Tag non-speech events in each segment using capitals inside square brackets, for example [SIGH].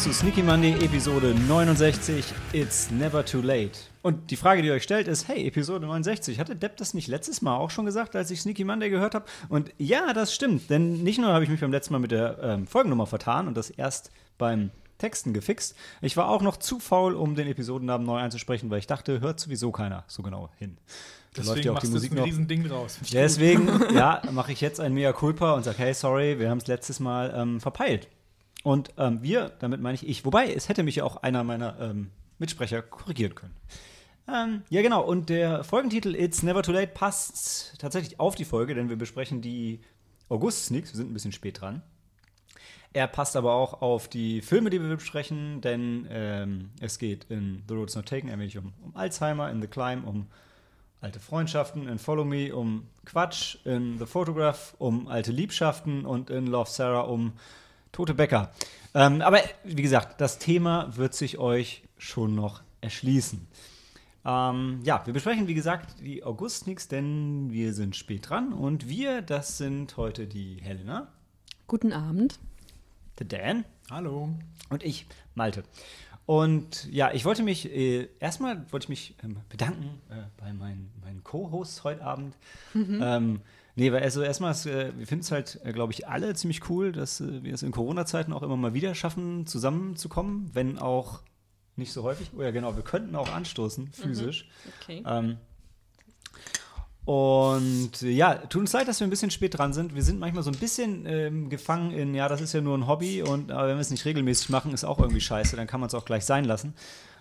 Zu Sneaky Monday Episode 69. It's never too late. Und die Frage, die ihr euch stellt, ist: Hey, Episode 69, hatte Depp das nicht letztes Mal auch schon gesagt, als ich Sneaky Monday gehört habe? Und ja, das stimmt, denn nicht nur habe ich mich beim letzten Mal mit der ähm, Folgennummer vertan und das erst beim Texten gefixt, ich war auch noch zu faul, um den Episodennamen neu einzusprechen, weil ich dachte, hört sowieso keiner so genau hin. Da läuft ja auch die Musik noch. Riesending raus. Deswegen, [LAUGHS] ja, mache ich jetzt ein Mea Culpa und sage, hey, sorry, wir haben es letztes Mal ähm, verpeilt. Und ähm, wir, damit meine ich ich. Wobei, es hätte mich ja auch einer meiner ähm, Mitsprecher korrigieren können. Ähm, ja, genau. Und der Folgentitel It's Never Too Late passt tatsächlich auf die Folge, denn wir besprechen die August-Sneaks. Wir sind ein bisschen spät dran. Er passt aber auch auf die Filme, die wir besprechen, denn ähm, es geht in The Road's Not Taken ein wenig um, um Alzheimer, in The Climb um alte Freundschaften, in Follow Me um Quatsch, in The Photograph um alte Liebschaften und in Love Sarah um tote Bäcker. Ähm, aber wie gesagt, das Thema wird sich euch schon noch erschließen. Ähm, ja, wir besprechen, wie gesagt, die August-Nix, denn wir sind spät dran und wir, das sind heute die Helena. Guten Abend. Der Dan. Hallo. Und ich, Malte. Und ja, ich wollte mich, äh, erstmal wollte ich mich ähm, bedanken äh, bei meinen, meinen Co-Hosts heute Abend. Mhm. Nee, weil also erstmal, äh, wir finden es halt, äh, glaube ich, alle ziemlich cool, dass äh, wir es in Corona-Zeiten auch immer mal wieder schaffen, zusammenzukommen, wenn auch nicht so häufig. Oh ja, genau, wir könnten auch anstoßen, mhm. physisch. Mhm. Okay. Ähm, und ja, tut uns leid, dass wir ein bisschen spät dran sind. Wir sind manchmal so ein bisschen ähm, gefangen in, ja, das ist ja nur ein Hobby und aber wenn wir es nicht regelmäßig machen, ist auch irgendwie scheiße, dann kann man es auch gleich sein lassen.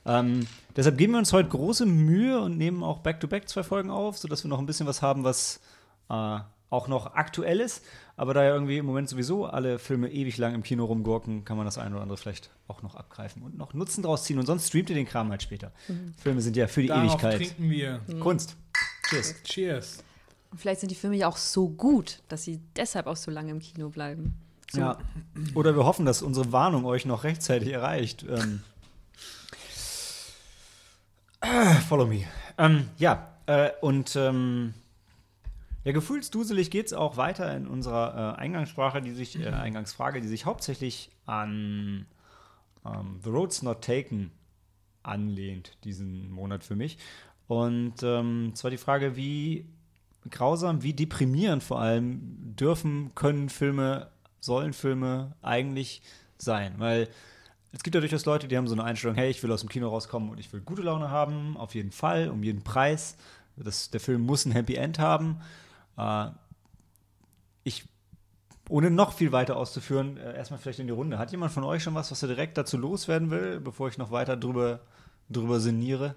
Ähm, deshalb geben wir uns heute große Mühe und nehmen auch Back-to-Back -back zwei Folgen auf, sodass wir noch ein bisschen was haben, was äh, auch noch aktuell ist. Aber da ja irgendwie im Moment sowieso alle Filme ewig lang im Kino rumgurken, kann man das eine oder andere vielleicht auch noch abgreifen und noch Nutzen draus ziehen. Und sonst streamt ihr den Kram halt später. Mhm. Filme sind ja für die Darauf Ewigkeit. trinken wir. Kunst. Cheers. Cheers. Und vielleicht sind die Filme ja auch so gut, dass sie deshalb auch so lange im Kino bleiben. So. Ja. Oder wir hoffen, dass unsere Warnung euch noch rechtzeitig erreicht. Ähm. Äh, follow me. Ähm, ja, äh, und ähm, ja, gefühlsduselig geht es auch weiter in unserer äh, Eingangssprache, die sich, äh, Eingangsfrage, die sich hauptsächlich an ähm, The Road's Not Taken anlehnt, diesen Monat für mich. Und ähm, zwar die Frage, wie grausam, wie deprimierend vor allem dürfen, können Filme, sollen Filme eigentlich sein? Weil es gibt ja durchaus Leute, die haben so eine Einstellung, hey, ich will aus dem Kino rauskommen und ich will gute Laune haben, auf jeden Fall, um jeden Preis. Das, der Film muss ein Happy End haben. Äh, ich, ohne noch viel weiter auszuführen, äh, erstmal vielleicht in die Runde. Hat jemand von euch schon was, was er direkt dazu loswerden will, bevor ich noch weiter drüber, drüber sinniere?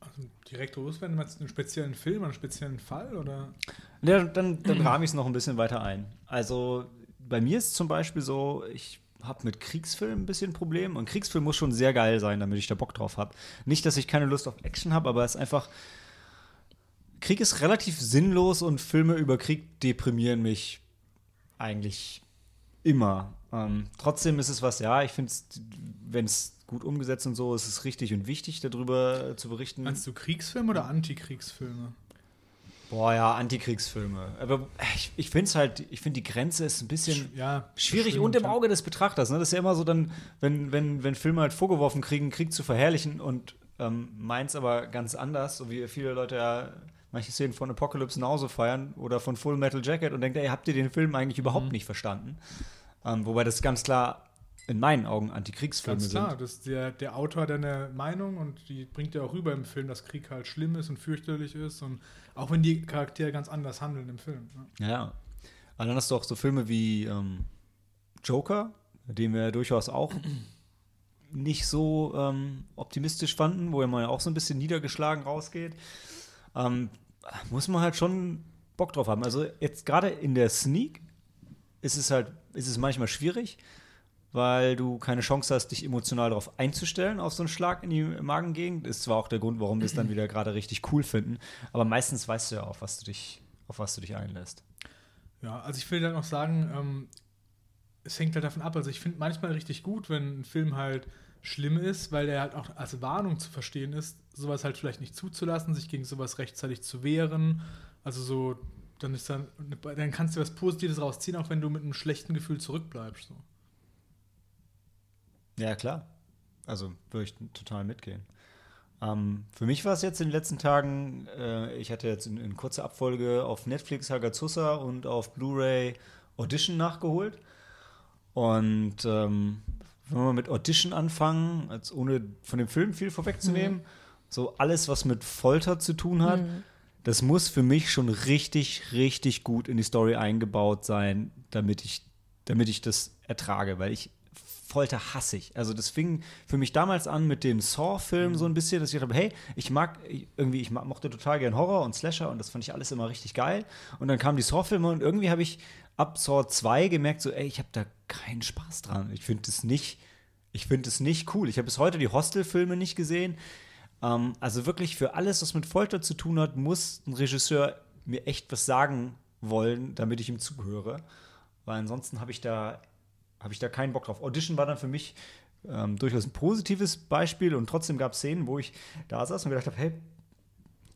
Also direkt loswerden, meinst du einen speziellen Film, einen speziellen Fall oder? Ja, dann, dann rahme ich es noch ein bisschen weiter ein. Also bei mir ist zum Beispiel so, ich habe mit Kriegsfilmen ein bisschen ein Problem und Kriegsfilm muss schon sehr geil sein, damit ich da Bock drauf habe. Nicht, dass ich keine Lust auf Action habe, aber es ist einfach Krieg ist relativ sinnlos und Filme über Krieg deprimieren mich eigentlich immer. Ähm, trotzdem ist es was, ja, ich finde es, wenn es gut umgesetzt und so, ist es richtig und wichtig, darüber zu berichten. Meinst du Kriegsfilme oder Antikriegsfilme? Boah, ja, Antikriegsfilme. Aber ich, ich finde es halt, ich finde die Grenze ist ein bisschen ja, schwierig stimmt, und im Auge des Betrachters. Ne? Das ist ja immer so dann, wenn, wenn, wenn Filme halt vorgeworfen kriegen, Krieg zu verherrlichen und ähm, meins aber ganz anders, so wie viele Leute ja manche Szenen von Apocalypse Now so feiern oder von Full Metal Jacket und denkt, ey, habt ihr den Film eigentlich überhaupt mhm. nicht verstanden? Ähm, wobei das ganz klar in meinen Augen Antikriegsfilme sind. Ganz klar, das der, der Autor hat eine Meinung und die bringt ja auch rüber im Film, dass Krieg halt schlimm ist und fürchterlich ist und auch wenn die Charaktere ganz anders handeln im Film. Ne? Ja, aber dann hast du auch so Filme wie ähm, Joker, den wir durchaus auch nicht so ähm, optimistisch fanden, wo er mal auch so ein bisschen niedergeschlagen rausgeht. Ähm, muss man halt schon Bock drauf haben. Also jetzt gerade in der Sneak ist es halt, ist es manchmal schwierig, weil du keine Chance hast, dich emotional darauf einzustellen, auf so einen Schlag in die Magengegend. Ist zwar auch der Grund, warum wir es dann wieder gerade richtig cool finden, aber meistens weißt du ja auch, was du dich, auf was du dich einlässt. Ja, also ich will dann auch sagen, ähm, es hängt halt davon ab. Also ich finde manchmal richtig gut, wenn ein Film halt schlimm ist, weil der halt auch als Warnung zu verstehen ist, sowas halt vielleicht nicht zuzulassen, sich gegen sowas rechtzeitig zu wehren. Also so, dann ist dann, dann kannst du was Positives rausziehen, auch wenn du mit einem schlechten Gefühl zurückbleibst. So. Ja, klar. Also würde ich total mitgehen. Ähm, für mich war es jetzt in den letzten Tagen, äh, ich hatte jetzt in, in kurzer Abfolge auf Netflix Hagazusa und auf Blu-ray Audition nachgeholt. Und ähm, wenn wir mit Audition anfangen, als ohne von dem Film viel vorwegzunehmen, mhm. so alles, was mit Folter zu tun hat, mhm. das muss für mich schon richtig, richtig gut in die Story eingebaut sein, damit ich, damit ich das ertrage, weil ich Folter hasse ich. Also das fing für mich damals an mit dem Saw-Film mhm. so ein bisschen, dass ich dachte, hey, ich mag irgendwie, ich mochte total gern Horror und Slasher und das fand ich alles immer richtig geil. Und dann kamen die Saw-Filme und irgendwie habe ich ab Saw 2 gemerkt, so, ey, ich habe da keinen Spaß dran. Ich finde es nicht, ich finde es nicht cool. Ich habe bis heute die Hostel-Filme nicht gesehen. Ähm, also wirklich für alles, was mit Folter zu tun hat, muss ein Regisseur mir echt was sagen wollen, damit ich ihm zuhöre. Weil ansonsten habe ich da habe ich da keinen Bock drauf. Audition war dann für mich ähm, durchaus ein positives Beispiel und trotzdem gab es Szenen, wo ich da saß und gedacht habe, hey,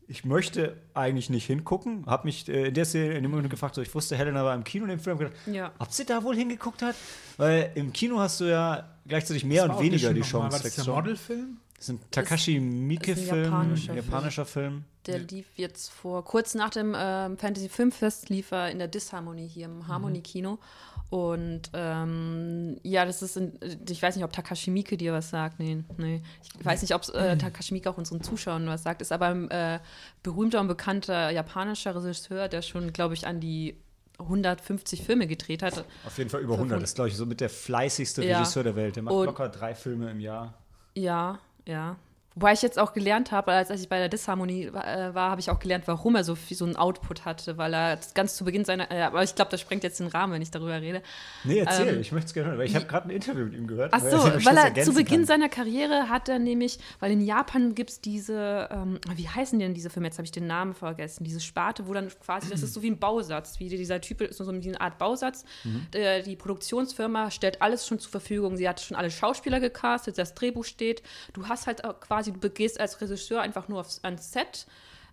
ich möchte eigentlich nicht hingucken. Habe mich äh, in der Szene in dem Moment gefragt, so, ich wusste, Helena war im Kino in dem Film. Gedacht, ja. Ob sie da wohl hingeguckt hat? Weil im Kino hast du ja gleichzeitig mehr und weniger die Chance. War das der Modelfilm? Das ist ein Takashi Miike-Film, japanischer, japanischer Film. Film. Der lief jetzt vor, kurz nach dem ähm, Fantasy Filmfest, lief er in der Disharmonie hier im Harmonie-Kino. Mhm. Und ähm, ja, das ist, in, ich weiß nicht, ob Takashi Miike dir was sagt. Nee, nee. Ich weiß nicht, ob äh, Takashi Miike auch unseren Zuschauern was sagt. Ist aber ein äh, berühmter und bekannter japanischer Regisseur, der schon, glaube ich, an die 150 Filme gedreht hat. Auf jeden Fall über 100. Das ist, glaube ich, so mit der fleißigste ja. Regisseur der Welt. Der macht und, locker drei Filme im Jahr. Ja, ja. Wobei ich jetzt auch gelernt habe, als ich bei der Disharmonie äh, war, habe ich auch gelernt, warum er so viel, so einen Output hatte, weil er ganz zu Beginn seiner, äh, aber ich glaube, das sprengt jetzt den Rahmen, wenn ich darüber rede. Nee, erzähl, ähm, ich möchte es gerne hören, weil ich habe gerade ein Interview mit ihm gehört. Ach so, weil, weil er zu Beginn kann. seiner Karriere hat er nämlich, weil in Japan gibt es diese, ähm, wie heißen denn diese Filme, jetzt habe ich den Namen vergessen, diese Sparte, wo dann quasi, das ist so wie ein Bausatz, wie dieser Typ ist so eine Art Bausatz. Mhm. Der, die Produktionsfirma stellt alles schon zur Verfügung, sie hat schon alle Schauspieler gecastet, das Drehbuch steht, du hast halt quasi, du begehst als Regisseur einfach nur aufs, ans Set,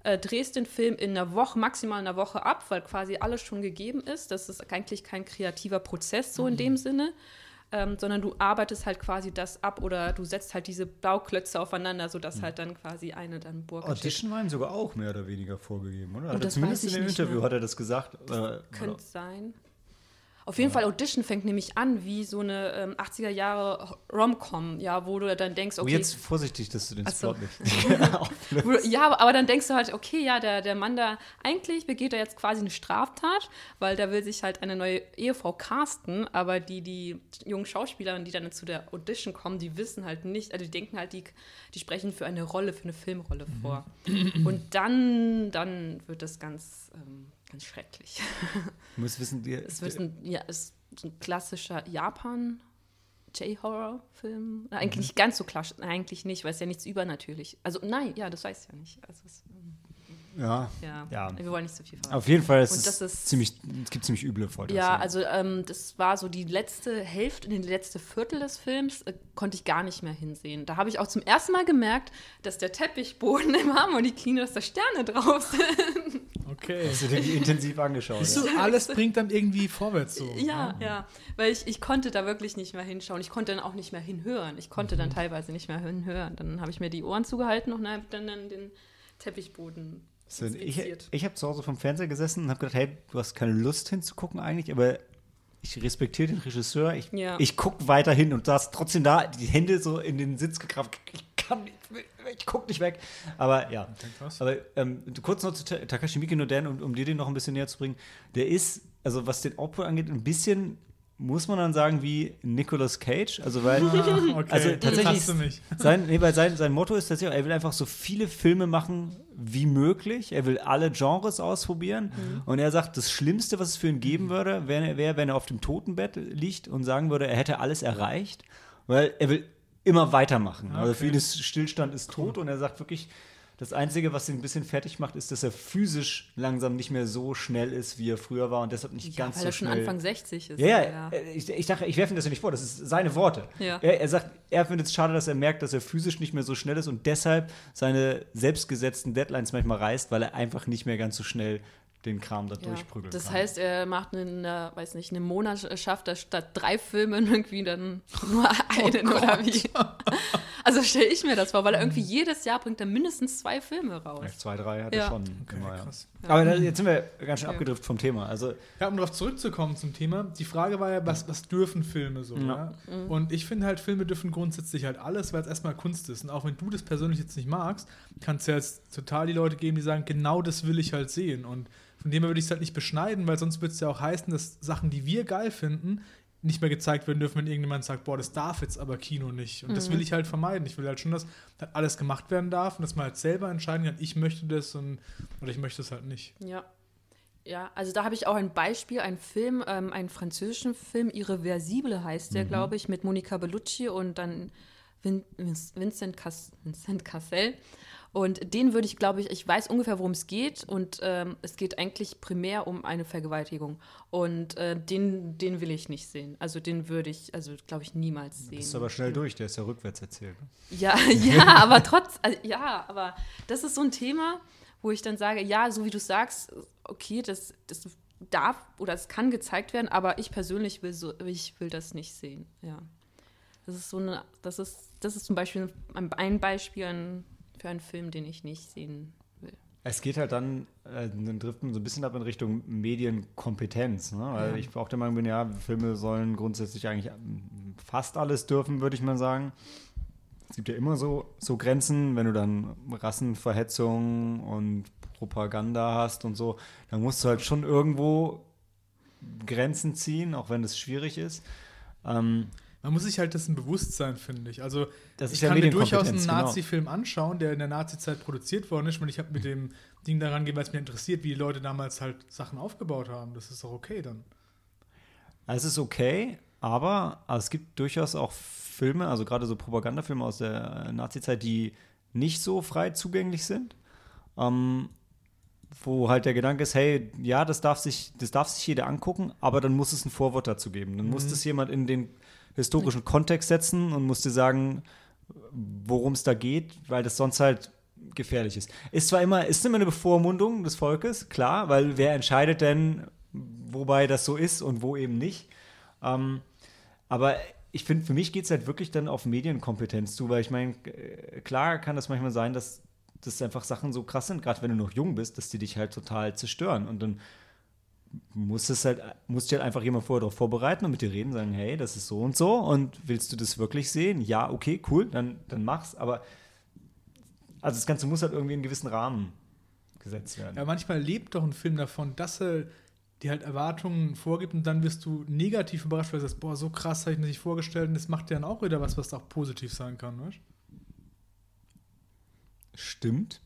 äh, drehst den Film in einer Woche, maximal in einer Woche ab, weil quasi alles schon gegeben ist. Das ist eigentlich kein kreativer Prozess so mhm. in dem Sinne. Ähm, sondern du arbeitest halt quasi das ab oder du setzt halt diese Bauklötze aufeinander, sodass mhm. halt dann quasi eine dann Burg Audition war ihm sogar auch mehr oder weniger vorgegeben, oder? Hat zumindest in dem Interview mehr. hat er das gesagt. Das äh, könnte sein. Auf jeden ja. Fall Audition fängt nämlich an wie so eine ähm, 80er Jahre Rom-Com, ja, wo du dann denkst, oh, okay. Oh, jetzt vorsichtig, dass du den Spot nicht. [LAUGHS] [LAUGHS] ja, aber, dann denkst du halt, okay, ja, der, der Mann da, eigentlich begeht er jetzt quasi eine Straftat, weil der will sich halt eine neue Ehefrau casten, aber die, die jungen Schauspieler, die dann zu der Audition kommen, die wissen halt nicht, also die denken halt, die, die sprechen für eine Rolle, für eine Filmrolle mhm. vor. [CLEARS THROAT] Und dann, dann wird das ganz. Ähm, ganz schrecklich. Du musst wissen, dir. Es wird ein, ja, ist ein klassischer Japan. J-Horror-Film? Eigentlich mhm. ganz so klassisch, eigentlich nicht, weil es ja nichts übernatürlich. Also nein, ja, das weiß ich ja nicht. Also es, ja, ja, ja. Wir wollen nicht so viel verraten. Auf jeden Fall, es, und das ist, ziemlich, es gibt ziemlich üble Folter. Ja, also ähm, das war so die letzte Hälfte, die letzte Viertel des Films, äh, konnte ich gar nicht mehr hinsehen. Da habe ich auch zum ersten Mal gemerkt, dass der Teppichboden [LAUGHS] im Harmonie-Kino, dass da Sterne drauf sind. Okay. Hast du dir die intensiv angeschaut? Du, alles bringt dann irgendwie vorwärts so. Ja, ja, ja. Weil ich, ich konnte da wirklich nicht mehr hinschauen. Ich konnte dann auch nicht mehr hinhören. Ich konnte mhm. dann teilweise nicht mehr hinhören. Dann habe ich mir die Ohren zugehalten und habe dann den Teppichboden so, ich ich habe zu Hause vom Fernseher gesessen und habe gedacht, hey, du hast keine Lust hinzugucken eigentlich, aber ich respektiere den Regisseur. Ich, ja. ich gucke weiterhin und saß trotzdem da, die Hände so in den Sitz gekraft. Ich kann nicht, ich gucke nicht weg. Aber ja. Aber ähm, kurz noch zu Takashi Miike Noden, um, um dir den noch ein bisschen näher zu bringen. Der ist, also was den Output angeht, ein bisschen muss man dann sagen wie Nicolas Cage, also weil ah, [LAUGHS] okay. also tatsächlich sein, nee, weil sein, sein Motto ist tatsächlich, er will einfach so viele Filme machen wie möglich, er will alle Genres ausprobieren mhm. und er sagt, das Schlimmste, was es für ihn geben würde, wäre, wär, wenn er auf dem Totenbett liegt und sagen würde, er hätte alles erreicht, weil er will immer weitermachen. Okay. Also für ihn ist Stillstand ist tot und er sagt wirklich, das Einzige, was ihn ein bisschen fertig macht, ist, dass er physisch langsam nicht mehr so schnell ist, wie er früher war und deshalb nicht ja, ganz so schnell. Weil er schon Anfang 60 ist. Ja, ja. ja. Ich, ich, dachte, ich werfe ihm das ja nicht vor, das ist seine Worte. Ja. Er, er sagt, er findet es schade, dass er merkt, dass er physisch nicht mehr so schnell ist und deshalb seine selbstgesetzten Deadlines manchmal reißt, weil er einfach nicht mehr ganz so schnell den Kram da Ja. durchprügeln Das kann. heißt, er macht einen, äh, weiß nicht, einen Monat schafft er statt drei Filmen [LAUGHS] irgendwie dann nur [LAUGHS] einen oder wie. [LAUGHS] Also stelle ich mir das vor, weil er irgendwie jedes Jahr bringt er mindestens zwei Filme raus. Ja, zwei, drei hat Ja. er schon Okay, immer, ja. krass. Aber da, jetzt sind wir ganz schön Okay. abgedriftet vom Thema. Also, Ja, um darauf zurückzukommen zum Thema, die Frage war ja, was, was dürfen Filme so? Ja. Ja? Und ich finde halt, Filme dürfen grundsätzlich halt alles, weil es erstmal Kunst ist. Und auch wenn du das persönlich jetzt nicht magst, kann es ja jetzt total die Leute geben, die sagen, genau das will ich halt sehen. Und von dem her würde ich es halt nicht beschneiden, weil sonst würde es ja auch heißen, dass Sachen, die wir geil finden, nicht mehr gezeigt werden dürfen, wenn irgendjemand sagt, boah, das darf jetzt aber Kino nicht. Und das will ich halt vermeiden. Ich will halt schon, dass halt alles gemacht werden darf und dass man halt selber entscheiden kann, ich möchte das und oder ich möchte es halt nicht. Ja. Ja, also da habe ich auch ein Beispiel, einen Film, ähm, einen französischen Film, Irreversible heißt der, glaube ich, mit Monica Bellucci und dann Vin Vin- Vincent, Cas Vincent Cassel. Und den würde ich, glaube ich, ich weiß ungefähr, worum es geht. Und ähm, es geht eigentlich primär um eine Vergewaltigung. Und äh, den, den will ich nicht sehen. Also den würde ich, also glaube ich, niemals sehen. ist aber schnell durch, der ist ja rückwärts erzählt. ne? Ja, [LAUGHS] ja, aber trotz, also, ja, aber das ist so ein Thema, wo ich dann sage, ja, so wie du sagst, okay, das, das darf oder es kann gezeigt werden, aber ich persönlich will so, ich will das nicht sehen. Ja, das ist so eine, das ist, das ist zum Beispiel ein ein Beispiel an- für einen Film, den ich nicht sehen will. Es geht halt dann, äh, dann trifft man so ein bisschen ab in Richtung Medienkompetenz, ne? weil ich auch der Meinung bin, ja, Filme sollen grundsätzlich eigentlich ähm, fast alles dürfen, würde ich mal sagen. Es gibt ja immer so, so Grenzen, wenn du dann Rassenverhetzung und Propaganda hast und so, dann musst du halt schon irgendwo Grenzen ziehen, auch wenn es schwierig ist. Ähm, Man muss sich halt dessen bewusst sein, finde ich. Also Das ist ich kann mir durchaus einen genau. Nazi-Film anschauen, der in der Nazi-Zeit produziert worden ist und ich habe mit dem Ding daran gehen, weil es mir interessiert, wie die Leute damals halt Sachen aufgebaut haben. Das ist doch okay dann. Es ist okay, aber also es gibt durchaus auch Filme, also gerade so Propagandafilme aus der Nazi-Zeit, die nicht so frei zugänglich sind. Ähm, wo halt der Gedanke ist, hey, ja, das darf sich, das darf sich jeder angucken, aber dann muss es ein Vorwort dazu geben. Dann muss das jemand in den historischen Kontext setzen und muss dir sagen, worum es da geht, weil das sonst halt gefährlich ist. Ist zwar immer, ist immer eine Bevormundung des Volkes, klar, weil wer entscheidet denn, wobei das so ist und wo eben nicht. Ähm, aber ich finde, für mich geht es halt wirklich dann auf Medienkompetenz zu, weil ich meine, äh, klar kann das manchmal sein, dass das einfach Sachen so krass sind, gerade wenn du noch jung bist, dass die dich halt total zerstören. Und dann muss es halt, muss dich halt einfach jemand vorher darauf vorbereiten und mit dir reden, sagen, hey, das ist so und so und willst du das wirklich sehen? Ja, okay, cool, dann, dann mach's. Aber also das Ganze muss halt irgendwie in einen gewissen Rahmen gesetzt werden. Ja, manchmal lebt doch ein Film davon, dass er dir halt Erwartungen vorgibt und dann wirst du negativ überrascht, weil du sagst, boah, so krass habe ich mir nicht vorgestellt und das macht ja dann auch wieder was, was auch positiv sein kann, weißt? Stimmt.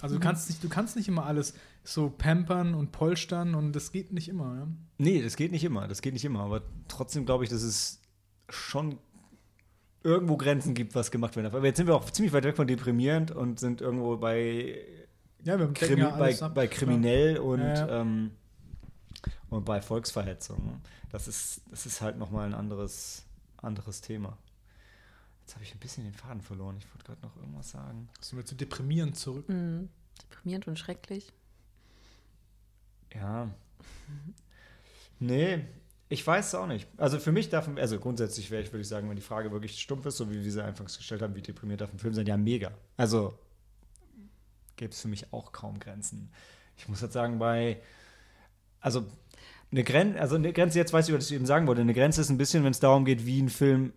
Also du kannst nicht, du kannst nicht immer alles so pampern und polstern und das geht nicht immer, ja. Nee, das geht nicht immer, das geht nicht immer, aber trotzdem glaube ich, dass es schon irgendwo Grenzen gibt, was gemacht werden darf. Aber jetzt sind wir auch ziemlich weit weg von deprimierend und sind irgendwo bei, Ja, Krimi, ja bei, bei kriminell und, Ja, ja. Ähm, und bei Volksverhetzung. Das ist, das ist halt nochmal ein anderes, anderes Thema. Jetzt habe ich ein bisschen den Faden verloren. Ich wollte gerade noch irgendwas sagen. So wir zu deprimierend zurück. Mhm. Deprimierend und schrecklich. Ja. Nee, ich weiß es auch nicht. Also für mich darf, also grundsätzlich wäre ich, würde ich sagen, wenn die Frage wirklich stumpf ist, so wie wir sie anfangs gestellt haben, wie deprimiert darf ein Film sein, ja, mega. Also gäbe es für mich auch kaum Grenzen. Ich muss jetzt sagen, bei, also eine Grenze, also eine Grenze, jetzt weiß ich, was ich eben sagen wollte, eine Grenze ist ein bisschen, wenn es darum geht, wie ein Film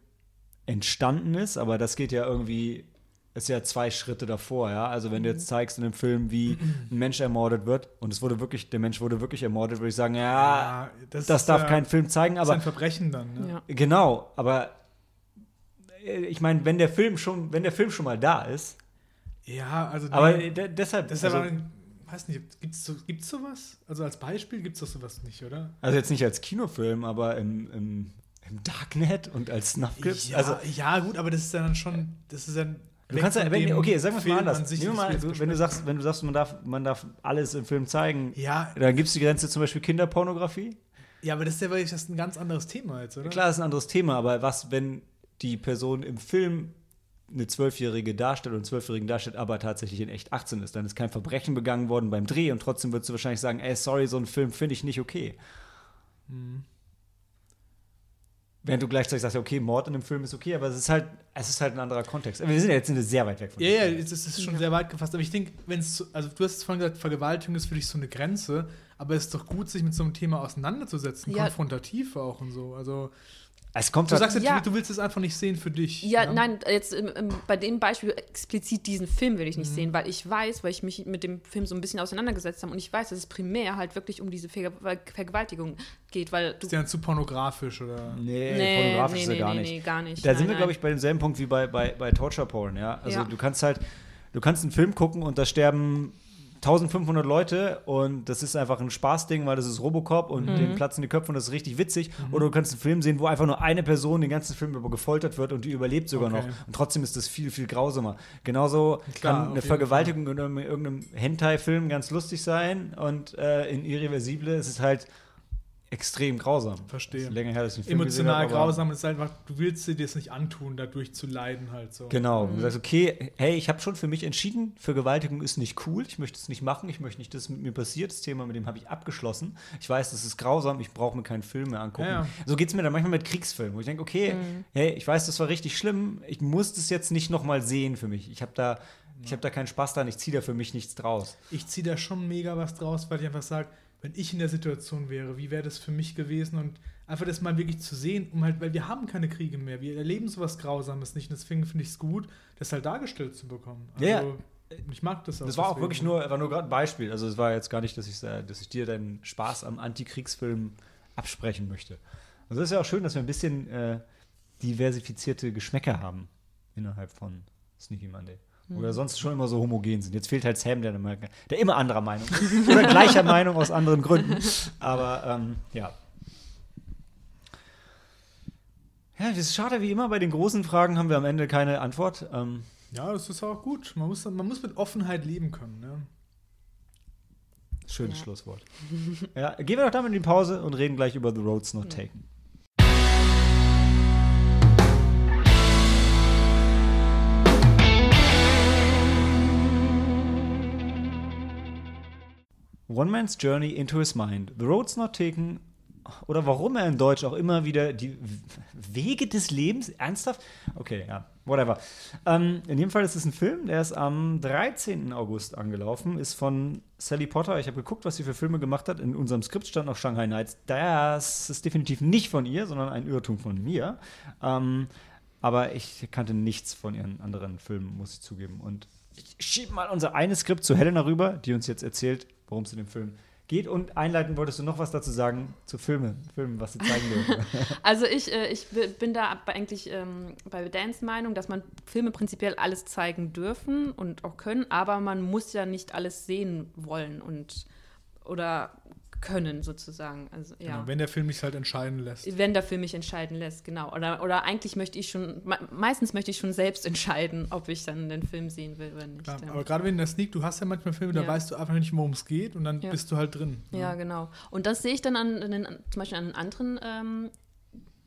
entstanden ist, aber das geht ja irgendwie, ist ja zwei Schritte davor, ja. Also wenn du jetzt zeigst in einem Film, wie ein Mensch ermordet wird und es wurde wirklich, der Mensch wurde wirklich ermordet, würde ich sagen, ja, das, ist darf ja- kein Film zeigen, Das ist ein aber Verbrechen dann, ne? Ja. genau, aber äh, ich meine, wenn der Film schon, wenn der Film schon mal da ist, Ja, also aber nee, de- deshalb, das ist also, aber, weiß nicht, gibt's so, gibt's sowas? Also als Beispiel gibt's doch sowas nicht, oder? also jetzt nicht als Kinofilm, aber im, im, im Darknet und als Snuff Clips, Ja, also ja, gut, aber das ist ja dann schon, das ist ja Du kannst ja, wenn, okay, sagen wir es mal anders. Das mal, du, wenn du sagst, wenn du sagst, man darf, man darf alles im Film zeigen, Ja, dann gibt es die Grenze zum Beispiel Kinderpornografie. ja, aber das ist ja wirklich das ist ein ganz anderes Thema jetzt, oder? Klar, ist ein anderes Thema, aber was, wenn die Person im Film eine Zwölfjährige darstellt und einen Zwölfjährigen darstellt, aber tatsächlich in echt 18 ist. Dann ist kein Verbrechen begangen worden beim Dreh und trotzdem würdest du wahrscheinlich sagen, ey, sorry, so einen Film finde ich nicht okay. Mhm. Während du gleichzeitig sagst, okay, Mord in einem Film ist okay, aber es ist halt, es ist halt ein anderer Kontext. Wir sind ja jetzt sehr weit weg von Ja, ja, es ist schon ja. sehr weit gefasst. Aber ich denke, wenn es, also du hast vorhin gesagt, Vergewaltigung ist für dich so eine Grenze, aber es ist doch gut, sich mit so einem Thema auseinanderzusetzen, ja. konfrontativ auch und so. Also es kommt du halt sagst, ja. du willst es einfach nicht sehen für dich. Ja, ja? nein, jetzt im, im, bei dem Beispiel explizit diesen Film will ich nicht mhm. sehen, weil ich weiß, weil ich mich mit dem Film so ein bisschen auseinandergesetzt habe und ich weiß, dass es primär halt wirklich um diese Ver Vergewaltigung geht, weil du. Ist der dann zu pornografisch oder? Nee, nee pornografisch nee, ist er nee, gar, nee, nicht. gar nicht. Da nein, sind wir, glaube ich, bei demselben Punkt wie bei, bei, bei Torture Porn, ja. Also ja. du kannst halt, du kannst einen Film gucken und da sterben 1500 Leute und das ist einfach ein Spaßding, weil das ist Robocop und mhm. den platzen die Köpfe und das ist richtig witzig. Mhm. Oder du kannst einen Film sehen, wo einfach nur eine Person den ganzen Film über gefoltert wird und die überlebt sogar okay. noch. Und trotzdem ist das viel, viel grausamer. Genauso Klar, kann eine Vergewaltigung in irgendeinem Hentai-Film ganz lustig sein und äh, in Irreversible ist es halt extrem grausam. Verstehe. länger her, dass ich Film Emotional habe, grausam ist einfach, du willst dir das nicht antun, dadurch zu leiden halt so. Genau. Mhm. Du sagst, okay, hey, ich habe schon für mich entschieden, Vergewaltigung ist nicht cool, ich möchte es nicht machen, ich möchte nicht, dass es mit mir passiert. Das Thema, mit dem habe ich abgeschlossen. Ich weiß, das ist grausam, ich brauche mir keinen Film mehr angucken. Ja, ja. So geht es mir dann manchmal mit Kriegsfilmen, wo ich denke, okay, mhm. hey, ich weiß, das war richtig schlimm, ich muss das jetzt nicht nochmal sehen für mich. Ich habe da, ich habe da keinen Spaß dran, ich ziehe da für mich nichts draus. Ich ziehe da schon mega was draus, weil ich einfach sage, wenn ich in der Situation wäre, wie wäre das für mich gewesen und einfach das mal wirklich zu sehen, um halt, weil wir haben keine Kriege mehr, wir erleben sowas Grausames nicht und deswegen finde ich es gut, das halt dargestellt zu bekommen. Also, ja, ich mag das auch. Das war auch wirklich nur, war nur gerade ein Beispiel. Also es war jetzt gar nicht, dass ich, dass ich dir deinen Spaß am Antikriegsfilm absprechen möchte. Also es ist ja auch schön, dass wir ein bisschen äh, diversifizierte Geschmäcker haben innerhalb von Sneaky Monday. Oder sonst schon immer so homogen sind. Jetzt fehlt halt Sam, der, der immer anderer Meinung ist. Oder gleicher [LAUGHS] Meinung aus anderen Gründen. Aber ähm, ja. Ja, das ist schade, wie immer bei den großen Fragen haben wir am Ende keine Antwort. Ähm, ja, das ist auch gut. Man muss, man muss mit Offenheit leben können. Ne? Schönes ja. Schlusswort. ja, gehen wir doch damit in die Pause und reden gleich über The Roads Not Taken. One Man's Journey into His Mind. The Road's Not Taken. Oder warum er in Deutsch auch immer wieder die Wege des Lebens. Ernsthaft? Okay, ja, whatever. Ähm, in jedem Fall ist es ein Film, der ist am 13. August angelaufen, ist von Sally Potter. Ich habe geguckt, was sie für Filme gemacht hat. In unserem Skript stand noch Shanghai Nights. Das ist definitiv nicht von ihr, sondern ein Irrtum von mir. Ähm, aber ich kannte nichts von ihren anderen Filmen, muss ich zugeben. Und ich schiebe mal unser eines Skript zu Helena rüber, die uns jetzt erzählt, worum es in dem Film geht. Und einleiten wolltest du noch was dazu sagen zu Filmen, Filmen, was sie zeigen dürfen. [LAUGHS] Also ich, äh, ich bin da eigentlich ähm, bei Dans Meinung, dass man Filme prinzipiell alles zeigen dürfen und auch können, aber man muss ja nicht alles sehen wollen und oder können, sozusagen. Also, ja. Genau, wenn der Film mich halt entscheiden lässt. Wenn der Film mich entscheiden lässt, genau. Oder, oder eigentlich möchte ich schon, meistens möchte ich schon selbst entscheiden, ob ich dann den Film sehen will oder nicht. Klar, aber gerade wenn der Sneak, du hast ja manchmal Filme, ja. da weißt du einfach nicht, worum es geht und dann ja. bist du halt drin. Ja, ja genau. Und das sehe ich dann an, an den, zum Beispiel an anderen ähm,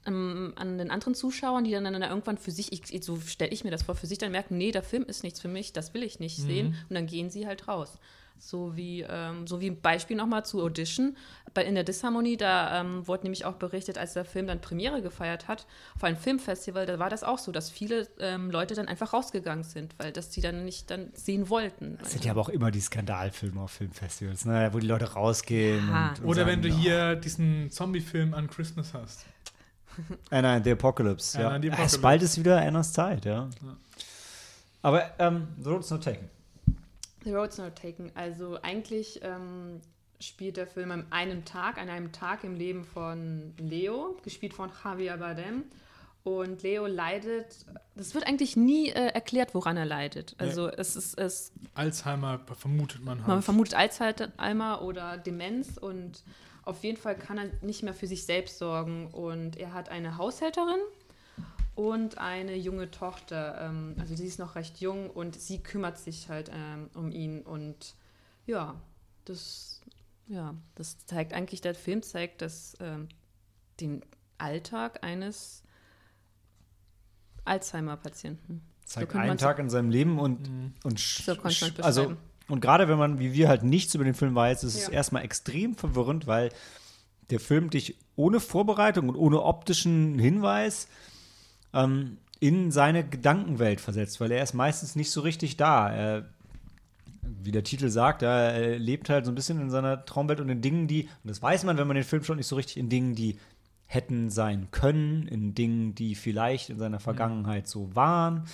an den anderen Zuschauern, die dann, dann irgendwann für sich, ich, so stelle ich mir das vor, für sich dann merken, nee, der Film ist nichts für mich, das will ich nicht mhm. sehen. Und dann gehen sie halt raus. So wie, ähm, so wie ein Beispiel nochmal zu Audition. Bei, in der Disharmonie, da ähm, wurde nämlich auch berichtet, als der Film dann Premiere gefeiert hat, auf einem Filmfestival, da war das auch so, dass viele ähm, Leute dann einfach rausgegangen sind, weil das sie dann nicht dann sehen wollten. Das sind ja aber auch immer die Skandalfilme auf Filmfestivals, ne? wo die Leute rausgehen. Und, und Oder sagen, wenn du hier diesen Zombie-Film an Christmas hast. [LAUGHS] Anna and the Apocalypse, ja. Anna the Apocalypse. bald ist wieder Annas Zeit, ja. ja. Aber ähm, The Road's Not Taken. The Road's Not Taken. Also eigentlich ähm, spielt der Film an einem Tag, an einem Tag im Leben von Leo, gespielt von Javier Bardem. Und Leo leidet, das wird eigentlich nie äh, erklärt, woran er leidet. Also ja. es ist es. Alzheimer vermutet man halt. Man vermutet Alzheimer oder Demenz und auf jeden Fall kann er nicht mehr für sich selbst sorgen. Und er hat eine Haushälterin, und eine junge Tochter. Ähm, also sie ist noch recht jung und sie kümmert sich halt ähm, um ihn. Und ja, das, ja, das zeigt eigentlich, der Film zeigt, dass ähm, den Alltag eines Alzheimer-Patienten. zeigt könnte einen Tag in seinem Leben und, und So also und gerade wenn man wie wir halt nichts über den Film weiß, ist es Ja. erstmal extrem verwirrend, weil der Film dich ohne Vorbereitung und ohne optischen Hinweis ähm, in seine Gedankenwelt versetzt, weil er ist meistens nicht so richtig da. Er, wie der Titel sagt, er lebt halt so ein bisschen in seiner Traumwelt und in Dingen, die, und das weiß man, wenn man den Film schon nicht so richtig, in Dingen, die hätten sein können, in Dingen, die vielleicht in seiner Vergangenheit so waren.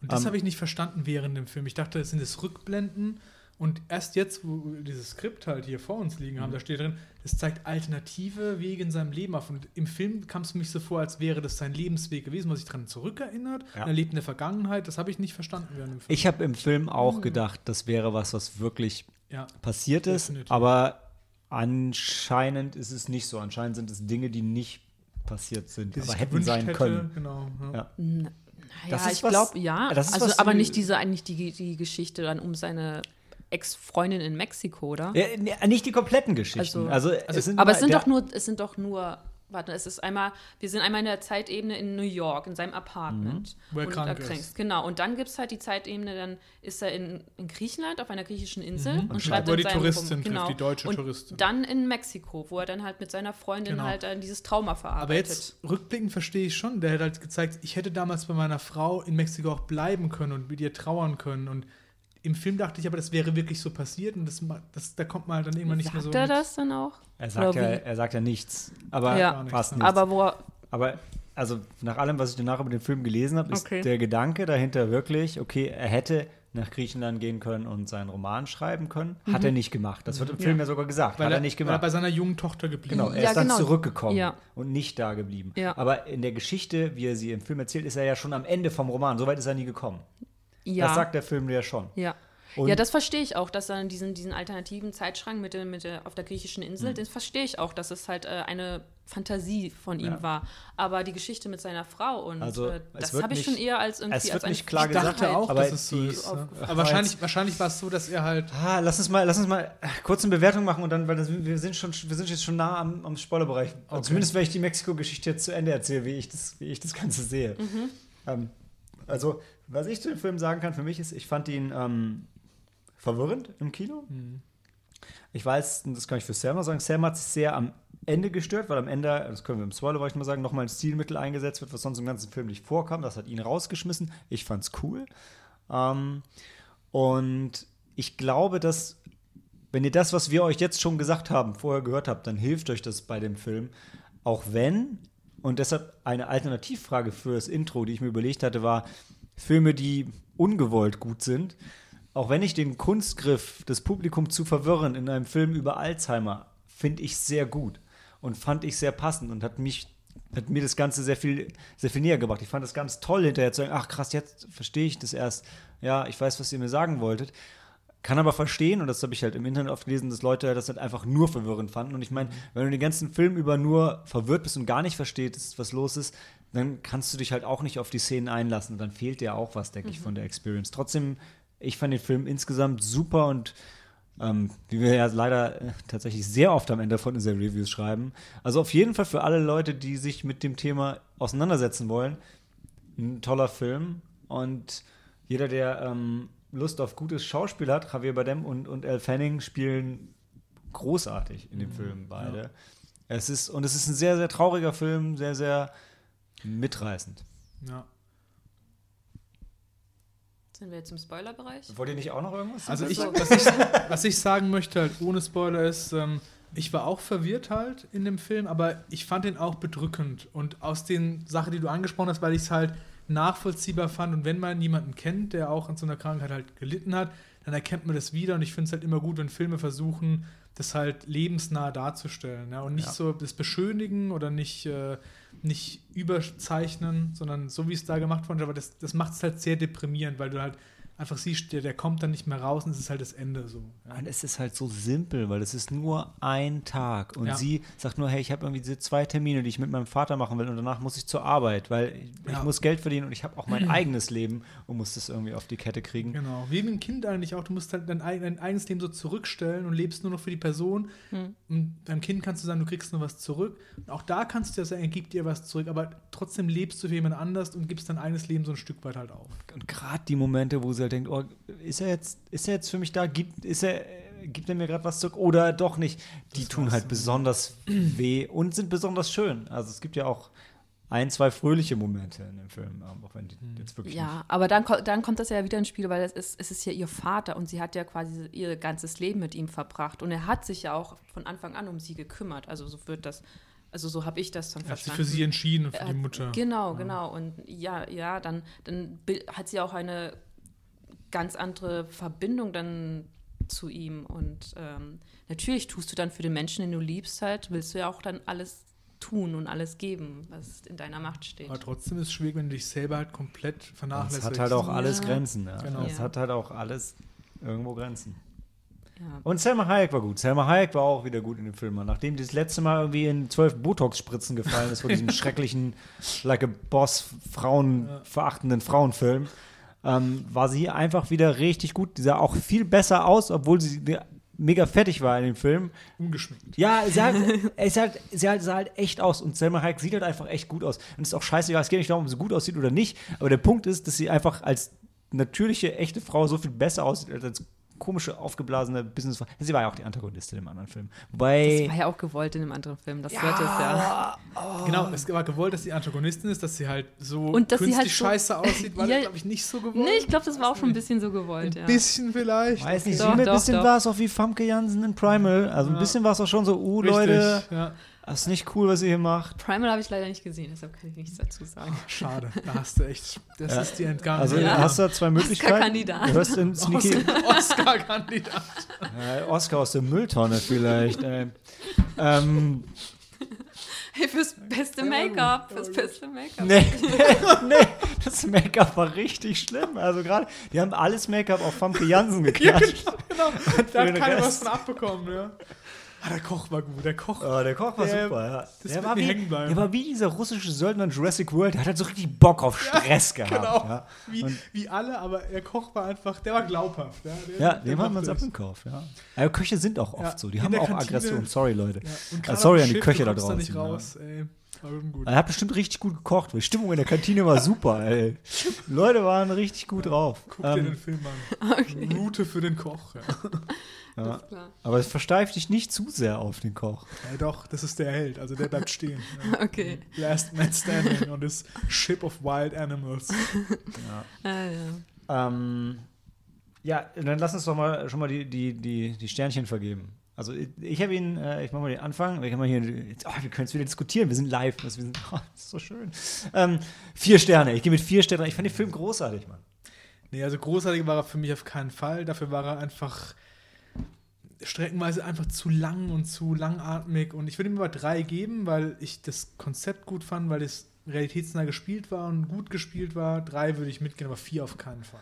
Und das Ähm, habe ich nicht verstanden während dem Film. Ich dachte, das sind es Rückblenden. Und erst jetzt, wo wir dieses Skript halt hier vor uns liegen haben, Mhm. da steht drin, das zeigt alternative Wege in seinem Leben auf. Und im Film kam es mich so vor, als wäre das sein Lebensweg gewesen, was sich daran zurückerinnert. Ja. Und er lebt in der Vergangenheit. Das habe ich nicht verstanden während dem Film. Ich habe im Film auch gedacht, das wäre was, was wirklich ja. passiert ist, Definitiv. aber anscheinend ist es nicht so. Anscheinend sind es Dinge, die nicht passiert sind, Die aber hätten sein hätte, können. Genau. Ja. Ja. Naja, ich glaube, ja. das ist also, was- aber nicht diese, eigentlich die, die Geschichte dann um seine Ex-Freundin in Mexiko, oder? Ja, nicht die kompletten Geschichten. Also, Also- es sind aber es sind doch nur, es sind doch nur, warte, es ist einmal, wir sind einmal in der Zeitebene in New York, in seinem Apartment. Wo er und krank erkrankt. ist. Genau. Und dann gibt es halt die Zeitebene, dann ist er in, in Griechenland auf einer griechischen Insel und, Und schreibt wo er dann die Touristin trifft, die deutsche und Touristin. Dann in Mexiko, wo er dann halt mit seiner Freundin Genau. halt dann dieses Trauma verarbeitet. Aber jetzt rückblickend verstehe ich schon, der hat halt gezeigt, ich hätte damals bei meiner Frau in Mexiko auch bleiben können und mit ihr trauern können. Und im Film dachte ich aber, das wäre wirklich so passiert und das, das, da kommt man halt dann irgendwann nicht Sagt mehr so. er mit. das dann auch? er, sagt ja, er sagt ja nichts. Aber Ja. Fast ja. nichts. Aber wo er, Aber also nach allem, was ich danach über den Film gelesen habe, ist Okay. der Gedanke dahinter wirklich, okay, er hätte nach Griechenland gehen können und seinen Roman schreiben können. Hat er nicht gemacht. Das wird im Film ja sogar gesagt. weil hat er, er nicht weil er gemacht. bei seiner jungen Tochter geblieben Genau, ist. er Ja, ist dann genau. zurückgekommen Ja. und nicht da geblieben. Ja. Aber in der Geschichte, wie er sie im Film erzählt, ist er ja schon am Ende vom Roman. Soweit ist er nie gekommen. Ja. Das sagt der Film ja schon. Ja. Und- ja, das verstehe ich auch, dass dann diesen, diesen alternativen Zeitschrank mit der, mit der, auf der griechischen Insel, Mhm. den verstehe ich auch, dass es halt äh, eine Fantasie von ihm Ja. war. Aber die Geschichte mit seiner Frau und Also, äh, das habe ich schon eher als irgendwie es wird als nicht klar Ich gesagt, dachte auch, aber dass es so ist. Ne? Aber wahrscheinlich, wahrscheinlich war es so, dass er halt. Ah, lass uns mal, lass uns mal kurz eine Bewertung machen und dann, weil das, wir sind schon, wir sind jetzt schon nah am, am Spoilerbereich. Okay. Zumindest, wenn ich die Mexiko-Geschichte jetzt zu Ende erzähle, wie ich das, wie ich das Ganze sehe. Ähm, also, was ich zu dem Film sagen kann für mich ist, ich fand ihn ähm, verwirrend im Kino. Ich weiß, das kann ich für Selma sagen, Selma hat sich sehr am Ende gestört, weil am Ende, das können wir im Spoilerbereich mal sagen, nochmal ein Stilmittel eingesetzt wird, was sonst im ganzen Film nicht vorkam. Das hat ihn rausgeschmissen. Ich fand's cool. Ähm, und ich glaube, dass, wenn ihr das, was wir euch jetzt schon gesagt haben, vorher gehört habt, dann hilft euch das bei dem Film. Auch wenn, und deshalb eine Alternativfrage für das Intro, die ich mir überlegt hatte, war, Filme, die ungewollt gut sind, auch wenn ich den Kunstgriff, das Publikum zu verwirren in einem Film über Alzheimer, finde ich sehr gut und fand ich sehr passend und hat mich hat mir das Ganze sehr viel, sehr viel näher gebracht. Ich fand das ganz toll, hinterher zu sagen, ach krass, jetzt verstehe ich das erst. Ja, ich weiß, was ihr mir sagen wolltet. Kann aber verstehen, und das habe ich halt im Internet oft gelesen, dass Leute das halt einfach nur verwirrend fanden. Und ich meine, wenn du den ganzen Film über nur verwirrt bist und gar nicht verstehst, was los ist, dann kannst du dich halt auch nicht auf die Szenen einlassen. Und dann fehlt dir auch was, denke ich, von der Experience. Trotzdem, ich fand den Film insgesamt super und ähm, wie wir ja leider äh, tatsächlich sehr oft am Ende von unseren Reviews schreiben. Also auf jeden Fall für alle Leute, die sich mit dem Thema auseinandersetzen wollen, ein toller Film. Und jeder, der ähm, Lust auf gutes Schauspiel hat, Javier Bardem und, und Elle Fanning spielen großartig in dem Film beide. Es ist, und es ist ein sehr, sehr trauriger Film, sehr, sehr mitreißend. Ja. Sind wir jetzt im Spoilerbereich? Wollt ihr nicht auch noch irgendwas? Also ich, was, ich, was ich sagen möchte, halt ohne Spoiler, ist, ähm, ich war auch verwirrt halt in dem Film, aber ich fand ihn auch bedrückend. Und aus den Sachen, die du angesprochen hast, weil ich es halt nachvollziehbar fand und wenn man jemanden kennt, der auch an so einer Krankheit halt gelitten hat, dann erkennt man das wieder und ich finde es halt immer gut, wenn Filme versuchen, das halt lebensnah darzustellen. Ja? Und nicht Ja. so das beschönigen oder nicht, äh, nicht überzeichnen, sondern so wie es da gemacht wurde, aber das, das macht es halt sehr deprimierend, weil du halt einfach siehst, der, der kommt dann nicht mehr raus und es ist halt das Ende so. Ja. Und es ist halt so simpel, weil es ist nur ein Tag. Und Ja. sie sagt nur, hey, ich habe irgendwie diese zwei Termine, die ich mit meinem Vater machen will und danach muss ich zur Arbeit, weil Ja. ich Ja. muss Geld verdienen und ich habe auch mein [CLEARS THROAT] eigenes Leben und muss das irgendwie auf die Kette kriegen. Genau, wie ein Kind eigentlich auch. Du musst halt dein, dein eigenes Leben so zurückstellen und lebst nur noch für die Person. Und beim Kind kannst du sagen, du kriegst nur was zurück. Und auch da kannst du ja sagen, er gibt dir was zurück, aber trotzdem lebst du für jemand anders und gibst dein eigenes Leben so ein Stück weit halt auf. Und gerade die Momente, wo sie halt denkt, oh, ist er jetzt, ist er jetzt für mich da? Gibt, ist er, gibt er mir gerade was zurück oder doch nicht? Die Das tun halt besonders [CLEARS THROAT] weh und sind besonders schön. Also es gibt ja auch ein, zwei fröhliche Momente in dem Film, ähm, auch wenn die jetzt wirklich Ja, aber dann, dann kommt das ja wieder ins Spiel, weil es ist, es ist ja ihr Vater und sie hat ja quasi ihr ganzes Leben mit ihm verbracht. Und er hat sich ja auch von Anfang an um sie gekümmert. Also so wird das, also so habe ich das dann Er hat sich verstanden. für sie entschieden und für die Mutter. Genau, genau. Und ja, ja, dann, dann hat sie auch eine ganz andere Verbindung dann zu ihm. Und ähm, natürlich tust du dann für den Menschen, den du liebst, halt, willst du ja auch dann alles tun und alles geben, was in deiner Macht steht. Aber trotzdem ist es schwierig, wenn du dich selber halt komplett vernachlässigst. Es hat halt auch alles Ja. Grenzen. Ja. Genau. Es Ja. hat halt auch alles irgendwo Grenzen. Ja. Und Selma Hayek war gut. Selma Hayek war auch wieder gut in dem Film. Nachdem die das letzte Mal irgendwie in zwölf Botox-Spritzen gefallen ist vor diesem [LAUGHS] schrecklichen, like a Boss, frauenverachtenden Frauenfilm, ähm, war sie einfach wieder richtig gut. Die sah auch viel besser aus, obwohl sie mega fertig war in dem Film. Ungeschminkt. Ja, sie, hat, es halt, sie halt, sah halt echt aus. Und Selma Hayek sieht halt einfach echt gut aus. Und es ist auch scheißegal, es geht nicht darum, ob sie gut aussieht oder nicht. Aber der Punkt ist, dass sie einfach als natürliche, echte Frau so viel besser aussieht als als komische, aufgeblasene Businessfrau. Sie war ja auch die Antagonistin im anderen Film. Das Wobei. war ja auch gewollt in dem anderen Film, das wird es ja. Genau, es war gewollt, dass sie Antagonistin ist, dass sie halt so Und dass sie künstlich halt so- scheiße aussieht, war Ja. das, glaube ich, nicht so gewollt. Nee, ich glaube, das war auch schon ein bisschen so gewollt, Ein ja. bisschen vielleicht. Weiß nicht, Doch, ein doch, bisschen doch. war es auch wie Famke Jansen in Primal. Also ein Ja. bisschen war es auch schon so, uh, Richtig, Leute, Ja. Das ist nicht cool, was ihr hier macht. Primal habe ich leider nicht gesehen, deshalb kann ich nichts dazu sagen. Schade, da hast du echt, das Ja. ist die Entgangene. Also Ja. hast du da zwei Möglichkeiten. Oscar-Kandidat. Du hörst in [LAUGHS] Sneaky, Oscar-Kandidat. Ja, Oscar aus der Mülltonne vielleicht. ey. ähm, Hey, fürs beste Make-up, fürs beste Make-up. nee, [LAUGHS] nee, das Make-up war richtig schlimm. Also gerade, die haben alles Make-up auf Famke Jansen [LAUGHS] Ja, geklatscht. genau, genau. Da hat den keiner was von abbekommen, ja. Ah, der Koch war gut, der Koch. Oh, der Koch war Der- super, ja. das Der war, wie, der war wie dieser russische Söldner in Jurassic World. Der hat halt so richtig Bock auf Stress gehabt. Genau, Ja, wie, wie alle, aber der Koch war einfach, der war glaubhaft. Ja, der, ja der dem uns macht das. abgekauft. Ja. Aber Köche sind auch oft Ja, so. Die haben auch Kantine- Aggression. Sorry, Leute. Ja, und gerade sorry an die Schiff, Köche da nicht draußen, ja. raus, ey. Er hat bestimmt richtig gut gekocht. weil Die Stimmung in der Kantine war super, ey. Leute waren richtig gut drauf. Guck dir Ähm, den Film an. [LAUGHS] Route für den Koch. Ja. Ja. Klar. Aber es versteift dich nicht zu sehr auf den Koch. ja, doch, das ist der Held. Also der bleibt stehen. [LAUGHS] Ja. Okay. Last Man Standing on this ship of wild animals. [LAUGHS] Ah, ja. Ähm, ja, dann lass uns doch mal schon mal die, die, die, die Sternchen vergeben. Also ich, ich habe ihn, äh, ich mache mal den Anfang. Wir, können mal hier, jetzt, oh, wir können es wieder diskutieren. Wir sind live. Also wir sind, oh, das ist so schön. Ähm, vier Sterne. Ich gehe mit vier Sternen. Ich fand den Film großartig, Mann. Nee, also großartig war er für mich auf keinen Fall. Dafür war er einfach streckenweise einfach zu lang und zu langatmig. Und ich würde ihm aber drei geben, weil ich das Konzept gut fand, weil es realitätsnah gespielt war und gut gespielt war. Drei würde ich mitgehen, aber vier auf keinen Fall.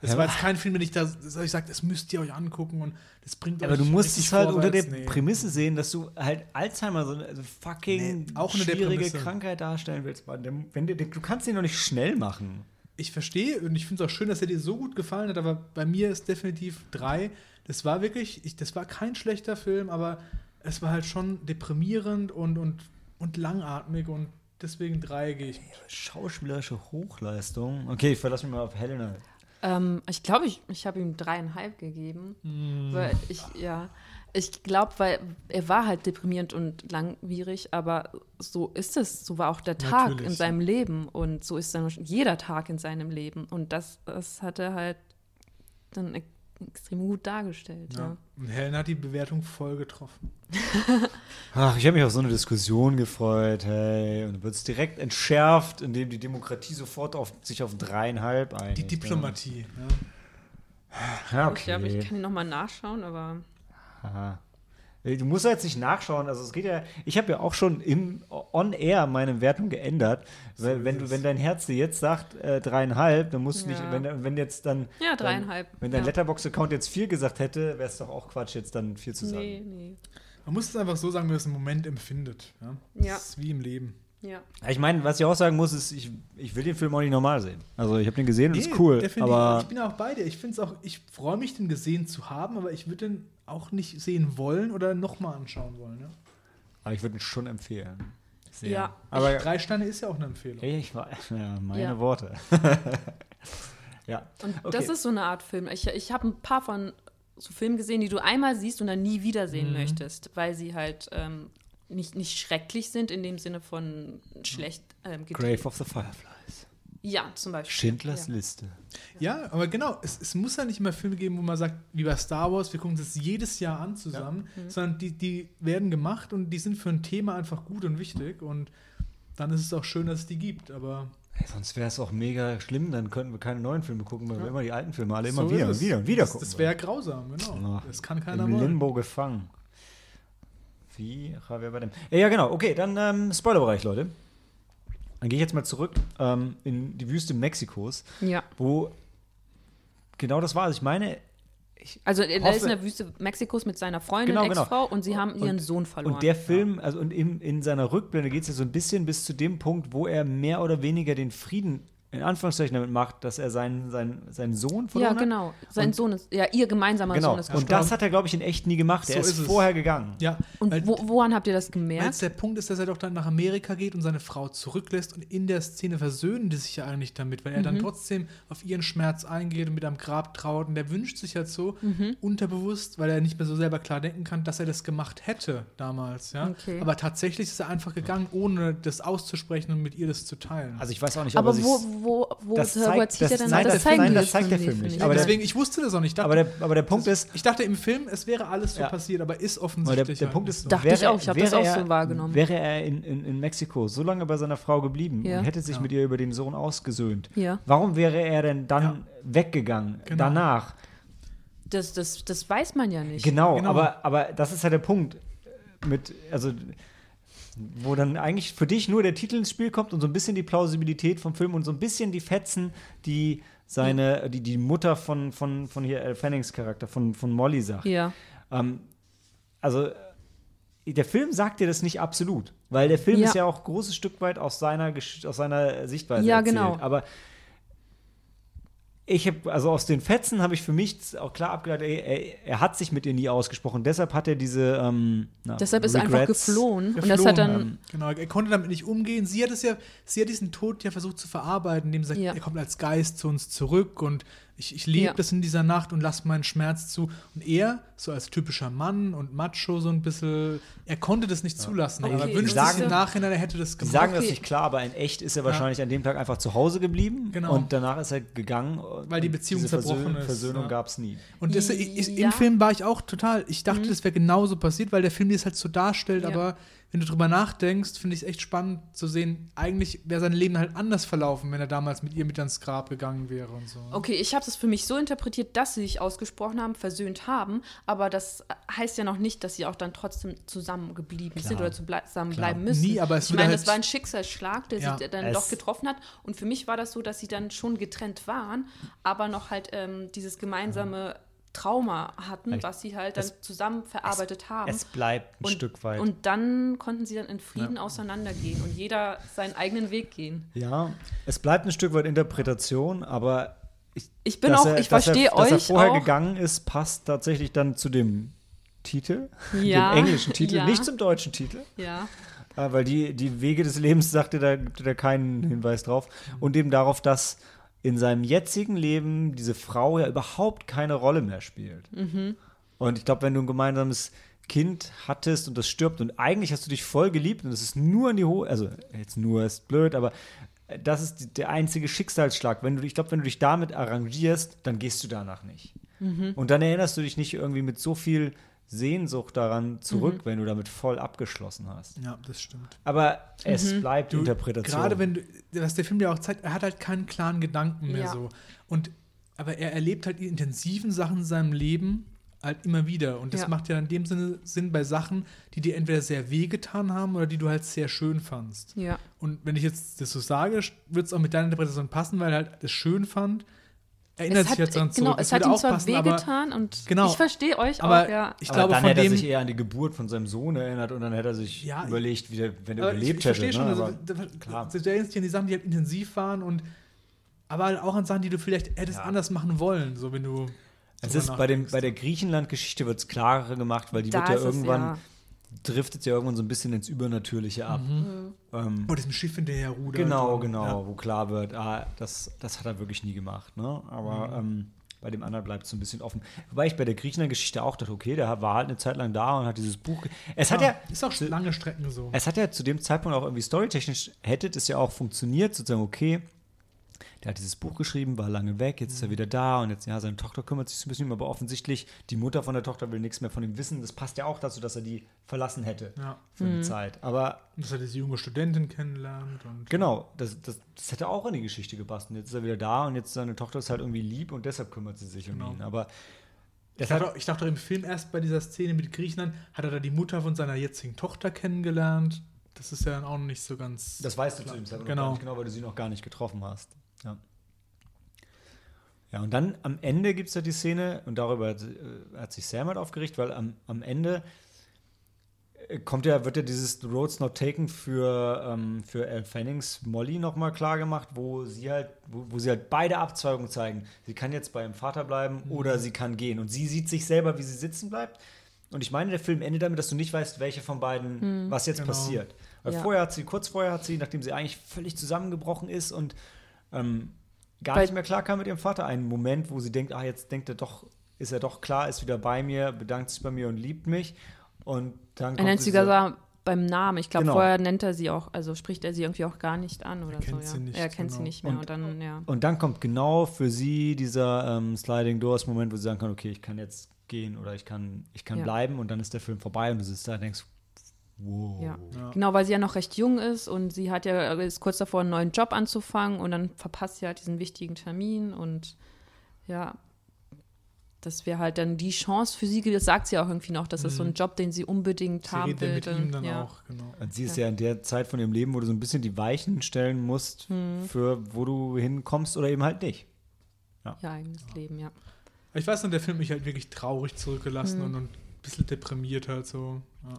Das Ja, war aber- jetzt kein Film, den ich da, ich sage, das müsst ihr euch angucken und das bringt Aber euch du musst es halt unter der. Nee. Prämisse sehen, dass du halt Alzheimer so eine fucking Nee, auch schwierige. Krankheit darstellen willst. Wenn der, du kannst den doch nicht schnell machen. Ich verstehe und ich finde es auch schön, dass er dir so gut gefallen hat, aber bei mir ist definitiv drei. Das war wirklich, ich, das war kein schlechter Film, aber es war halt schon deprimierend und, und, und langatmig und deswegen drei gehe ich. Schauspielerische Hochleistung. Okay, ich verlasse mich mal auf Helena. Ähm, ich glaube, ich, ich habe ihm dreieinhalb gegeben. Weil ich, ja, ich glaube, weil er war halt deprimierend und langwierig, aber so ist es. So war auch der Tag Natürlich, in seinem Leben und so ist dann jeder Tag in seinem Leben. Und das, das hat er halt dann e- extrem gut dargestellt. Ja. Ja. Und Helen hat die Bewertung voll getroffen. [LAUGHS] Ach, ich habe mich auf so eine Diskussion gefreut, hey. Und dann wird es direkt entschärft, indem die Demokratie sofort auf, sich auf dreieinhalb einigt. Die Diplomatie. Ja. Ja, Ich glaube, okay. ich kann ihn nochmal nachschauen, aber Aha. Äh, Du musst ja jetzt nicht nachschauen. Also es geht ja. Ich habe ja auch schon im On Air meine Wertung geändert. Weil, So wenn du, wenn dein Herz dir jetzt sagt äh, dreieinhalb, dann musst du nicht. Ja. Wenn, wenn jetzt dann. ja, dreieinhalb. Wenn dein ja. Letterbox-Account jetzt vier gesagt hätte, wäre es doch auch Quatsch, jetzt dann vier zu sagen. Nee, nee. Man muss es einfach so sagen, wie man es im Moment empfindet. Ja. Ja. Das ist wie im Leben. Ja. Ich meine, was ich auch sagen muss, ist, ich, ich will den Film auch nicht normal sehen. Also ich habe den gesehen und Nee, ist cool. definitiv. Aber ich bin auch bei dir. Ich finde es auch, ich freue mich, den gesehen zu haben, aber ich würde den auch nicht sehen wollen oder nochmal anschauen wollen. Ne? Aber ich würde ihn schon empfehlen. Sehr. Ja. Aber Drei Sterne ist ja auch eine Empfehlung. Ich war, ja, meine Ja. Worte. [LAUGHS] ja. Und Okay. das ist so eine Art Film. Ich, ich habe ein paar von so Filmen gesehen, die du einmal siehst und dann nie wiedersehen Mhm. möchtest, weil sie halt ähm, nicht, nicht schrecklich sind in dem Sinne von schlecht ähm. Grave of the Fireflies. Ja, zum Beispiel. Schindlers ja. Liste. Ja, aber genau, es, es muss ja nicht immer Filme geben, wo man sagt, wie bei Star Wars, wir gucken das jedes Jahr an zusammen, Mhm. sondern die, die werden gemacht und die sind für ein Thema einfach gut und wichtig und dann ist es auch schön, dass es die gibt, aber Ey, sonst wäre es auch mega schlimm, dann könnten wir keine neuen Filme gucken, weil wir immer die alten Filme alle immer so wieder ist und es. wieder und wieder das, gucken. Das wäre grausam, genau. Ach, das kann keiner Im wollen. Limbo gefangen. Wie Javier Bardem. Ja, genau. Okay, dann ähm, Spoilerbereich, Leute. Dann gehe ich jetzt mal zurück ähm, in die Wüste Mexikos, Ja. wo genau das war. Also ich meine, Also er hoffe- ist in der Wüste Mexikos mit seiner Freundin, Genau, genau. Ex-Frau und sie haben ihren Sohn verloren. Und der Film, also und in, in seiner Rückblende geht es ja so ein bisschen bis zu dem Punkt, wo er mehr oder weniger den Frieden in Anführungszeichen damit macht, dass er seinen, seinen, seinen Sohn ja, verloren hat. genau. Sein Und- Sohn ist, ja, ihr gemeinsamer Genau. Sohn ist Und gestorben. das hat er, glaube ich, in echt nie gemacht. So er ist, ist es. vorher gegangen. Ja, Und weil- wo, woran habt ihr das gemerkt? der Punkt ist, dass er doch dann nach Amerika geht und seine Frau zurücklässt und in der Szene versöhnen die sich ja eigentlich damit, weil er Mhm. dann trotzdem auf ihren Schmerz eingeht und mit am Grab trauert und der wünscht sich halt so Mhm. unterbewusst, weil er nicht mehr so selber klar denken kann, dass er das gemacht hätte damals, ja. Okay. Aber tatsächlich ist er einfach gegangen, ohne das auszusprechen und mit ihr das zu teilen. Also ich weiß auch nicht, ob Aber er wo, wo, wo, das zeigt- zieht er das- denn nein, das? das- zeigen nein, das zeigt der Film nicht. ich. Aber der- Deswegen, ich wusste das auch nicht. Ich dachte, aber, der, aber der Punkt ist, ich dachte im Film, es wäre alles so Ja. passiert, aber ist aber offensichtlich. der, der halt Punkt ist, so. Dachte ich auch, ich hab das wäre auch so er- wahrgenommen. Wäre er in, in, in Mexiko so lange bei seiner Frau geblieben Ja. und hätte sich Ja. mit ihr über den Sohn ausgesöhnt, Ja. warum wäre er denn dann Ja. weggegangen Genau. danach? Das, das, das weiß man ja nicht. Genau, Genau. Aber, aber das ist ja der Punkt. Mit, also, wo dann eigentlich für dich nur der Titel ins Spiel kommt und so ein bisschen die Plausibilität vom Film und so ein bisschen die Fetzen, die seine, die, die Mutter von, von, von hier Elle Fannings Charakter, von, von Molly sagt. Ja. Ähm, also, der Film sagt dir das nicht absolut, weil der Film Ja. ist ja auch ein großes Stück weit aus seiner, aus seiner Sichtweise Ja, erzählt. genau. Aber ich habe, also aus den Fetzen habe ich für mich auch klar abgeleitet, ey, er, er hat sich mit ihr nie ausgesprochen. Deshalb hat er diese. Ähm, na, Deshalb ist er einfach Regrets. geflohen. Und das Geflohen, hat dann. ähm, Genau, er konnte damit nicht umgehen. Sie hat es ja, sie hat diesen Tod ja versucht zu verarbeiten, indem sie sagt, Ja. er kommt als Geist zu uns zurück und ich, ich lebe Ja. das in dieser Nacht und lasse meinen Schmerz zu. Und er, so als typischer Mann und Macho, so ein bisschen, er konnte das nicht zulassen. Okay, aber er das wünscht ist sich ja- im Nachhinein, er hätte das Die gemacht. sagen das Okay. nicht klar, aber in echt ist er wahrscheinlich an dem Tag einfach zu Hause geblieben Genau. und danach ist er gegangen. Weil die Beziehung diese zerbrochen ist, Versöhnung ja. gab es nie. Und das, ich, ich, Ja. im Film war ich auch total, ich dachte, Mhm. das wäre genauso passiert, weil der Film das halt so darstellt, Ja. aber wenn du drüber nachdenkst, finde ich es echt spannend zu sehen, eigentlich wäre sein Leben halt anders verlaufen, wenn er damals mit ihr mit ans Grab gegangen wäre und so. Okay, ich habe das für mich so interpretiert, dass sie sich ausgesprochen haben, versöhnt haben, aber das heißt ja noch nicht, dass sie auch dann trotzdem zusammengeblieben sind oder zusammen Klar. bleiben müssen. Nie, aber es ich meine, halt- das war ein Schicksalsschlag, der Ja. sie dann doch getroffen hat. Und für mich war das so, dass sie dann schon getrennt waren, aber noch halt ähm, dieses gemeinsame Trauma hatten, was sie halt dann es- zusammen verarbeitet haben. Es bleibt ein und, Stück weit. Und dann konnten sie dann in Frieden auseinandergehen und jeder seinen eigenen Weg gehen. ja, es bleibt ein Stück weit Interpretation, aber ich, Ich bin auch, er- ich verstehe er, Dass er euch vorher auch. gegangen ist, passt tatsächlich dann zu dem Titel, [LAUGHS] Ja, dem englischen Titel, ja. nicht zum deutschen Titel. Ja. Ah, weil die, die Wege des Lebens sagte, da gibt da keinen Hinweis drauf. Und eben darauf, dass in seinem jetzigen Leben diese Frau ja überhaupt keine Rolle mehr spielt. Und ich glaube, wenn du ein gemeinsames Kind hattest und das stirbt und eigentlich hast du dich voll geliebt und es ist nur in die Hohe, also jetzt nur ist blöd, aber das ist der einzige Schicksalsschlag. Wenn du, ich glaube, wenn du dich damit arrangierst, dann gehst du danach nicht. Und dann erinnerst du dich nicht irgendwie mit so viel Sehnsucht daran zurück, wenn du damit voll abgeschlossen hast. Ja, das stimmt. Aber es Mhm. bleibt Interpretation. Gerade wenn du, was der Film ja auch zeigt, er hat halt keinen klaren Gedanken mehr Ja. so. Und, aber er erlebt halt die intensiven Sachen in seinem Leben halt immer wieder. Und das Ja. macht ja in dem Sinne Sinn bei Sachen, die dir entweder sehr wehgetan haben oder die du halt sehr schön fandst. Ja. Und wenn ich jetzt das so sage, wird es auch mit deiner Interpretation passen, weil er halt das schön fand. Erinnert es sich hat, jetzt dran genau, zurück. es würde hat ihm zwar aber- wehgetan und Genau. ich verstehe euch Aber auch, ja. ich Aber glaube, dann von hätte er dem. sich eher an die Geburt von seinem Sohn erinnert und dann hätte er sich Ja, überlegt, wie der, wenn er Aber ich, überlebt ich verstehe hätte. schon, ne? also, Aber klar. du erinnerst dich an die Sachen, die halt intensiv waren und aber halt auch an Sachen, die du vielleicht hättest Ja. anders machen wollen, so wenn du. es ist bei, dem, bei der Griechenland-Geschichte wird es klarer gemacht, weil die Da wird ja ist es, irgendwann, ja. Driftet ja irgendwann so ein bisschen ins Übernatürliche ab. Mhm. Ähm, Bei diesem Schiff hinterher rudert. Genau, genau, Ja. wo klar wird, ah, das, das hat er wirklich nie gemacht. Ne? Aber Mhm. ähm, bei dem anderen bleibt es so ein bisschen offen. Wobei ich bei der Griechenland-Geschichte auch dachte, okay, der war halt eine Zeit lang da und hat dieses Buch. Es hat ja. ist auch lange Strecken so. Es hat ja zu dem Zeitpunkt auch irgendwie storytechnisch, hätte es ja auch funktioniert, sozusagen, okay, der hat dieses Buch geschrieben, war lange weg, jetzt ist Mhm. er wieder da und jetzt, ja, seine Tochter kümmert sich so ein bisschen um ihn, aber offensichtlich, die Mutter von der Tochter will nichts mehr von ihm wissen. Das passt ja auch dazu, dass er die verlassen hätte Ja. für eine Zeit. Aber dass er diese junge Studentin kennenlernt. Und Genau, das, das, das hätte auch in die Geschichte gepasst. Und jetzt ist er wieder da und jetzt seine Tochter ist halt irgendwie lieb und deshalb kümmert sie sich Genau. um ihn. Aber Ich das dachte, ich dachte im Film erst bei dieser Szene mit Griechenland, hat er da die Mutter von seiner jetzigen Tochter kennengelernt. Das ist ja dann auch noch nicht so ganz. das weißt du zu dem Zeitpunkt Genau. noch gar nicht genau, weil du sie noch gar nicht getroffen hast. Ja. Ja, und dann am Ende gibt es ja die Szene, und darüber hat, äh, hat sich Sam halt aufgeregt, weil am, am Ende äh, kommt ja, wird ja dieses The Road's Not Taken für, ähm, für Elle Fannings Molly nochmal klar gemacht, wo sie halt, wo, wo sie halt beide Abzweigungen zeigen. Sie kann jetzt bei ihrem Vater bleiben Mhm. oder sie kann gehen. Und sie sieht sich selber, wie sie sitzen bleibt. Und ich meine, der Film endet damit, dass du nicht weißt, welche von beiden, was jetzt Genau. passiert. Weil Ja. vorher hat sie, kurz vorher hat sie, nachdem sie eigentlich völlig zusammengebrochen ist und ähm, gar Bei- nicht mehr klar kam mit ihrem Vater, einen Moment, wo sie denkt, ah, jetzt denkt er doch, ist er doch klar, ist wieder bei mir, bedankt sich bei mir und liebt mich. Und dann Er nennt sie sogar beim Namen. Ich glaube, Genau. vorher nennt er sie auch, also spricht er sie irgendwie auch gar nicht an oder kennt so. sie Ja. nicht, er kennt sie genau. nicht mehr. Und- Und, dann, ja. Und dann kommt genau für sie dieser ähm, Sliding Doors Moment, wo sie sagen kann, okay, ich kann jetzt gehen oder ich kann, ich kann Ja. bleiben und dann ist der Film vorbei und du sitzt da und denkst, wow. Ja. Ja. Genau, weil sie ja noch recht jung ist und sie hat ja ist kurz davor, einen neuen Job anzufangen und dann verpasst sie halt diesen wichtigen Termin und ja, das wäre halt dann die Chance für sie, das sagt sie auch irgendwie noch, dass das so ein Job, den sie unbedingt Mhm. Sie haben redet ja will. mit ihm dann ja. auch, genau. Und sie ist ja. in der Zeit von ihrem Leben, wo du so ein bisschen die Weichen stellen musst, Hm. für wo du hinkommst oder eben halt nicht. Ihr eigenes Leben, ja. Ich weiß noch, der Film hat mich halt wirklich traurig zurückgelassen Mhm. und, und ein bisschen deprimiert halt so. Ja.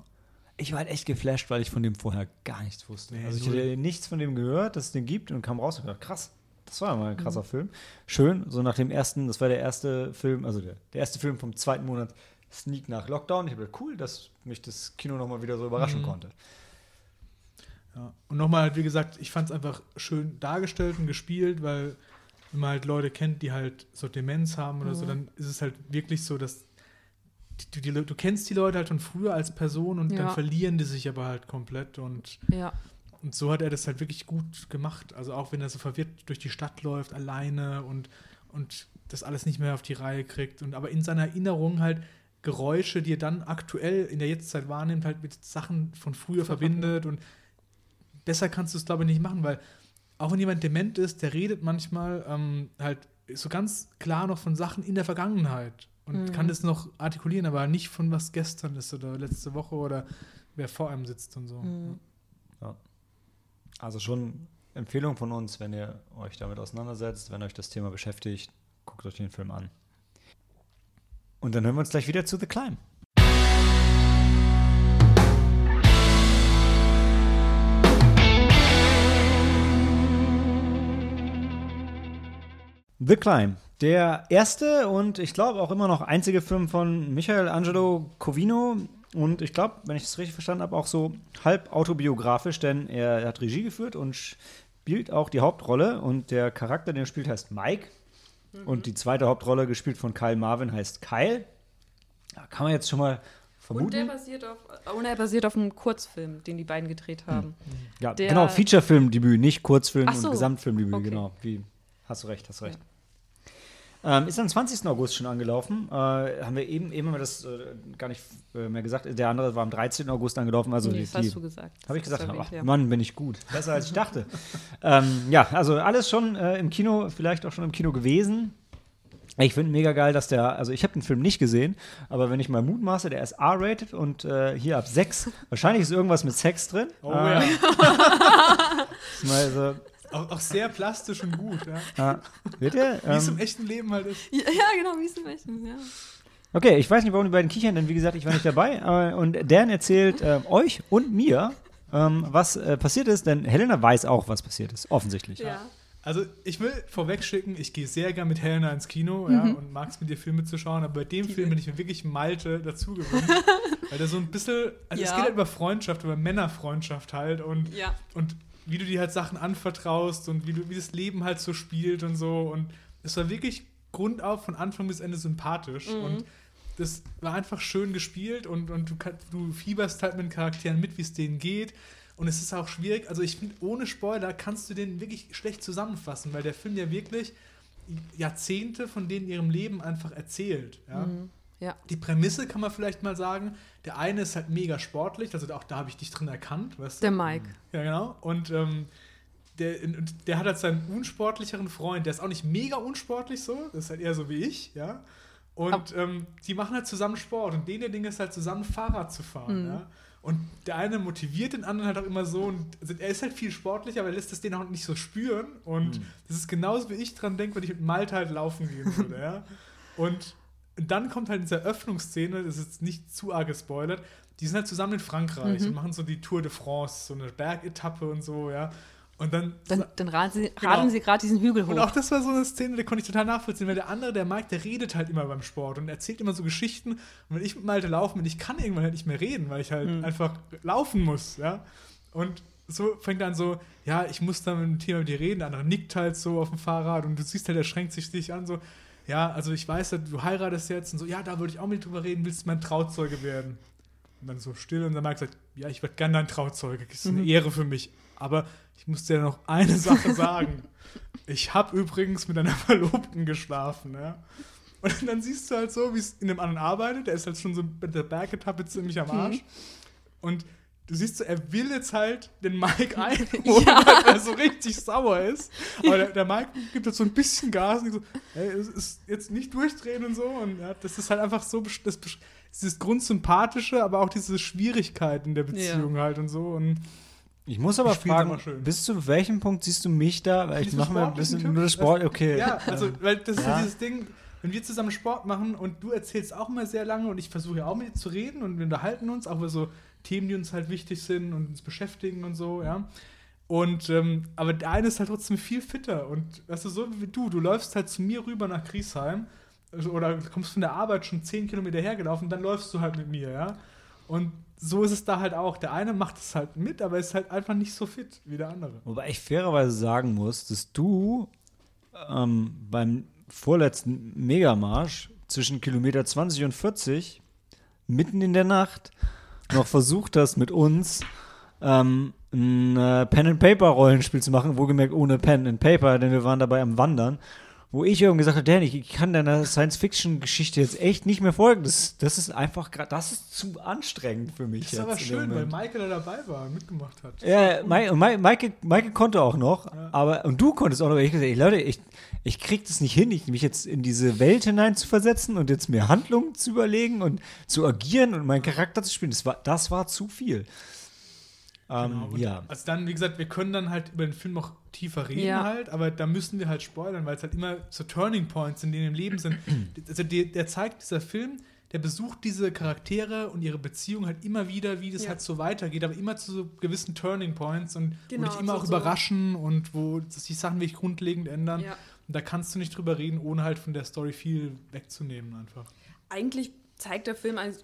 Ich war halt echt geflasht, weil ich von dem vorher gar nichts wusste. Nee, also ich hatte nichts von dem gehört, dass es den gibt und kam raus und gedacht, krass, das war ja mal ein Mhm. krasser Film. Schön, so nach dem ersten, das war der erste Film, also der, der erste Film vom zweiten Monat Sneak nach Lockdown. Ich habe gedacht, cool, dass mich das Kino nochmal wieder so überraschen Mhm. konnte. Ja. Und nochmal, halt, wie gesagt, ich fand es einfach schön dargestellt und gespielt, weil wenn man halt Leute kennt, die halt so Demenz haben oder so, dann ist es halt wirklich so, dass die, die, du kennst die Leute halt schon früher als Person und dann Ja. verlieren die sich aber halt komplett und, Ja, und so hat er das halt wirklich gut gemacht. Also auch wenn er so verwirrt durch die Stadt läuft, alleine und, und das alles nicht mehr auf die Reihe kriegt und aber in seiner Erinnerung halt Geräusche, die er dann aktuell in der Jetztzeit wahrnimmt, halt mit Sachen von früher verbindet und besser kannst du es, glaube ich, nicht machen, weil auch wenn jemand dement ist, der redet manchmal ähm, halt so ganz klar noch von Sachen in der Vergangenheit und kann das noch artikulieren, aber nicht von was gestern ist oder letzte Woche oder wer vor einem sitzt und so. Also schon Empfehlung von uns, wenn ihr euch damit auseinandersetzt, wenn euch das Thema beschäftigt, guckt euch den Film an. Und dann hören wir uns gleich wieder zu The Climb. The Climb. Der erste und ich glaube auch immer noch einzige Film von Michael Angelo Covino. Und ich glaube, wenn ich das richtig verstanden habe, auch so halb autobiografisch, denn er, hat Regie geführt und spielt auch die Hauptrolle. Und der Charakter, den er spielt, heißt Mike. Und die zweite Hauptrolle, gespielt von Kyle Marvin, heißt Kyle. Da kann man jetzt schon mal Und der vermuten. basiert auf, und er basiert auf einem Kurzfilm, den die beiden gedreht haben. Ja, der- genau, Featurefilmdebüt, nicht Kurzfilm so. und Gesamtfilmdebüt, Okay. genau. Wie, hast du recht, hast du recht. Ähm, ist am 20. August schon angelaufen. Äh, haben wir eben, eben haben wir das äh, gar nicht äh, mehr gesagt. Der andere war am 13. August angelaufen. Also nee, die, das hast du gesagt. Habe ich gesagt? Ach, ja. Mann, bin ich gut. Besser als ich dachte. ähm, ja, also alles schon äh, im Kino, vielleicht auch schon im Kino gewesen. Ich finde mega geil, dass der, also ich habe den Film nicht gesehen, aber wenn ich mal mutmaße, der ist R-rated und äh, hier ab 6. Wahrscheinlich ist irgendwas mit Sex drin. Oh Äh, ja. [LAUGHS] ist mal so, Auch, auch sehr plastisch und gut, ja. Ah, wird er? Wie es im Ähm, echten Leben halt ist. Ja, ja, genau, wie es im Echten, ja. okay, ich weiß nicht, warum die beiden kichern, denn wie gesagt, ich war nicht dabei. [LAUGHS] Äh, und Dan erzählt ähm, euch und mir, ähm, was äh, passiert ist, denn Helena weiß auch, was passiert ist, offensichtlich. Ja. Also ich will vorweg schicken, ich gehe sehr gern mit Helena ins Kino ja, Mhm. und mag es mit dir Filme zu schauen, aber bei dem Die Film bin ich mir wirklich Malte dazu gewöhnt. [LAUGHS] weil der so ein bisschen, also es Ja. geht halt über Freundschaft, über Männerfreundschaft halt und, Ja. und wie du dir halt Sachen anvertraust und wie, du, wie das Leben halt so spielt und so. Und es war wirklich grundauf von Anfang bis Ende sympathisch. Mhm. Und das war einfach schön gespielt und, und du, du fieberst halt mit den Charakteren mit, wie es denen geht. Und es ist auch schwierig, also ich finde, ohne Spoiler kannst du den wirklich schlecht zusammenfassen, weil der Film ja wirklich Jahrzehnte von denen ihrem Leben einfach erzählt. Ja? Ja. Die Prämisse kann man vielleicht mal sagen. Der eine ist halt mega sportlich, also auch da habe ich dich drin erkannt, weißt du? Der Mike. Ja, genau. Und ähm, der, und der hat halt seinen unsportlicheren Freund, der ist auch nicht mega unsportlich so, das ist halt eher so wie ich, ja. Und ähm, die machen halt zusammen Sport und denen der Ding ist halt zusammen Fahrrad zu fahren, ja. Und der eine motiviert den anderen halt auch immer so und also er ist halt viel sportlicher, aber er lässt es den auch nicht so spüren und das ist genauso wie ich dran denke, wenn ich mit Malte halt laufen gehen würde, ja. [LAUGHS] Und dann kommt halt in dieser Öffnungsszene, das ist jetzt nicht zu arg gespoilert, die sind halt zusammen in Frankreich und machen so die Tour de France, so eine Bergetappe und so, ja. Und dann, Dann, dann radeln sie, Genau. sie gerade diesen Hügel hoch. und auch das war so eine Szene, die konnte ich total nachvollziehen, weil der andere, der Mike, der redet halt immer beim Sport und erzählt immer so Geschichten. Und wenn ich mit Malte laufen bin, ich kann irgendwann halt nicht mehr reden, weil ich halt Mhm. einfach laufen muss, ja. Und so fängt er an so, ja, ich muss dann mit dem Thema mit dir reden, der andere nickt halt so auf dem Fahrrad und du siehst halt, er schränkt sich dich an, so, ja, also ich weiß, du heiratest jetzt und so, ja, da würde ich auch mit drüber reden, willst du mein Trauzeuge werden? Und dann so still und dann Mike sagt, ja, ich würde gerne dein Trauzeuge, das ist eine Ehre für mich. Aber ich muss dir noch eine Sache [LAUGHS] sagen. Ich habe übrigens mit einer Verlobten geschlafen, ja. Und dann siehst du halt so, wie es in dem anderen arbeitet. Der ist halt schon so mit der Bergetappe ziemlich am Arsch. Und du siehst so, er will jetzt halt den Mike [LAUGHS] einholen, weil er so richtig sauer ist. Aber der, der Mike gibt jetzt so ein bisschen Gas und so, ey, es ist jetzt nicht durchdrehen und so. Und ja, das ist halt einfach so, das, besch- dieses Grundsympathische, aber auch diese Schwierigkeiten der Beziehung halt und so. Und Ich muss aber Ich fragen, bis zu welchem Punkt siehst du mich da? Weil ich mache mir ein bisschen Typ? nur das Sport, okay. Ja, also, weil das ist Ja. ja dieses Ding, wenn wir zusammen Sport machen und du erzählst auch immer sehr lange und ich versuche ja auch mit dir zu reden und wir unterhalten uns, auch über so Themen, die uns halt wichtig sind und uns beschäftigen und so, ja. Und, ähm, aber der eine ist halt trotzdem viel fitter und, weißt du, so wie du, du läufst halt zu mir rüber nach Griesheim also, oder kommst von der Arbeit schon 10 Kilometer hergelaufen, dann läufst du halt mit mir, ja. Und so ist es da halt auch. Der eine macht es halt mit, aber ist halt einfach nicht so fit wie der andere. Wobei ich fairerweise sagen muss, dass du ähm, beim vorletzten Megamarsch zwischen Kilometer 20 und 40 mitten in der Nacht noch versucht hast, mit uns ähm, ein äh, Pen-and-Paper-Rollenspiel zu machen, wohlgemerkt ohne Pen and Paper, denn wir waren dabei am Wandern, wo ich irgendwie gesagt habe, Dan, ich, kann deiner Science-Fiction-Geschichte jetzt echt nicht mehr folgen. Das, das ist einfach gerade, das ist zu anstrengend für mich Das ist aber schön, weil. Michael da dabei war und mitgemacht hat. Ja, Mike, Maike, Maike konnte auch noch, aber und du konntest auch noch. Ich gesagt, Leute, ich, ich krieg das nicht hin, ich, mich jetzt in diese Welt hinein zu versetzen und jetzt mir Handlungen zu überlegen und zu agieren und meinen Charakter zu spielen. Das war, das war zu viel. Ähm, Genau, ja. Also dann, wie gesagt, wir können dann halt über den Film noch tiefer reden Ja. halt, aber da müssen wir halt spoilern, weil es halt immer so Turning Points in denen im Leben sind. [CLEARS THROAT] Also der, der zeigt, dieser Film, der besucht diese Charaktere und ihre Beziehung halt immer wieder, wie das Ja. halt so weitergeht, aber immer zu so gewissen Turning Points und Genau, wo dich immer so- auch so- überraschen und wo sich Sachen wirklich grundlegend ändern. Ja. Und da kannst du nicht drüber reden, ohne halt von der Story viel wegzunehmen einfach. eigentlich zeigt der Film, ein-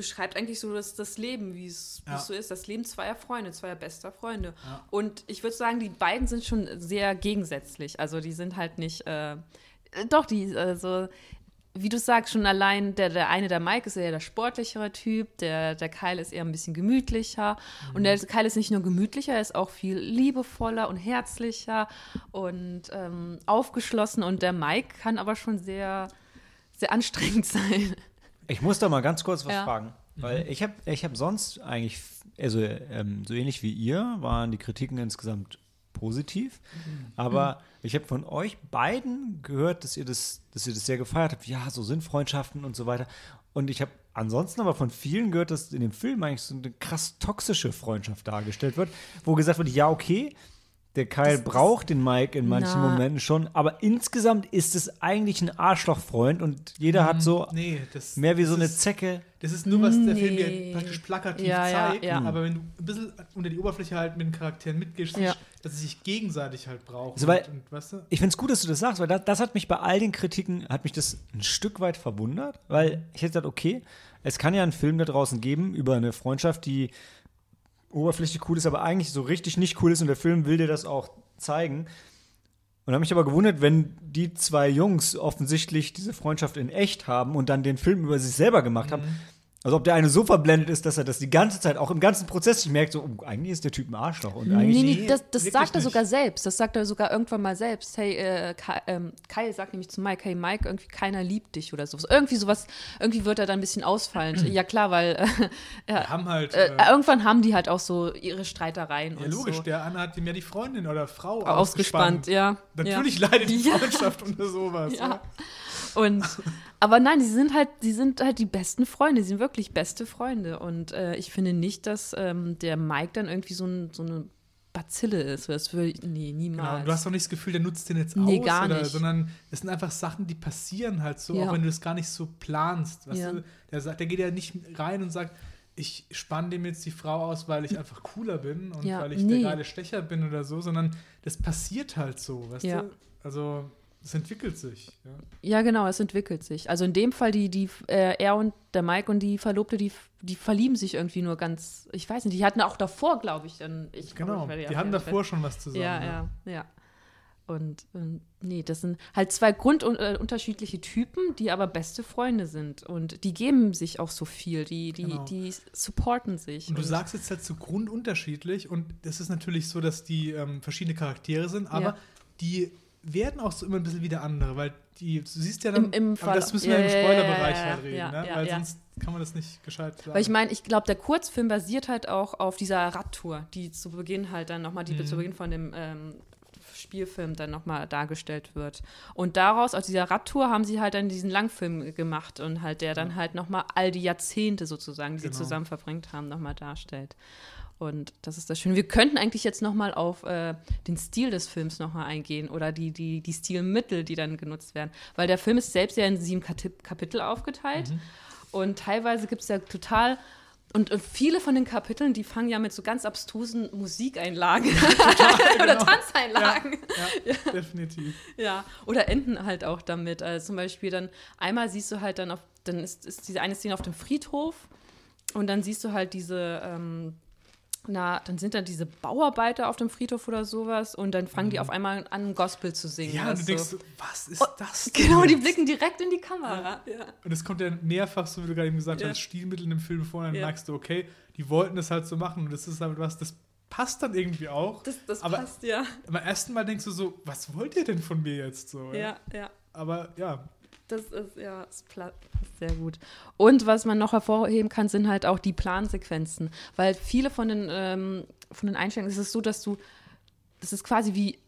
beschreibt eigentlich so das, das Leben, wie es Ja. so ist, das Leben zweier Freunde, zweier bester Freunde. Ja. Und ich würde sagen, die beiden sind schon sehr gegensätzlich. Also die sind halt nicht, äh, äh, doch, die, also, wie du sagst, schon allein, der, der eine, der Mike, ist eher der sportlichere Typ, der, der Kyle ist eher ein bisschen gemütlicher. Und der Kyle ist nicht nur gemütlicher, er ist auch viel liebevoller und herzlicher und ähm, aufgeschlossen. Und der Mike kann aber schon sehr, sehr anstrengend [LAUGHS] sein. Ich muss da mal ganz kurz was Ja. fragen. Weil ich habe ich hab sonst eigentlich, also ähm, so ähnlich wie ihr, waren die Kritiken insgesamt positiv. Aber ich habe von euch beiden gehört, dass ihr, das, dass ihr das sehr gefeiert habt. Ja, so sind Freundschaften und so weiter. Und ich habe ansonsten aber von vielen gehört, dass in dem Film eigentlich so eine krass toxische Freundschaft dargestellt wird, wo gesagt wird, ja, okay, Der Kyle Das- braucht den Mike in manchen Na. Momenten schon, aber insgesamt ist es eigentlich ein Arschlochfreund und jeder hat so Nee, das, mehr wie so eine ist, Zecke. Das ist nur, was der Film Nee. dir praktisch plakativ Ja, ja, zeigt. ja. Aber wenn du ein bisschen unter die Oberfläche halt mit den Charakteren mitgehst, Ja. dass sie sich gegenseitig halt brauchen. Also, weil- und, und, weißt du? Ich finde es gut, dass du das sagst, weil das, das hat mich bei all den Kritiken, hat mich das ein Stück weit verwundert, weil ich hätte gedacht, okay, es kann ja einen Film da draußen geben über eine Freundschaft, die oberflächlich cool ist, aber eigentlich so richtig nicht cool ist und der Film will dir das auch zeigen. Und habe mich aber gewundert, wenn die zwei Jungs offensichtlich diese Freundschaft in echt haben und dann den Film über sich selber gemacht haben. Also ob der eine so verblendet ist, dass er das die ganze Zeit, auch im ganzen Prozess nicht merkt, so, oh, eigentlich ist der Typ ein Arschloch. Und Nee, eigentlich nee, Nee, das, das sagt er nicht. sogar selbst. Das sagt er sogar irgendwann mal selbst. Hey, äh, Kyle, ähm, Kyle sagt nämlich zu Mike, hey Mike, irgendwie keiner liebt dich oder sowas. Irgendwie sowas, irgendwie wird er dann ein bisschen ausfallend. [CLEARS THROAT] ja klar, weil äh, Wir haben halt. äh, Äh, irgendwann haben die halt auch so ihre Streitereien ja, und logisch, so. der Anna hat ihm ja die Freundin oder Frau Ausgespannt, ja. Natürlich ja. leidet die [LAUGHS] Ja. Freundschaft unter sowas. Ja. Und aber nein, die sind halt, die sind halt die besten Freunde, die sind wirklich beste Freunde. Und äh, ich finde nicht, dass ähm, der Mike dann irgendwie so, ein, so eine Bazille ist. Das will, nee, Genau, niemals. und du hast doch nicht das Gefühl, der nutzt den jetzt Nee, aus, gar oder, nicht. sondern es sind einfach Sachen, die passieren halt so, Ja. auch wenn du das gar nicht so planst. Ja. du? Der, sagt, der geht ja nicht rein und sagt, ich spanne dem jetzt die Frau aus, weil ich einfach cooler bin und Ja, weil ich nee. der geile Stecher bin oder so, sondern das passiert halt so, weißt Ja. du? Also es entwickelt sich. Ja. Ja, genau, es entwickelt sich. Also in dem Fall, die, die, äh, er und der Mike und die Verlobte, die, die verlieben sich irgendwie nur ganz, ich weiß nicht, die hatten auch davor, glaube ich, dann. Ich Genau, die ja haben fest- davor schon was zusammen. Ja, ja, ja. Und ähm, nee, das sind halt zwei grundunterschiedliche äh, Typen, die aber beste Freunde sind. Und die geben sich auch so viel, die, die, Genau. die supporten sich. Und du sagst jetzt halt so grundunterschiedlich und es ist natürlich so, dass die ähm, verschiedene Charaktere sind, aber Ja. die werden auch so immer ein bisschen wieder andere, weil die, du siehst ja dann, Im- im aber Fall- das müssen wir ja, im Spoilerbereich ja, halt reden, ja, ne? weil sonst kann man das nicht gescheit sagen. Weil ich meine, ich glaube, der Kurzfilm basiert halt auch auf dieser Radtour, die zu Beginn halt dann nochmal, die Mhm. zu Beginn von dem ähm, Spielfilm dann nochmal dargestellt wird. Und daraus, aus dieser Radtour, haben sie halt dann diesen Langfilm gemacht und halt der dann halt nochmal all die Jahrzehnte sozusagen, die Genau. sie zusammen verbringt haben, nochmal darstellt. Und das ist das Schöne. Wir könnten eigentlich jetzt nochmal auf äh, den Stil des Films nochmal eingehen oder die, die, die Stilmittel, die dann genutzt werden. Weil der Film ist selbst ja in sieben Kapitel aufgeteilt. Und teilweise gibt es ja total. Und, und viele von den Kapiteln, die fangen ja mit so ganz abstrusen Musikeinlagen [LAUGHS] [LAUGHS] oder genau. Tanzeinlagen. [LAUGHS] ja, definitiv. Ja, oder enden halt auch damit. Also zum Beispiel dann, einmal siehst du halt dann auf, dann ist, ist diese eine Szene auf dem Friedhof und dann siehst du halt diese, ähm, na, dann sind da diese Bauarbeiter auf dem Friedhof oder sowas und dann fangen die auf einmal an, Gospel zu singen. Mhm. Ja, und du denkst, so, was ist das? [LAUGHS] denn Genau, die jetzt? blicken direkt in die Kamera. Ja. Und es kommt ja mehrfach, so wie du gerade eben gesagt Ja. hast, Stilmittel in dem Film vor, dann Ja. merkst du, okay, die wollten das halt so machen und das ist halt was, das passt dann irgendwie auch. Das, das Aber- passt, ja. Beim ersten Mal denkst du so, was wollt ihr denn von mir jetzt so? Ja, ja. Aber ja, Das ist, ja, passt sehr gut. Und was man noch hervorheben kann, sind halt auch die Plansequenzen. Weil viele von den, ähm, von den Einstellungen, es so, dass du, das ist quasi wie,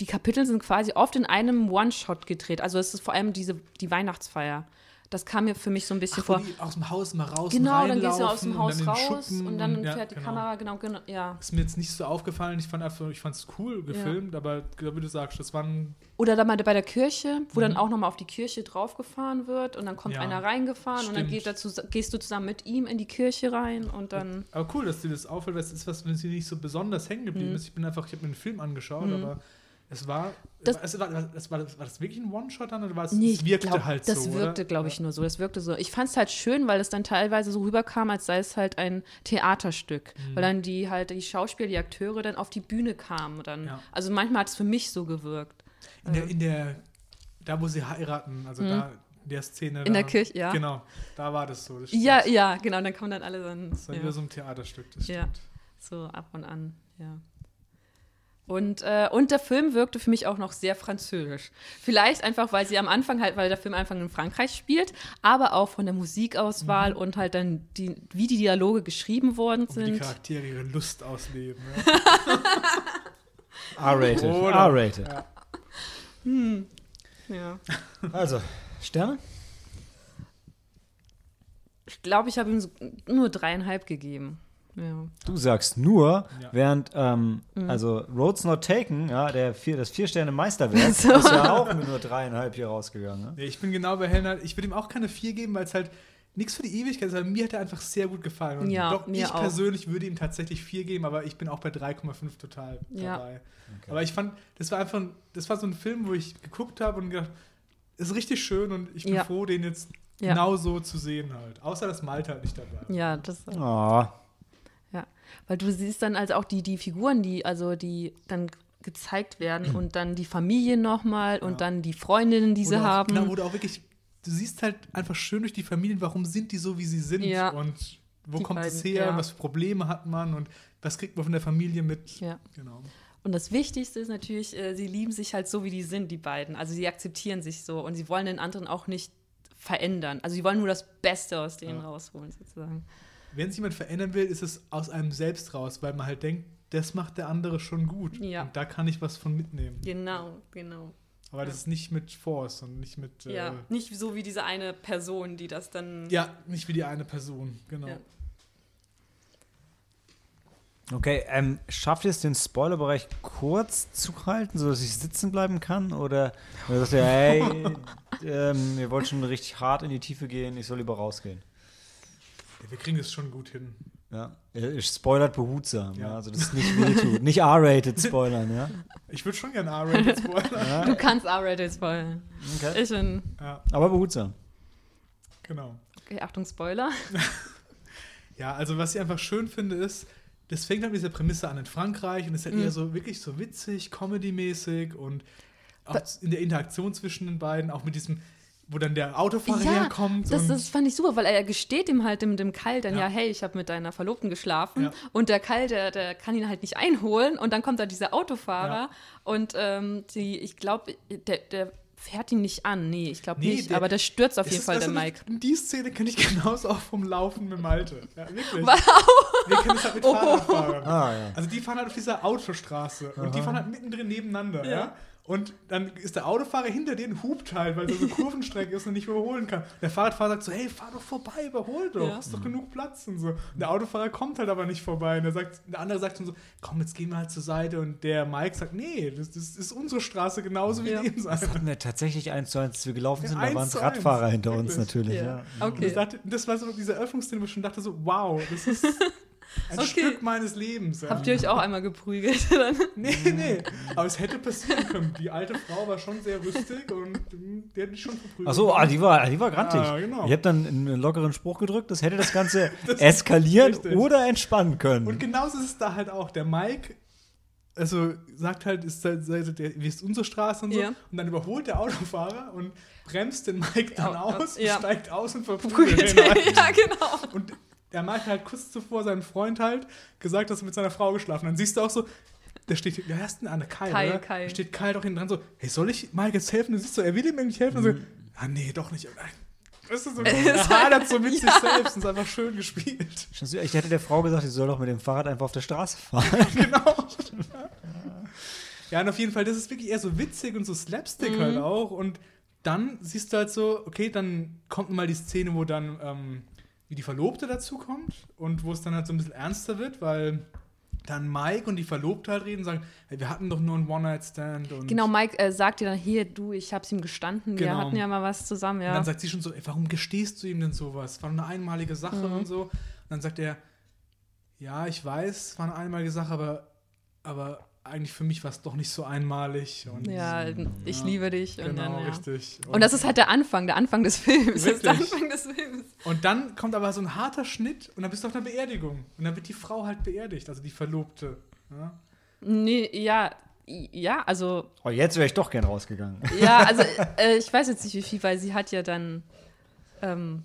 die Kapitel sind quasi oft in einem One-Shot gedreht. Also es ist vor allem diese, die Weihnachtsfeier. Das kam mir für mich so ein bisschen Ach, vor. aus dem Haus mal raus Genau, und dann gehst du aus dem und Haus raus Schuppen und dann ja, fährt die genau. Kamera, genau, genau, ja. Ist mir jetzt nicht so aufgefallen. Ich fand einfach, ich fand es cool gefilmt, aber wie du sagst, das waren Oder dann mal bei der Kirche, wo dann auch nochmal auf die Kirche draufgefahren wird und dann kommt Mhm. Ja, einer reingefahren und dann stimmt. geht dazu, gehst du zusammen mit ihm in die Kirche rein und dann. Aber cool, dass dir das auffällt, weil es ist was, wenn sie nicht so besonders hängen geblieben Mhm. ist. Ich bin einfach, ich habe mir einen Film angeschaut, aber es war, Das- es war, das war, war das wirklich ein One-Shot dann oder war es, Nee, es wirkte glaub, halt das so? wirkte, oder? glaube ich, nur so. Das wirkte so. Ich fand es halt schön, weil es dann teilweise so rüberkam, als sei es halt ein Theaterstück. Mhm. Weil dann die halt, die Schauspieler, die Akteure dann auf die Bühne kamen. Dann, Ja. Also manchmal hat es für mich so gewirkt. In der, in der, da wo sie heiraten, also da, in der Szene. Mhm. In da, der Kirche, ja. Genau, da war das so. Das stimmt. Ja, ja, genau. Dann kommen dann alle dann. Das war ja. wieder so ein Theaterstück, das Ja. stimmt. So ab und an, ja. Und, äh, und der Film wirkte für mich auch noch sehr französisch. Vielleicht einfach, weil sie am Anfang halt, weil der Film am Anfang in Frankreich spielt, aber auch von der Musikauswahl Mhm. und halt dann, die, wie die Dialoge geschrieben worden Und wie die sind. Charaktere ihre Lust ausleben. Ja. [LAUGHS] R-rated. R-rated. Ja. Ja. Also, Sterne? Ich glaube, ich habe ihm so nur dreieinhalb gegeben. Ja. Du sagst nur, Ja. während, ähm, Mhm. also Roads Not Taken, ja, der vier, das Vier-Sterne-Meisterwerk, [LAUGHS] So. ist ja auch mit nur dreieinhalb hier rausgegangen. Ne? Nee, ich bin genau bei Helen halt, ich würde ihm auch keine 4 geben, weil es halt nichts für die Ewigkeit ist, aber mir hat er einfach sehr gut gefallen. Und Ja, doch, mir ich auch. persönlich würde ihm tatsächlich 4 geben, aber ich bin auch bei 3,5 total Ja. dabei. Aber ich fand, das war einfach, das war so ein Film, wo ich geguckt habe und gedacht, ist richtig schön und ich bin Ja. froh, den jetzt Ja. genau so zu sehen halt. Außer dass Malte halt nicht dabei war. Ja, das. Oh, weil du siehst dann also auch die, die Figuren, die also die dann gezeigt werden und dann die Familie nochmal und dann die Freundinnen, die sie auch, haben. Genau, wo du auch wirklich, du siehst halt einfach schön durch die Familien, warum sind die so, wie sie sind Ja. und wo Die kommt es her, ja. was für Probleme hat man und was kriegt man von der Familie mit. Ja. Genau. Und das Wichtigste ist natürlich, äh, sie lieben sich halt so, wie die sind, die beiden. Also sie akzeptieren sich so und sie wollen den anderen auch nicht verändern. Also sie wollen nur das Beste aus denen Ja. rausholen, sozusagen. Wenn sich jemand verändern will, ist es aus einem selbst raus, weil man halt denkt, das macht der andere schon gut. Ja. Und da kann ich was von mitnehmen. Genau, genau. Aber das ist nicht mit Force und nicht mit. Ja, Äh, nicht so wie diese eine Person, die das dann. ja, nicht wie die eine Person, genau. Ja. okay, ähm, schafft ihr es, den Spoilerbereich kurz zu halten, sodass ich sitzen bleiben kann? Oder, oder sagt ihr, hey, [LAUGHS] ähm, ihr wollt schon richtig hart in die Tiefe gehen, ich soll lieber rausgehen? Ja, wir kriegen das schon gut hin. Ja, ihr spoilert behutsam, ja. Ja. also das ist nicht wehtut. nicht R-rated spoilern, ja. Ich würde schon gerne R-Rated spoilern. ja. Du kannst R-Rated spoilern. Okay. Ich bin. ja, Aber behutsam. genau. Okay, Achtung, Spoiler. [LAUGHS] Ja, also was ich einfach schön finde, ist, das fängt halt mit dieser Prämisse an in Frankreich und ist halt Mhm. eher so wirklich so witzig, comedy-mäßig und auch in der Interaktion zwischen den beiden, auch mit diesem, wo dann der Autofahrer Ja, herkommt. Das, und das fand ich super, weil er gesteht ihm halt dem, dem Kyle dann, ja, Ja. hey, ich habe mit deiner Verlobten geschlafen. Ja. Und der Kyle, der, der kann ihn halt nicht einholen. Und dann kommt da dieser Autofahrer. Ja. Und ähm, die, ich glaube, der, der fährt ihn nicht an. Nee, ich glaube Nee, nicht. der- aber der stürzt auf Das jeden ist- Fall, der weißt du, Mike. Die Szene kenne ich [LAUGHS] genauso auch vom Laufen mit Malte. Ja, wirklich. Wow. Wir kennen es halt mit [LAUGHS] Oh. Fahrradfahrern. Ah, ja. Also die fahren halt auf dieser Autostraße und die fahren halt mittendrin nebeneinander, ja. Und dann ist der Autofahrer hinter denen, hupt halt, weil da so [LAUGHS] Kurvenstrecke ist und nicht überholen kann. Der Fahrradfahrer sagt so, hey, fahr doch vorbei, überhol doch, Ja. ist doch genug Platz und so. Und der Autofahrer kommt halt aber nicht vorbei. Und der, sagt, der andere sagt dann so, komm, jetzt gehen wir halt zur Seite. Und der Mike sagt, nee, das, das ist unsere Straße genauso wie Ja. die Das seine. hatten wir tatsächlich eins zu eins, als wir gelaufen sind, da eins waren es Radfahrer hinter uns natürlich. Ja. Ja. Okay. dachte, das war so diese Eröffnungsszene, wo ich schon dachte so, wow, das ist [LAUGHS] ein Okay. Stück meines Lebens. ja. Habt ihr euch auch einmal geprügelt? [LAUGHS] Dann? Nee, nee. Aber es hätte passieren können. Die alte Frau war schon sehr rüstig und mm, die hätte ich schon verprügelt. Achso, ah, die war, die war grantig. Ja, genau. Ich habe dann einen lockeren Spruch gedrückt, das hätte das Ganze [LAUGHS] eskalieren richtig. oder entspannen können. Und genauso ist es da halt auch. Der Mike, also sagt halt, ist, halt- der, wie ist unsere Straße und so. Ja. Und dann überholt der Autofahrer und bremst den Mike dann Ja, aus, ja. steigt aus und verprügelt halt. [LAUGHS] ja, genau. Und Mike hat halt kurz zuvor seinem Freund halt gesagt, dass er mit seiner Frau geschlafen hat. Dann siehst du auch so, der steht, wer ist denn an der Kai, Kai, oder? Kai. Da steht Kai doch hinten dran so, hey, soll ich Mike jetzt helfen? Du siehst so, er will ihm eigentlich helfen. Und so, Mhm. ah, nee, doch nicht. Das ist so, [LAUGHS] er hadert so mit [LAUGHS] sich selbst und ist einfach schön gespielt. Ich hätte der Frau gesagt, sie soll doch mit dem Fahrrad einfach auf der Straße [LAUGHS] fahren. genau. Ja, und auf jeden Fall, das ist wirklich eher so witzig und so Slapstick Mhm. halt auch. Und dann siehst du halt so, okay, dann kommt mal die Szene, wo dann ähm, wie die Verlobte dazu kommt und wo es dann halt so ein bisschen ernster wird, weil dann Mike und die Verlobte halt reden und sagen, hey, wir hatten doch nur einen One-Night-Stand. und Genau, Mike äh, sagt dir dann, hier, du, ich hab's ihm gestanden, wir Genau. hatten ja mal was zusammen, Und ja. dann sagt sie schon so, ey, warum gestehst du ihm denn sowas? War eine einmalige Sache Mhm. und so. Und dann sagt er, ja, ich weiß, es war eine einmalige Sache, aber, aber eigentlich für mich war es doch nicht so einmalig. Und ja, ich Ja, liebe dich. Genau, und, dann, ja. richtig. und das ist halt der Anfang, der Anfang des Films. Das [LAUGHS] ist der? Anfang des Films. Und dann kommt aber so ein harter Schnitt und dann bist du auf einer Beerdigung. Und dann wird die Frau halt beerdigt, also die Verlobte. Ja? Nee, ja, ja, also, Oh, jetzt wäre ich doch gern rausgegangen. [LAUGHS] ja, also, äh, ich weiß jetzt nicht, wie viel, weil sie hat ja dann, ähm,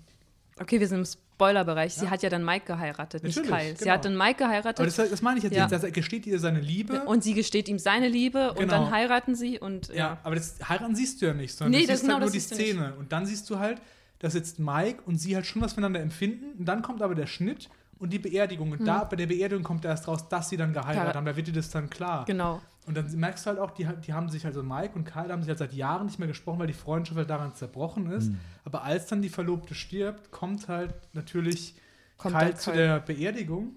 okay, wir sind im Spoilerbereich, sie Ja. hat ja dann Mike geheiratet, nicht Natürlich, Kyle. Sie genau. hat dann Mike geheiratet Aber das, das meine ich jetzt Ja. nicht. Also er gesteht ihr seine Liebe. und sie gesteht ihm seine Liebe und Genau. dann heiraten sie und ja. ja. aber das Heiraten siehst du ja nicht, sondern Nee, du das- siehst genau, halt nur das die nicht. Szene. Und dann siehst du halt, dass jetzt Mike und sie halt schon was voneinander empfinden. Und dann kommt aber der Schnitt und die Beerdigung. Und da bei der Beerdigung kommt erst raus, dass sie dann geheiratet Hm. Ja. haben. Da wird dir das dann klar. Genau. Und dann merkst du halt auch, die, die haben sich, also Mike und Kyle haben sich halt seit Jahren nicht mehr gesprochen, weil die Freundschaft halt daran zerbrochen ist. Hm. Aber als dann die Verlobte stirbt, kommt halt natürlich Kommt Kyle zu der Beerdigung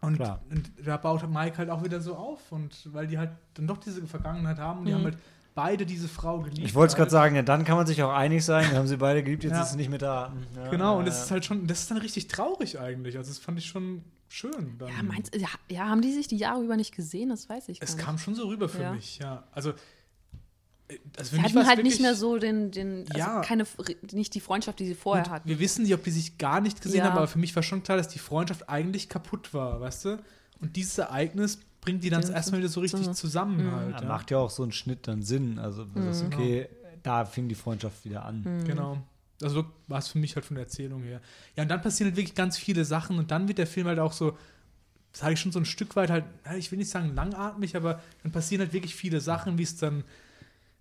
Und, Klar. und da baut Mike halt auch wieder so auf. Und weil die halt dann doch diese Vergangenheit haben und die Mhm. haben halt beide diese Frau geliebt. Ich wollte es gerade halt. sagen, ja, dann kann man sich auch einig sein. Wir haben sie beide geliebt, jetzt Ja. ist sie nicht mehr da. Ja, Genau, und das ist halt schon, das ist dann richtig traurig eigentlich. Also das fand ich schon schön. Dann. Ja, meinst, ja, ja, haben die sich die Jahre über nicht gesehen? Das weiß ich gar es nicht. kam schon so rüber für Ja. mich, ja. Also, äh, also Sie hatten halt nicht wirklich- mehr so den, den also Ja. keine, nicht die Freundschaft, die sie vorher hatten. Wir wissen nicht, ob die sich gar nicht gesehen Ja. haben, aber für mich war schon klar, dass die Freundschaft eigentlich kaputt war, weißt du? Und dieses Ereignis bringt die dann Ja, erstmal wieder so richtig so. zusammen Mhm. halt. Ja. Macht ja auch so einen Schnitt dann Sinn. Also, das ist okay, da fing die Freundschaft wieder an. Mhm. Genau. Also war es für mich halt von der Erzählung her. Ja, und dann passieren halt wirklich ganz viele Sachen und dann wird der Film halt auch so, sage ich schon so ein Stück weit halt, ich will nicht sagen langatmig, aber dann passieren halt wirklich viele Sachen, wie es dann,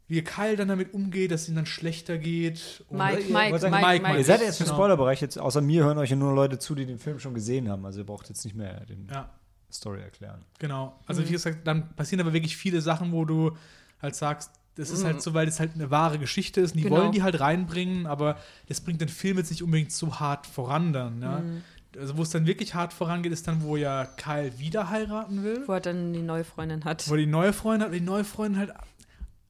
wie Kyle dann damit umgeht, dass es ihm dann schlechter geht. Und Mike, Mike, sagen, Mike, Mike, Mike. Ihr seid jetzt im Genau. Spoilerbereich, jetzt außer mir hören euch ja nur Leute zu, die den Film schon gesehen haben. Also ihr braucht jetzt nicht mehr den Ja, Story erklären. genau. Also Mhm. wie gesagt, dann passieren aber wirklich viele Sachen, wo du halt sagst, das ist halt so, weil es halt eine wahre Geschichte ist. Und die Mhm. Genau. wollen die halt reinbringen, aber das bringt den Film jetzt nicht unbedingt so hart voran dann. Ja? Mhm. Also wo es dann wirklich hart vorangeht, ist dann, wo ja Kyle wieder heiraten will. Wo er dann die neue Freundin hat. Wo die neue Freundin hat, und die neue Freundin halt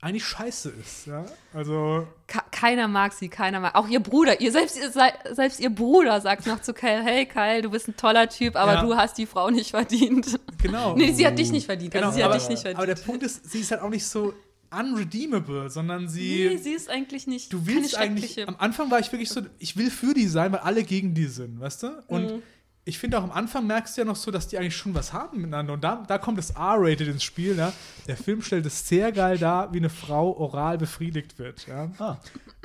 eigentlich scheiße ist. Ja? Also, Ka keiner mag sie, keiner mag. Auch ihr Bruder, ihr selbst, ihr, selbst ihr Bruder sagt noch zu Kyle, hey Kyle, du bist ein toller Typ, aber Ja. du hast die Frau nicht verdient. genau. [LAUGHS] nee, sie hat dich nicht verdient. genau. Also sie aber, hat dich nicht aber der verdient. Punkt ist, sie ist halt auch nicht so unredeemable, sondern sie. nee, sie ist eigentlich nicht. Du willst keine eigentlich. schreckliche- Am Anfang war ich wirklich so, ich will für die sein, weil alle gegen die sind, weißt du? Und Mhm. ich finde auch am Anfang merkst du ja noch so, dass die eigentlich schon was haben miteinander. Und da, da kommt das R-Rated ins Spiel, ja. Der Film stellt es sehr geil dar, wie eine Frau oral befriedigt wird, ja. Ah,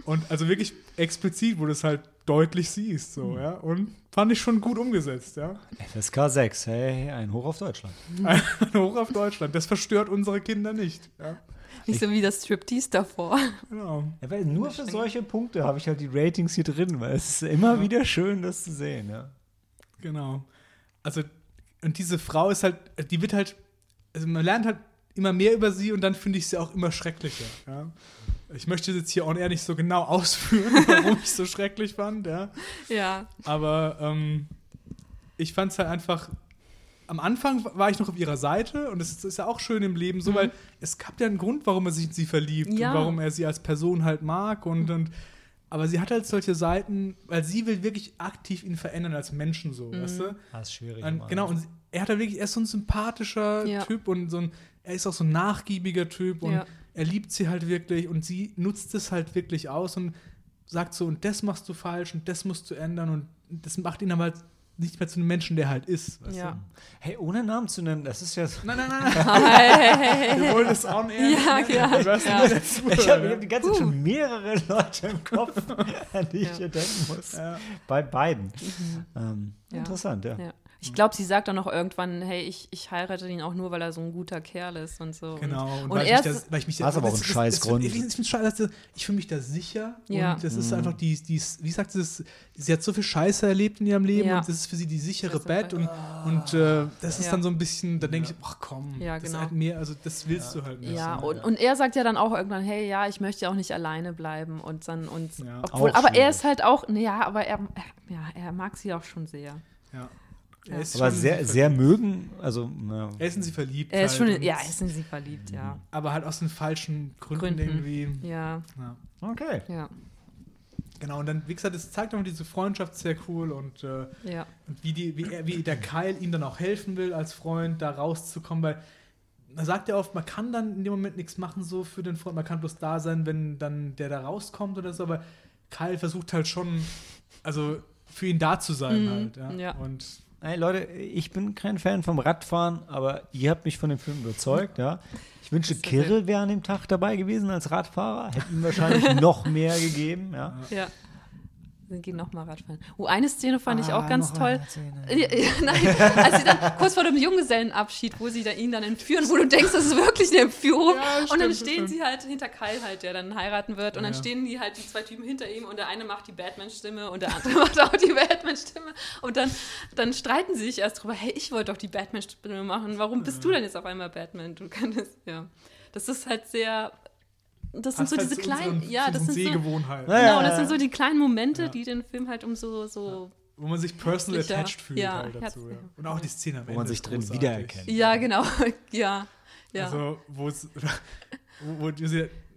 Und also wirklich explizit, wo du es halt deutlich siehst, so, Mhm. ja. Und fand ich schon gut umgesetzt, ja. FSK 6, hey, ein Hoch auf Deutschland. [LAUGHS] Hoch auf Deutschland. Das verstört unsere Kinder nicht, ja. Nicht so wie das Striptease davor. Genau. Ja, weil nur für solche Punkte habe ich halt die Ratings hier drin, weil es ist immer wieder schön, das zu sehen. Ja. Genau. Also, und diese Frau ist halt, die wird halt, also man lernt halt immer mehr über sie und dann finde ich sie auch immer schrecklicher. Ja. Ich möchte jetzt hier on air nicht so genau [LAUGHS] ausführen, warum ich so schrecklich fand, ja. Ja. Aber ähm, ich fand es halt einfach. Am Anfang war ich noch auf ihrer Seite und es ist ja auch schön im Leben so, weil es gab ja einen Grund, warum er sich in sie verliebt Ja. und warum er sie als Person halt mag und, und aber sie hat halt solche Seiten, weil sie will wirklich aktiv ihn verändern als Menschen so, weißt du? Das ist schwierig. Und, genau, und er hat halt wirklich, er ist so ein sympathischer Ja. Typ und so ein, er ist auch so ein nachgiebiger Typ und Ja. er liebt sie halt wirklich und sie nutzt es halt wirklich aus und sagt so, und das machst du falsch und das musst du ändern und das macht ihn aber halt nicht mehr zu einem Menschen, der halt ist. Weißt Ja. Du? Hey, ohne Namen zu nennen, das ist ja so. Nein, nein, nein, nein. [LAUGHS] Wir wollen es on air. Ja, nicht ja, hast ja. Ich habe hab die ganze Zeit schon mehrere Leute im Kopf, an die ich Ja. hier denken muss. Ja. Bei beiden. Ähm, Mhm. Ja. Interessant, ja. Ich glaube, sie sagt dann noch irgendwann, hey, ich, ich heirate ihn auch nur, weil er so ein guter Kerl ist und so. Genau, Und, und, weil, er ich mich ist, da, weil ich mich Das ist aber auch ein Scheißgrund. Ich, ich, ich, scheiße, ich fühle mich da sicher. Ja. Und das ist einfach die, die, wie sagt sie das, sie hat so viel Scheiße erlebt in ihrem Leben Ja. und das ist für sie die sichere Bett. Und, halt- und äh, das ist Ja. dann so ein bisschen, da denke ich, ach komm, Ja, das ist genau. halt mehr, also das willst du halt nicht. ja, so. und, und er sagt ja dann auch irgendwann, hey, ja, ich möchte ja auch nicht alleine bleiben und dann und Ja. obwohl, aber er ist halt auch, nee, ja, aber er, ja, er mag sie auch schon sehr. ja. Ja. Er ist Aber sehr, sehr mögen, also, ja. Er ist in sie verliebt. Er ist halt schon, ja, er ist in sie verliebt, ja. Aber halt aus den falschen Gründen, Gründen. irgendwie. Ja, Ja. Okay. ja, Genau, und dann, wie gesagt, es zeigt auch diese Freundschaft sehr cool und äh, ja. Und wie, die, wie, er, wie der Kyle ihm dann auch helfen will, als Freund da rauszukommen, weil man sagt ja oft, man kann dann in dem Moment nichts machen so für den Freund, man kann bloß da sein, wenn dann der da rauskommt oder so, aber Kyle versucht halt schon, also für ihn da zu sein Mhm, halt. Ja. ja. Und Hey Leute, ich bin kein Fan vom Radfahren, aber ihr habt mich von dem Film überzeugt, ja. Ich wünsche, Kirill wäre an dem Tag dabei gewesen als Radfahrer, hätte ihm wahrscheinlich noch mehr gegeben, ja. Ja. Wir gehen nochmal Radfahren. Oh, eine Szene fand ich Ah, auch ganz toll. Ja, ja, [LAUGHS] Nein, als sie dann kurz vor dem Junggesellenabschied, wo sie da ihn dann entführen, wo du denkst, das ist wirklich eine Entführung. Ja, und dann stimmt, stehen stimmt. sie halt hinter Kyle halt, der dann heiraten wird. Und dann Ja. stehen die halt, die zwei Typen hinter ihm und der eine macht die Batman-Stimme und der andere [LAUGHS] macht auch die Batman-Stimme. Und dann, dann streiten sie sich erst drüber, hey, ich wollte doch die Batman-Stimme machen. Warum bist du denn jetzt auf einmal Batman? Du kannst, ja. Das ist halt sehr. Das sind so halt diese zu unseren- kleinen, ja, das sind so, Genau, ja, das sind so die kleinen Momente, Ja. die den Film halt um so, so wo man sich personal attached fühlt Ja, halt dazu. Ja. Und auch die Szene am Wo Ende man sich ist drin großartig. wiedererkennt. Ja, genau. [LAUGHS] ja. Ja. Also, wo es, [LAUGHS] wo, wo,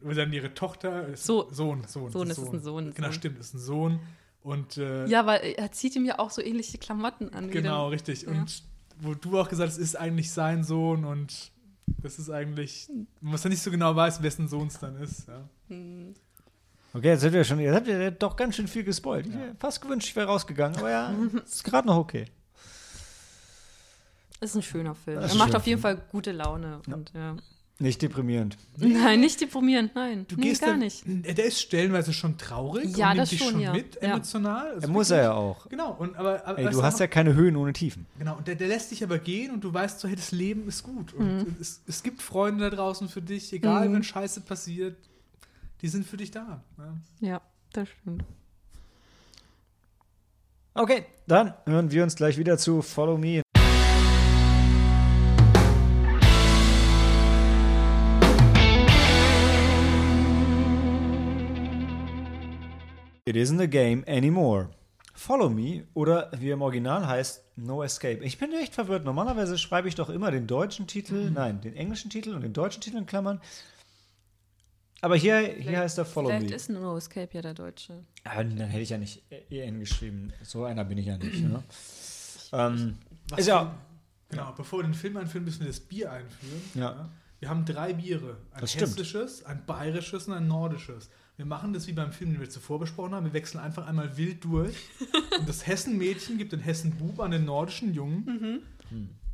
wo dann ihre Tochter, ist So- Sohn, Sohn, Sohn, es ist ein Sohn, Genau, stimmt, ist ein Sohn. Und äh, ja, weil er zieht ihm ja auch so ähnliche Klamotten an. genau, richtig. Ja. Und wo du auch gesagt hast, es ist eigentlich sein Sohn und das ist eigentlich, man ja nicht so genau weiß, wessen Sohn es dann ist. Ja. Okay, jetzt sind wir schon, jetzt habt ihr doch ganz schön viel gespoilt. Ich hätte fast gewünscht, ich wäre rausgegangen, aber ja, [LAUGHS] ist gerade noch okay. Ist ein schöner Film. Er macht auf jeden Fall gute Laune. Und, ja. Nicht deprimierend. Nein, nicht deprimierend, nein. Du nee, gehst gar dann, nicht. Der ist stellenweise schon traurig Ja, und nimmt das dich schon, schon ja. mit, Ja. emotional. Also Er muss er ja auch. Genau, und aber, aber Ey, du hast ja keine Höhen ohne Tiefen. Genau, und der, der lässt dich aber gehen und du weißt so, hey, das Leben ist gut. Und es, es gibt Freunde da draußen für dich, egal Mhm. wenn Scheiße passiert, die sind für dich da. Ja. Ja, das stimmt. Okay, dann hören wir uns gleich wieder zu Follow Me. It isn't a game anymore. Follow Me oder wie im Original heißt No Escape. Ich bin echt verwirrt. Normalerweise schreibe ich doch immer den deutschen Titel, nein, den englischen Titel und den deutschen Titel in Klammern. Aber hier, hier heißt er Follow Vielleicht Me. ist No Escape ja der Deutsche. Ja, dann hätte ich ja nicht EN geschrieben. So einer bin ich ja nicht. Ne? ähm, Was ist ja, Genau, bevor wir den Film einführen, müssen wir das Bier einführen. Ja. Wir haben drei Biere. Ein Das stimmt. hessisches, ein bayerisches und ein nordisches. Wir machen das wie beim Film, den wir zuvor besprochen haben. Wir wechseln einfach einmal wild durch. [LAUGHS] und das Hessen-Mädchen gibt den Hessen-Bub an den nordischen Jungen.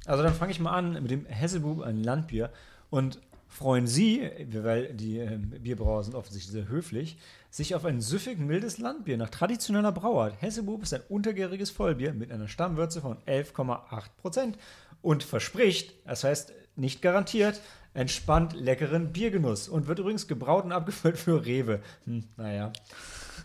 also dann fange ich mal an mit dem Hessebub, ein Landbier. Und freuen Sie, weil die ähm, Bierbrauer sind offensichtlich sehr höflich, sich auf ein süffig mildes Landbier nach traditioneller Brauart. Hessebub ist ein untergäriges Vollbier mit einer Stammwürze von 11,8 Prozent und verspricht, das heißt nicht garantiert, entspannt leckeren Biergenuss und wird übrigens gebraut und abgefüllt für Rewe. Hm, naja.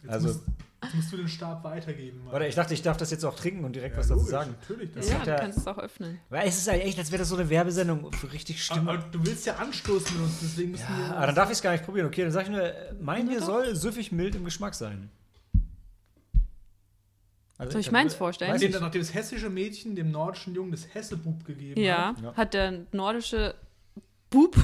Jetzt, Also, musst, jetzt musst du den Stab weitergeben. Mann. warte, ich dachte, ich darf das jetzt auch trinken und direkt Ja, was dazu logisch, sagen. Natürlich. Das Ja, du kannst es auch öffnen. Weil es ist halt echt, als wäre das so eine Werbesendung für richtig aber, Stimme. aber du willst ja anstoßen mit uns, deswegen müssen wir. Ja, aber dann darf ich es gar nicht probieren. Okay, dann sag ich nur, äh, mein Bier soll süffig mild im Geschmack sein. Also, Soll ich meins vorstellen? weiß Nachdem, ich. nachdem das hessische Mädchen dem nordischen Jungen das Hessebub gegeben Ja, hat. Ja. hat der nordische Bub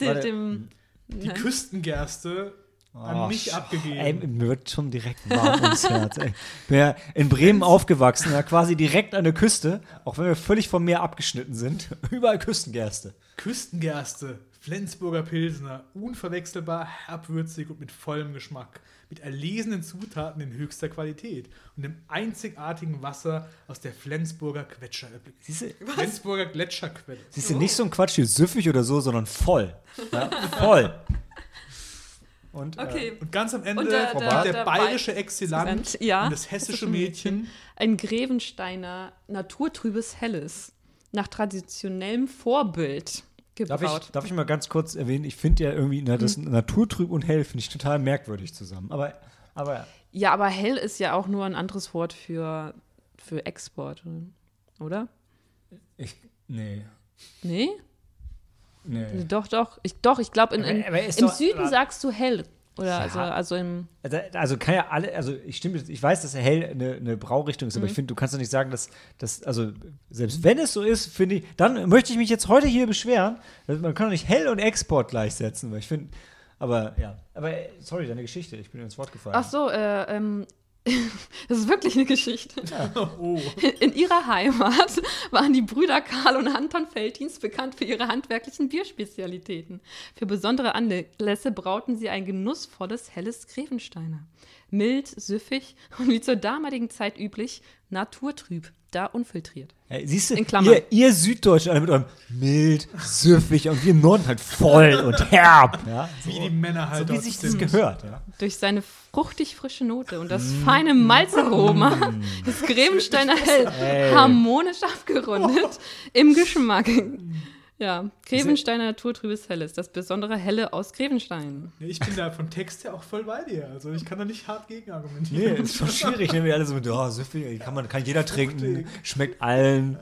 de- [LAUGHS] Warte. dem. Die Nein. Küstengerste an Oh, mich abgegeben. Ey, mir wird schon direkt warm ums Herz. Ey. Bin ja in Bremen aufgewachsen, ja, quasi direkt an der Küste, auch wenn wir völlig vom Meer abgeschnitten sind. [LAUGHS] Überall Küstengerste. Küstengerste, Flensburger Pilsner, unverwechselbar, herbwürzig und mit vollem Geschmack. Mit erlesenen Zutaten in höchster Qualität und dem einzigartigen Wasser aus der Flensburger Quetscher. äh, Siehst du, Flensburger Gletscherquelle. siehst du nicht so ein Quatsch hier süffig oder so, sondern voll. Ja, voll. Und, äh, Okay. Und ganz am Ende Und der- der- der, der bayerische Ba- Exzellent Ja, und das hessische hessische Mädchen. Ein Grevensteiner naturtrübes Helles. Nach traditionellem Vorbild Darf gebraut. ich, darf ich mal ganz kurz erwähnen, ich finde ja irgendwie, na, das Naturtrüb und hell finde ich total merkwürdig zusammen. Aber, aber Ja, aber hell ist ja auch nur ein anderes Wort für, für Export, oder? ich, nee, Nee? nee. Doch, doch. Ich, doch, ich glaube, im doch- Süden sagst du hell. Oder Ja. also, also im. Also, also kann ja alle, also ich stimme, ich weiß, dass hell eine, eine Braurichtung ist, aber ich Mhm. finde, du kannst doch nicht sagen, dass, dass, also selbst wenn es so ist, finde ich, dann möchte ich mich jetzt heute hier beschweren. Man kann doch nicht hell und Export gleichsetzen, weil ich finde, aber ja, aber äh, sorry, deine Geschichte, ich bin ins Wort gefallen. Ach so, äh, ähm. [LAUGHS] Das ist wirklich eine Geschichte. Oh, In ihrer Heimat waren die Brüder Karl und Anton Felddienst bekannt für ihre handwerklichen Bierspezialitäten. Für besondere Anlässe brauten sie ein genussvolles, helles Grevensteiner. Mild, süffig und wie zur damaligen Zeit üblich, naturtrüb, da unfiltriert. Äh, siehst du, In Klammern. ihr, ihr Süddeutschen alle mit eurem mild, süffig und wir im Norden halt voll und herb. [LAUGHS] Ja, so, wie die Männer halt so wie sich das gehört. Ja. Durch seine fruchtig frische Note und das feine Malzaroma ist Grevensteiner [LAUGHS] Hell harmonisch abgerundet im Geschmack. Ja, Grevensteiner Naturtrübes Helles, das besondere Helle aus Grevenstein. Nee, Ich bin da von Text her auch voll bei dir. Also ich kann da nicht hart gegen argumentieren. Nee, ist schon schwierig, ne? Wir alle so mit, oh, süffig, kann, man, kann jeder trinken, schmeckt allen.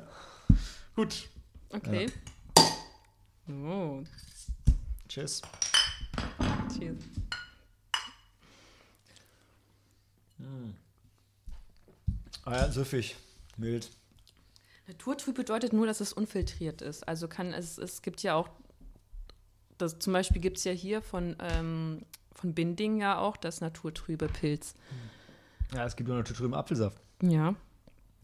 Gut. Okay. Oh, Tschüss. cheers. Ah ja, süffig. Mild. Naturtrüb bedeutet nur, dass es unfiltriert ist. Also kann es, es gibt ja auch, das, zum Beispiel gibt es ja hier von, ähm, von Binding ja auch das naturtrübe Pilz. Ja, es gibt nur natürlich drüben Apfelsaft. Ja.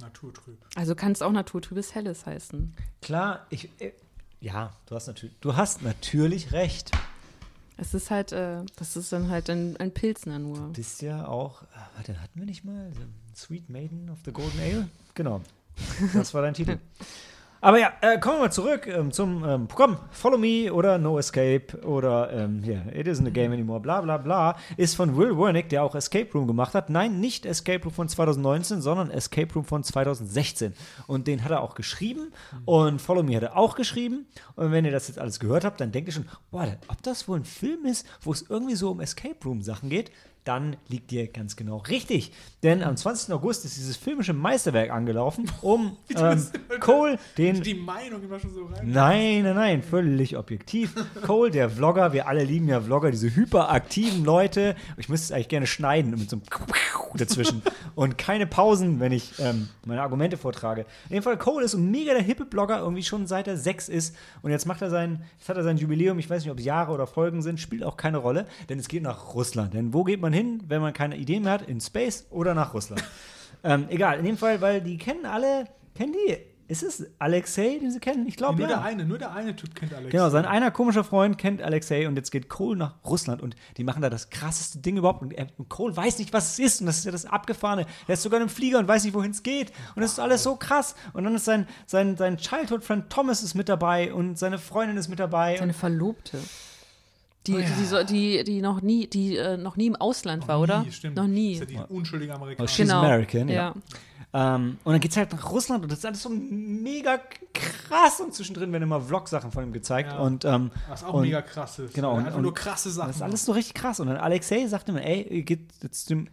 Naturtrüb. Also kann es auch naturtrübes Helles heißen. Klar, ich. Äh, ja, du hast natürlich, du hast natürlich recht. Es ist halt, äh, das ist dann halt ein, ein Pilzner nur. Das ist ja auch, äh, warte, hatten wir nicht mal The Sweet Maiden of the Golden Ale? Genau. Das war dein Titel. Aber ja, äh, kommen wir mal zurück ähm, zum ähm, Programm Follow Me oder No Escape oder ähm, yeah, It Isn't a Game Anymore, bla bla bla, ist von Will Wernick, der auch Escape Room gemacht hat. Nein, nicht Escape Room von 2019, sondern Escape Room von 2016. Und den hat er auch geschrieben und Follow Me hat er auch geschrieben. Und wenn ihr das jetzt alles gehört habt, dann denkt ihr schon, boah, ob das wohl ein Film ist, wo es irgendwie so um Escape Room Sachen geht dann liegt ihr ganz genau richtig. Denn am 20. August ist dieses filmische Meisterwerk angelaufen, [LAUGHS] um ähm, Cole, den. Die Meinung immer schon so rein. Nein, nein, nein, völlig objektiv. [LAUGHS] Cole, der Vlogger, wir alle lieben ja Vlogger, diese hyperaktiven Leute. Ich müsste es eigentlich gerne schneiden mit so einem [LAUGHS] dazwischen. Und keine Pausen, wenn ich ähm, meine Argumente vortrage. In dem Fall, Cole ist ein mega der hippe Blogger, irgendwie schon seit er sechs ist. Und jetzt macht er sein, jetzt hat er sein Jubiläum, ich weiß nicht, ob es Jahre oder Folgen sind, spielt auch keine Rolle, denn es geht nach Russland. Denn wo geht man hin, wenn man keine Ideen mehr hat? In Space oder nach Russland? [LAUGHS] ähm, egal, in dem Fall, weil die kennen alle, kennen die ist es Alexei, den sie kennen? Ich glaube, nur ja. der eine, nur der eine Typ kennt Alex. Genau, sein einer komischer Freund kennt Alexei und jetzt geht Cole nach Russland und die machen da das krasseste Ding überhaupt und, er, und Cole weiß nicht, was es ist und das ist ja das Abgefahrene. Er ist sogar in einem Flieger und weiß nicht, wohin es geht und das ist alles so krass und dann ist sein, sein, sein Childhood-Friend Thomas ist mit dabei und seine Freundin ist mit dabei. Seine und Verlobte. Die, Oh ja. die, die, die noch nie, die äh, noch nie im Ausland war, oder? Nie, stimmt. Noch nie. Das ist ja die unschuldige Amerikanerin. She's Genau. American, ja. ja. Ähm, und dann geht's halt nach Russland und das ist alles so mega krass und zwischendrin werden immer Vlog-Sachen von ihm gezeigt Ja. und ähm, Was auch und- mega krass ist. Genau, und- einfach und nur krasse Sachen. Das ist alles so richtig krass. Und dann Alexei sagte mir, ey, geht jetzt zu dem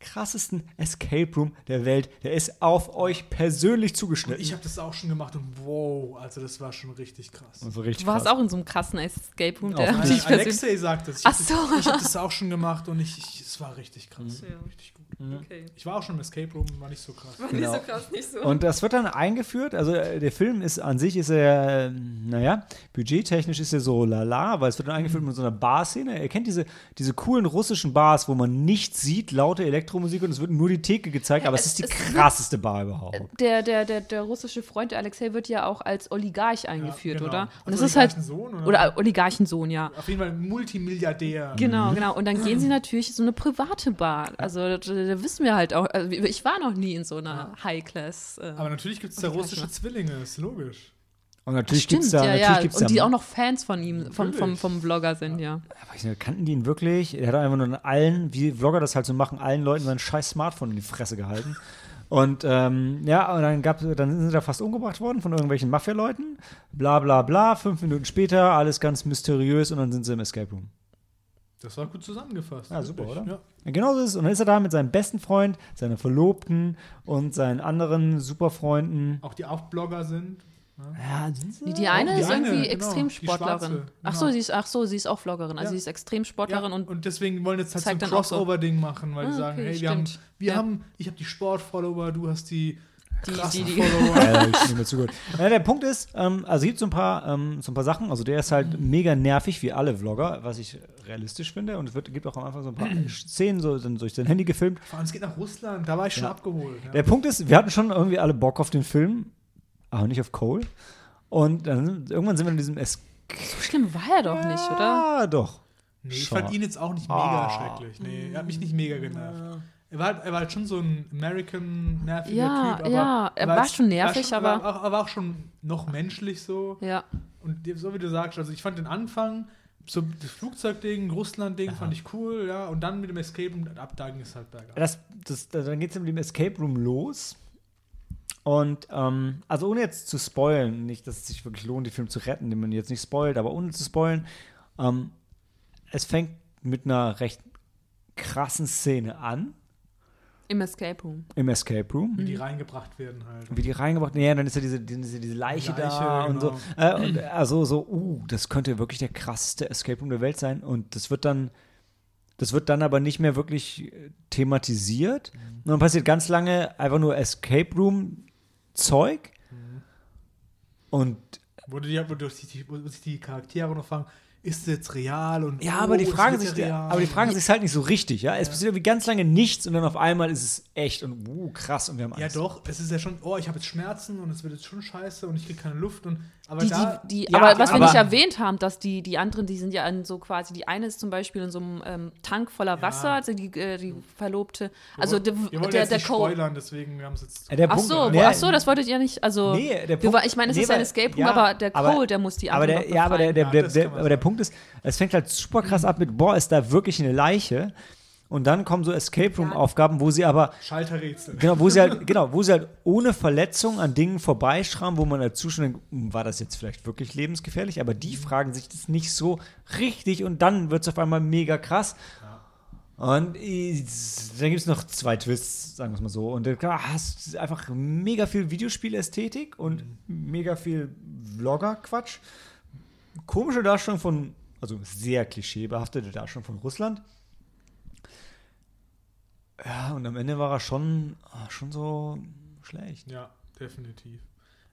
krassesten Escape Room der Welt. Der ist auf euch persönlich zugeschnitten. Ich habe das auch schon gemacht und wow, also das war schon richtig krass. so richtig Du warst krass. auch in so einem krassen Escape Room, der [LAUGHS] persönlich- Alexei sagt das. Ich Ach habe so. das, ich hab das auch schon gemacht und ich, ich, es war richtig krass. Ja. Richtig gut. Okay. Ich war auch schon im Escape Room, war nicht so krass. War Genau. nicht so krass, nicht so. Und das wird dann eingeführt. Also äh, der Film ist an sich ist er, äh, naja, budgettechnisch ist er so lala, weil es wird dann eingeführt mit so einer Bar-Szene. Ihr kennt diese, diese coolen russischen Bars, wo man nichts sieht, laute Elektromusik und es wird nur die Theke gezeigt, aber es, es- ist die [LAUGHS] es wird- krasseste Bar überhaupt. der, der, der, der russische Freund, der Alexei, wird ja auch als Oligarch eingeführt, genau. oder? Als Und das ist halt. Oligarchensohn, oder? Oder Oligarchensohn, ja. Auf jeden Fall ein Multimilliardär. Genau, genau. Und dann gehen sie natürlich in so eine private Bar. Also da, da wissen wir halt auch, also ich war noch nie in so einer High-Class. Äh, Aber natürlich gibt es da russische Zwillinge, ist logisch. Und natürlich Stimmt, gibt's da, ja, natürlich ja. gibt's Und da die auch noch Fans von ihm, vom, vom, vom Vlogger sind, ja. Aber ich weiß, kannten die ihn wirklich? Er hat einfach nur an allen, wie Vlogger das halt so machen, allen Leuten sein scheiß Smartphone in die Fresse gehalten. Und ähm, ja, und dann, gab, dann sind sie da fast umgebracht worden von irgendwelchen Mafia-Leuten. Bla bla bla. Fünf Minuten später, alles ganz mysteriös und dann sind sie im Escape Room. Das war gut zusammengefasst. Ja, super, oder? Ja. Ja, genau so ist es. Und dann ist er da mit seinem besten Freund, seiner Verlobten und seinen anderen Superfreunden. Auch die auch Blogger sind. Ja, sind sie? Die, die eine die ist eine, irgendwie genau, Extremsportlerin. schwarze, Ach so, genau. sie ist, ach so, sie ist auch Vloggerin. Also Ja. sie ist Extremsportlerin Ja, und, und deswegen wollen jetzt halt so ein. Crossover-Ding machen, weil Ah, die sagen, okay, hey, wir, haben, wir Ja. haben, ich habe die Sport-Follower, du hast die die, die, die, Follower. Ja. Ja, der Punkt ist, ähm, also es gibt so ein paar, ähm, so ein paar Sachen. Also der ist halt mega nervig, wie alle Vlogger, was ich realistisch finde. Und es wird, gibt auch am Anfang so ein paar Szenen, so dann durch sein Handy gefilmt. Vor allem, es geht nach Russland, da war ich schon Ja. abgeholt. Ja. Der Punkt ist, wir hatten schon irgendwie alle Bock auf den Film, aber nicht auf Cole. Und dann sind, irgendwann sind wir in diesem Es so schlimm war er doch nicht, oder? Ah, doch. nee, ich Schau. fand ihn jetzt auch nicht mega Ah. schrecklich. Nee, er hat mich nicht mega genervt. Er war, halt, er war halt schon so ein American nerviger Ja, Typ, aber ja, er war jetzt- schon nervig, schon, aber- Er war, auch, war auch schon noch menschlich so. Ja. Und so wie du sagst, also ich fand den Anfang, so das Flugzeugding, Russland-Ding fand ich cool, ja. Und dann mit dem Escape und ab da ging es halt bergab. Das, das, dann geht es mit dem Escape Room los. Und ähm, also ohne jetzt zu spoilen, nicht, dass es sich wirklich lohnt, den Film zu retten, den man jetzt nicht spoilt, aber ohne zu spoilen, ähm, es fängt mit einer recht krassen Szene an Im Escape Room. im Escape Room. Wie die reingebracht werden halt. Wie die reingebracht ja, dann ist ja diese, diese, diese Leiche, Leiche, da und so. genau. Äh, und also so, uh, das könnte wirklich der krasseste Escape Room der Welt sein. Und das wird dann Das wird dann aber nicht mehr wirklich äh, thematisiert. Und dann passiert ganz lange einfach nur Escape Room Zeug. Und Wo, die, sich die, sich die Charaktere noch fragen, ist das jetzt real? Und ja, oh, aber die es fragen sich, ja real. aber die fragen sich halt nicht so richtig, ja. Es passiert irgendwie ganz lange nichts und dann auf einmal ist es echt und uh, krass und wir haben Ja, Angst. doch, es ist ja schon, oh, ich habe jetzt Schmerzen und es wird jetzt schon scheiße und ich kriege keine Luft. Und, aber Die, da, die, die, Ja, aber was wir aber- nicht erwähnt haben, dass die, die anderen, die sind ja in so quasi, die eine ist zum Beispiel in so einem ähm, Tank voller Wasser, also die, äh, die Verlobte. Also der, wir wollen der, jetzt der nicht Cole. spoilern, deswegen haben es jetzt. Äh, der Ach so, nee, ach so, das wolltet ihr nicht. Also, Nee, der wir Punkt- war, ich meine, es nee, ist ja ein Escape Room, ja, aber der aber- Cole, der muss die aber anderen der, noch ja, aber der, der, Ja, der, der, aber der. Punkt ist, es fängt halt super krass ab mit, boah, ist da wirklich eine Leiche? Und dann kommen so Escape Room Aufgaben, wo sie aber Schalterrätsel. Genau, wo sie halt, [LAUGHS] genau, wo sie halt ohne Verletzung an Dingen vorbeischrammen, wo man als Zuschauer denkt, "Hm, war das jetzt vielleicht wirklich lebensgefährlich? Aber die fragen sich das nicht so richtig und dann wird es auf einmal mega krass. Und äh, dann gibt es noch zwei Twists, sagen wir es mal so. Und dann hast du einfach mega viel Videospielästhetik und mega viel Vlogger-Quatsch. Komische Darstellung von, also sehr klischeebehaftete Darstellung von Russland. Ja, und am Ende war er schon, ah, schon so schlecht. Ja, definitiv.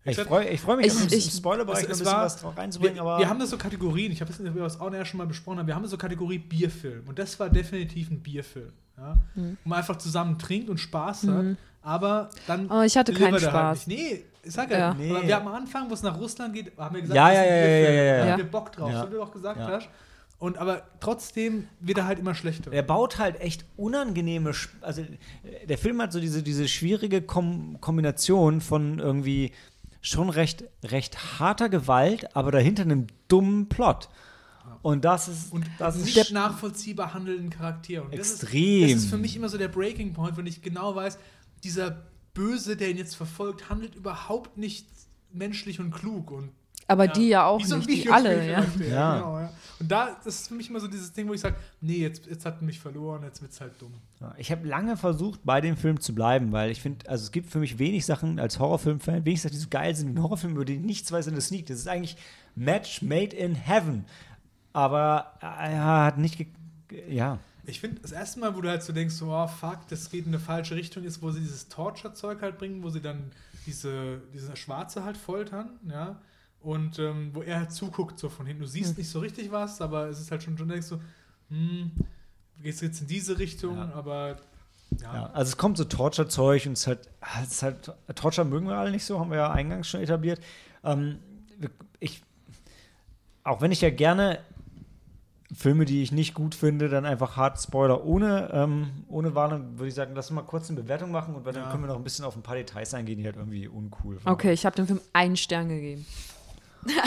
Ich freue ich freu mich, Ich- im, im ich- Spoilerbereich es- noch ein es bisschen war- was drauf reinzubringen, Wir, aber wir haben das so Kategorien, ich habe das, wir das auch näher schon mal besprochen haben, wir haben so Kategorie Bierfilm und das war definitiv ein Bierfilm, ja? Mhm. wo man einfach zusammen trinkt und Spaß hat, aber dann Oh, ich hatte keinen halt Spaß. nicht. nee, ich sag ja, Ja. aber Nee. wir am Anfang, wo es nach Russland geht, haben wir gesagt, Ja, das ist ja, ein ja, ja, ja, ja, Da ja. haben wir Bock drauf, Ja. so wie du auch gesagt Ja. hast. Und aber trotzdem wird er halt immer schlechter. er baut halt echt unangenehme, Sp- also äh, der Film hat so diese, diese schwierige Kom Kombination von irgendwie schon recht, recht harter Gewalt, aber dahinter einem dummen Plot. Und das ist, und das ist nicht nachvollziehbar handelnden Charaktere. Und Extrem. Das ist, das ist für mich immer so der Breaking Point, wenn ich genau weiß, dieser Böse, der ihn jetzt verfolgt, handelt überhaupt nicht menschlich und klug. Und, aber die ja auch Wie so nicht, die alle, ja. Ja. Genau, ja. Und da das ist für mich immer so dieses Ding, wo ich sage, nee, jetzt, jetzt hat er mich verloren, jetzt wird es halt dumm. Ja, Ich habe lange versucht, bei dem Film zu bleiben, weil ich finde, also es gibt für mich wenig Sachen als Horrorfilm-Fan, wenig Sachen, die so geil sind wie ein Horrorfilm, über den ich nichts weiß in der Sneak. Das ist eigentlich Match made in heaven. Aber äh, er hat nicht, ja. Ich finde, das erste Mal, wo du halt so denkst, so, oh fuck, das geht in eine falsche Richtung, ist, wo sie dieses Torture-Zeug halt bringen, wo sie dann diese, diese Schwarze halt foltern, ja. Und ähm, wo er halt zuguckt, so von hinten. Du siehst nicht so richtig was, aber es ist halt schon, schon denkst du, hm, geht's jetzt in diese Richtung, Ja. aber ja. Ja, also es kommt so Torture-Zeug und es ist halt, es ist halt, Torture mögen wir alle nicht so, haben wir ja eingangs schon etabliert. Ähm, ich, auch wenn ich ja gerne Filme, die ich nicht gut finde, dann einfach hart Spoiler ohne, ähm, ohne Warnung, würde ich sagen, lass uns mal kurz eine Bewertung machen und dann Ja. können wir noch ein bisschen auf ein paar Details eingehen, die halt irgendwie uncool waren. Okay, ich habe dem Film einen Stern gegeben.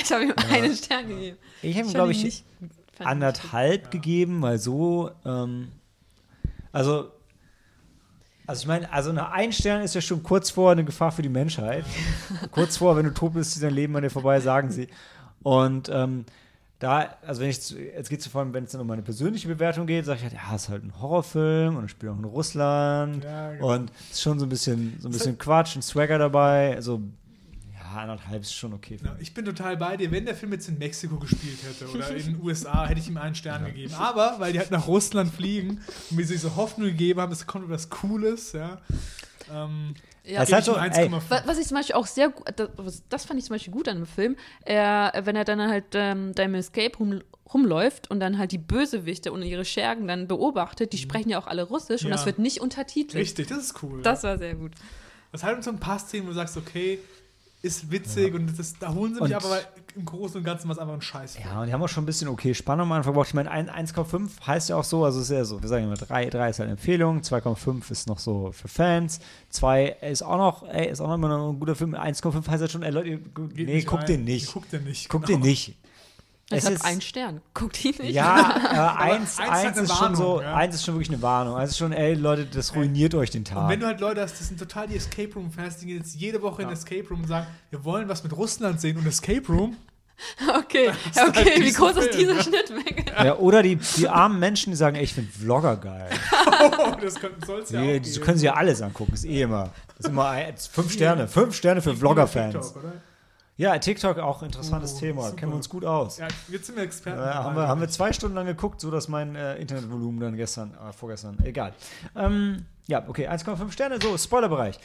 Ich habe ihm einen Stern gegeben. Ich habe ihm, glaube ich, nicht- anderthalb gegeben, weil so, ähm, also, also ich meine, also eine Ein-Stern ist ja schon kurz vor eine Gefahr für die Menschheit. [LAUGHS] kurz vor, wenn du tot bist, zieht dein Leben an dir vorbei, sagen sie. Und ähm, da, also wenn ich, zu- jetzt geht es vor allem, wenn es dann um meine persönliche Bewertung geht, sage ich halt, ja, es ist halt ein Horrorfilm und es spielt auch in Russland Ja, genau. und es ist schon so ein bisschen, so ein bisschen Quatsch und Swagger dabei, also ja, anderthalb ist schon okay. Ja, ich bin total bei dir. Wenn der Film jetzt in Mexiko gespielt hätte oder [LAUGHS] in den USA, hätte ich ihm einen Stern gegeben. Aber, weil die halt nach Russland fliegen und mir diese Hoffnung gegeben haben, es kommt was Cooles, ja. Ähm, Ja. Es hat so, gebe ich ey, ihm 1,5. Wa- Was ich zum Beispiel auch sehr gut, das, das fand ich zum Beispiel gut an dem Film, er, wenn er dann halt ähm, da im Escape rum, rumläuft und dann halt die Bösewichte und ihre Schergen dann beobachtet, die sprechen ja auch alle Russisch und Mhm. Ja. das wird nicht untertitelt. Richtig, das ist cool. Das war sehr gut. Das hat so ein paar Szenen, wo du sagst, okay, ist witzig und das, da holen sie mich Und- aber weil im Großen und Ganzen war es einfach ein Scheiß. Ja, und die haben auch schon ein bisschen okay Spannung am Anfang gebraucht. Ich meine, ein- 1,5 heißt ja auch so, also ist ja so, wir sagen immer 3, 3 ist halt Empfehlung, 2,5 ist noch so für Fans, 2 ist auch noch, ey, ist auch noch immer noch ein guter Film, 1,5 heißt halt schon, ey Leute, ihr- nee, guckt den nicht. Guckt den nicht. Guckt genau. den nicht. Ich Es habe ist- einen Stern. Guckt ihn nicht. Ja, [LAUGHS] äh, eins, eins ist schon so, Warnung, ja. eins ist schon wirklich eine Warnung. Eins ist schon, ey Leute, das ruiniert euch den Und Tag. wenn du halt Leute hast, das sind total die Escape Room-Fans, die gehen jetzt jede Woche in Escape Room und sagen, wir wollen was mit Russland sehen und Escape Room. Okay, ist halt okay, wie groß ist Film, diese ja. Schnittmenge? [LAUGHS] ja, oder die, die armen Menschen, die sagen, ey, ich finde Vlogger geil. [LAUGHS] Oh, das soll es ja Die, auch die können sie ja alles angucken, ist eh immer. Das ist immer ein, fünf Sterne, fünf Sterne für Vlogger-Fans. Ja, TikTok auch interessantes Oh, Thema. super. Kennen wir uns gut aus. Ja, jetzt sind wir Experten. Äh, haben, wir, haben wir zwei Stunden lang geguckt, so dass mein äh, Internetvolumen dann gestern, äh, vorgestern, egal. Ähm, ja, okay, 1,5 Sterne, so, Spoilerbereich.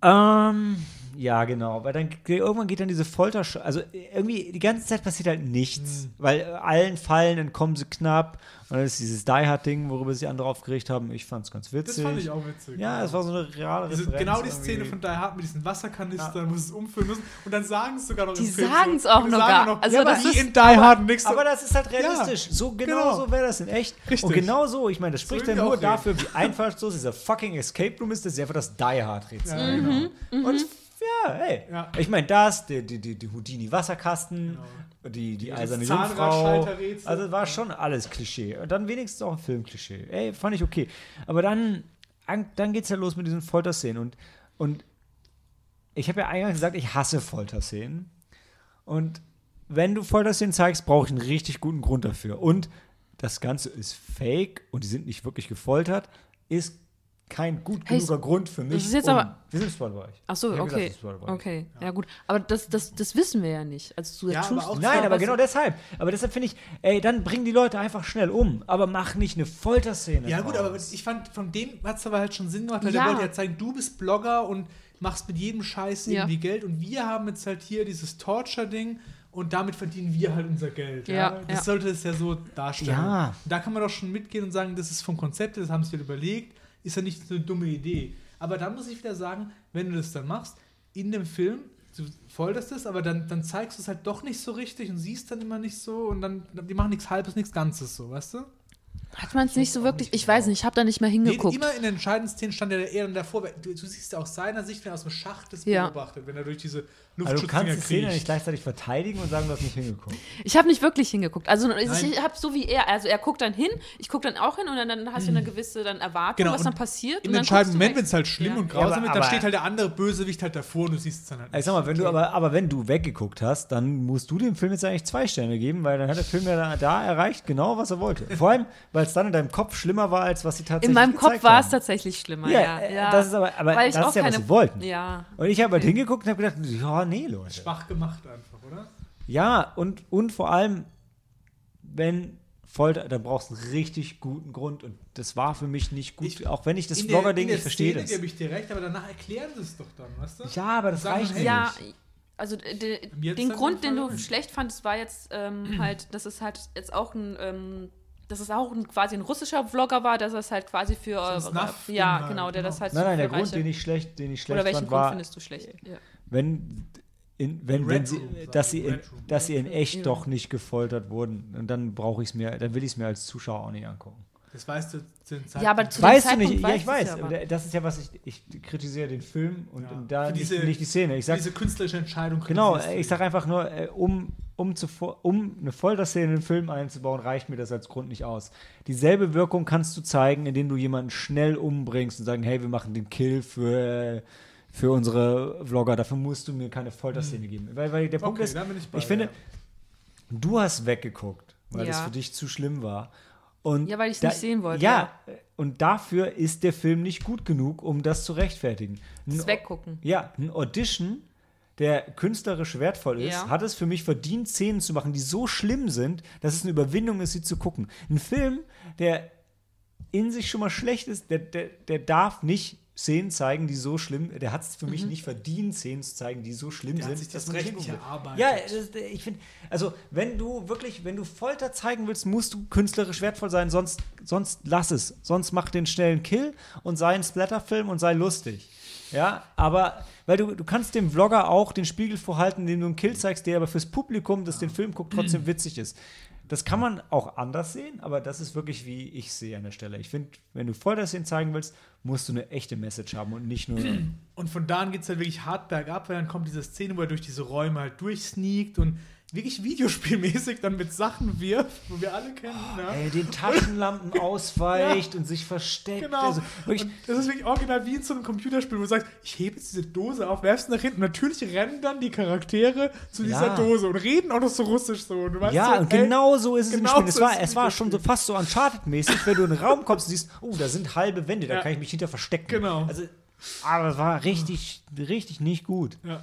Ähm, ja, genau, weil dann irgendwann geht dann diese Folter, also irgendwie die ganze Zeit passiert halt nichts, weil äh, allen Fallen entkommen sie knapp und dann ist dieses Die Hard Ding, worüber sich andere aufgeregt haben. Ich fand es ganz Das witzig. fand ich auch witzig. Ja, es war so eine reale Diese, Referenz genau die irgendwie. Szene von Die Hard mit diesen Wasserkanistern, wo sie es umfüllen müssen. Und dann sagen es sogar noch Die im Film sagen's so. auch Die noch sagen gar- also ja, das aber ist- in Die Hard nix. Aber das ist halt realistisch. so genau, genau. so wäre das in echt. Richtig. Und genau so, ich meine, das spricht So ja ich nur dafür, wie einfallslos dieser fucking Escape Room ist, dass sie einfach das Die Hard Rätsel. Ja, genau. Und ja, ey. Ja. Ich meine, das, die, die, die, die Houdini Wasserkasten, die, die eiserne Jungfrau. Also war schon alles Klischee. Und dann wenigstens auch ein Filmklischee. Ey, fand ich okay. Aber dann, an- dann geht's ja los mit diesen Folterszenen. Und, und ich habe ja eingangs gesagt, ich hasse Folterszenen. Und wenn du Folterszenen zeigst, brauche ich einen richtig guten Grund dafür. Und das Ganze ist fake und die sind nicht wirklich gefoltert, ist kein gut Hey, genuger Grund für mich. ist jetzt um, aber- wir sind im Spoilerbereich. Ach so, hab gesagt, okay. Okay, ja gut. Aber das, das, das wissen wir ja nicht. Also du Ja, aber auch- Nein, aber genau deshalb. Aber deshalb finde ich, ey, dann bring die Leute einfach schnell um. Aber mach nicht eine Folterszene. Ja, gut, aber ich fand, von dem hat es aber halt schon Sinn gemacht, weil Ja. der wollte ja zeigen, du bist Blogger und machst mit jedem Scheiß Ja. irgendwie Geld und wir haben jetzt halt hier dieses Torture-Ding und damit verdienen wir halt unser Geld. Ja, Ja, Das ja. sollte es ja so darstellen. Ja. Da kann man doch schon mitgehen und sagen, das ist vom Konzept, das haben sie dir überlegt, ist ja nicht so eine dumme Idee. Aber dann muss ich wieder sagen, wenn du das dann machst, in dem Film, du folterst es, aber dann, dann zeigst du es halt doch nicht so richtig und siehst dann immer nicht so und dann, die machen nichts Halbes, nichts Ganzes so, weißt du? Hat man es nicht so wirklich, ich weiß nicht, ich habe da nicht mehr Nee, hingeguckt. immer in den entscheidenden Szenen stand er eher dann davor. weil Du, du siehst ja aus seiner Sicht, wenn er aus dem Schacht das Ja. beobachtet, wenn er durch diese also du Luftschutzdinger kannst die Szene nicht gleichzeitig verteidigen und sagen, du hast nicht hingeguckt. Ich habe nicht wirklich hingeguckt. Also ich, Nein. ich habe so wie er, also er guckt dann hin, ich gucke dann auch hin und dann, dann hast du eine gewisse dann Erwartung, Genau, was dann passiert. Im entscheidenden Moment, weg. wenn es halt schlimm Ja. und Ja, aber- grausam wird, dann aber- steht halt der andere Bösewicht halt davor und du siehst es dann halt Ich sag mal, wenn du aber, aber wenn du weggeguckt hast, dann musst du dem Film jetzt eigentlich zwei Sterne geben, weil dann hat der Film ja da, da erreicht, genau was er wollte. Vor allem, weil es dann in deinem Kopf schlimmer war, als was sie tatsächlich In meinem Kopf war es tatsächlich schlimmer, Ja, ja. äh, ja. das ist aber- aber Weil ich das auch ist ja, was keine, sie wollten. Ja. Und ich habe halt hingeguckt und habe gedacht, ja, nee, Leute. schwach gemacht einfach, oder? Ja, und, und vor allem, wenn Folter, dann brauchst du einen richtig guten Grund. Und das war für mich nicht gut, Ich- auch wenn ich das Vlogger-Ding, ich verstehe das. gebe ich dir recht, aber danach erklären sie es doch dann, weißt du? Ja, aber das Sagen, reicht hey, nicht. Ja, also de, Mir den Grund, den du schlecht fandest, war jetzt ähm, halt, dass es halt jetzt auch ein, ähm, dass es auch ein, quasi ein russischer Vlogger war, dass es halt quasi für, äh, ja, halt, genau, der genau. das halt Nein, nein, der für Grund, den ich schlecht, den ich schlecht Oder welchen fand, Grund war, findest du schlecht? Ja. wenn, in, wenn, wenn sie, sagen dass sie, in, dass sie in echt Ja. doch nicht gefoltert wurden. Und dann brauche ich es mir, dann will ich es mir als Zuschauer auch nicht angucken. Das weißt du Ja, aber zu dem Weißt du nicht? Ja, ich weiß. ja, das ist ja, was ich, ich kritisiere den Film und, Ja. und da nicht, diese- nicht die Szene. Ich sag, diese künstlerische Entscheidung. Genau, ich sage einfach nur, äh, um, um, zuvor, um eine Folterszene in den Film einzubauen, reicht mir das als Grund nicht aus. Dieselbe Wirkung kannst du zeigen, indem du jemanden schnell umbringst und sagen, hey, wir machen den Kill für, für unsere Vlogger. Dafür musst du mir keine Folterszene geben. Weil, weil der Punkt Okay, ist, da bin ich bei, ich finde, ja. du hast weggeguckt, weil das Ja. für dich zu schlimm war. Und Ja, weil ich's da- nicht sehen wollte, Ja, und dafür ist der Film nicht gut genug, um das zu rechtfertigen. Ein Das Weggucken. ja, ein Audition, der künstlerisch wertvoll ist, Ja. hat es für mich verdient, Szenen zu machen, die so schlimm sind, dass es eine Überwindung ist, sie zu gucken. Ein Film, der in sich schon mal schlecht ist, der, der, der darf nicht Szenen zeigen, die so schlimm, der hat es für mich nicht verdient, Szenen zu zeigen, die so schlimm Der hat sind. sich das Recht nicht erarbeitet. Ja, das, ich finde, also wenn du wirklich, wenn du Folter zeigen willst, musst du künstlerisch wertvoll sein, sonst, sonst lass es. Sonst mach den schnellen Kill und sei ein Splatterfilm und sei lustig. Ja, aber weil du, du kannst dem Vlogger auch den Spiegel vorhalten, indem du einen Kill zeigst, der aber fürs Publikum, das den Film guckt, trotzdem [CLEARS THROAT] witzig ist. Das kann man auch anders sehen, aber das ist wirklich, wie ich sehe an der Stelle. Ich finde, wenn du Folterszenen zeigen willst, musst du eine echte Message haben und nicht nur. Und von da an geht es halt wirklich hart bergab, weil dann kommt diese Szene, wo er durch diese Räume halt durchsneakt und wirklich videospielmäßig dann mit Sachen wirft, wo wir alle kennen. ne? Ey, den Taschenlampen [LAUGHS] ausweicht und sich versteckt. Genau. Also, wirklich, das ist wirklich original wie in so einem Computerspiel, wo du sagst, ich hebe jetzt diese Dose auf, werfst nach hinten. Und natürlich rennen dann die Charaktere zu dieser Ja. Dose und reden auch noch so russisch so. Und ja, so, und ey, genau so ist es genau im Spiel. Es so war, ist es es war schon so fast so Uncharted-mäßig, wenn du in den Raum kommst und siehst, oh, da sind halbe Wände, da Ja. kann ich mich hinter verstecken. Genau. Also, aber es war richtig, richtig nicht gut. Ja.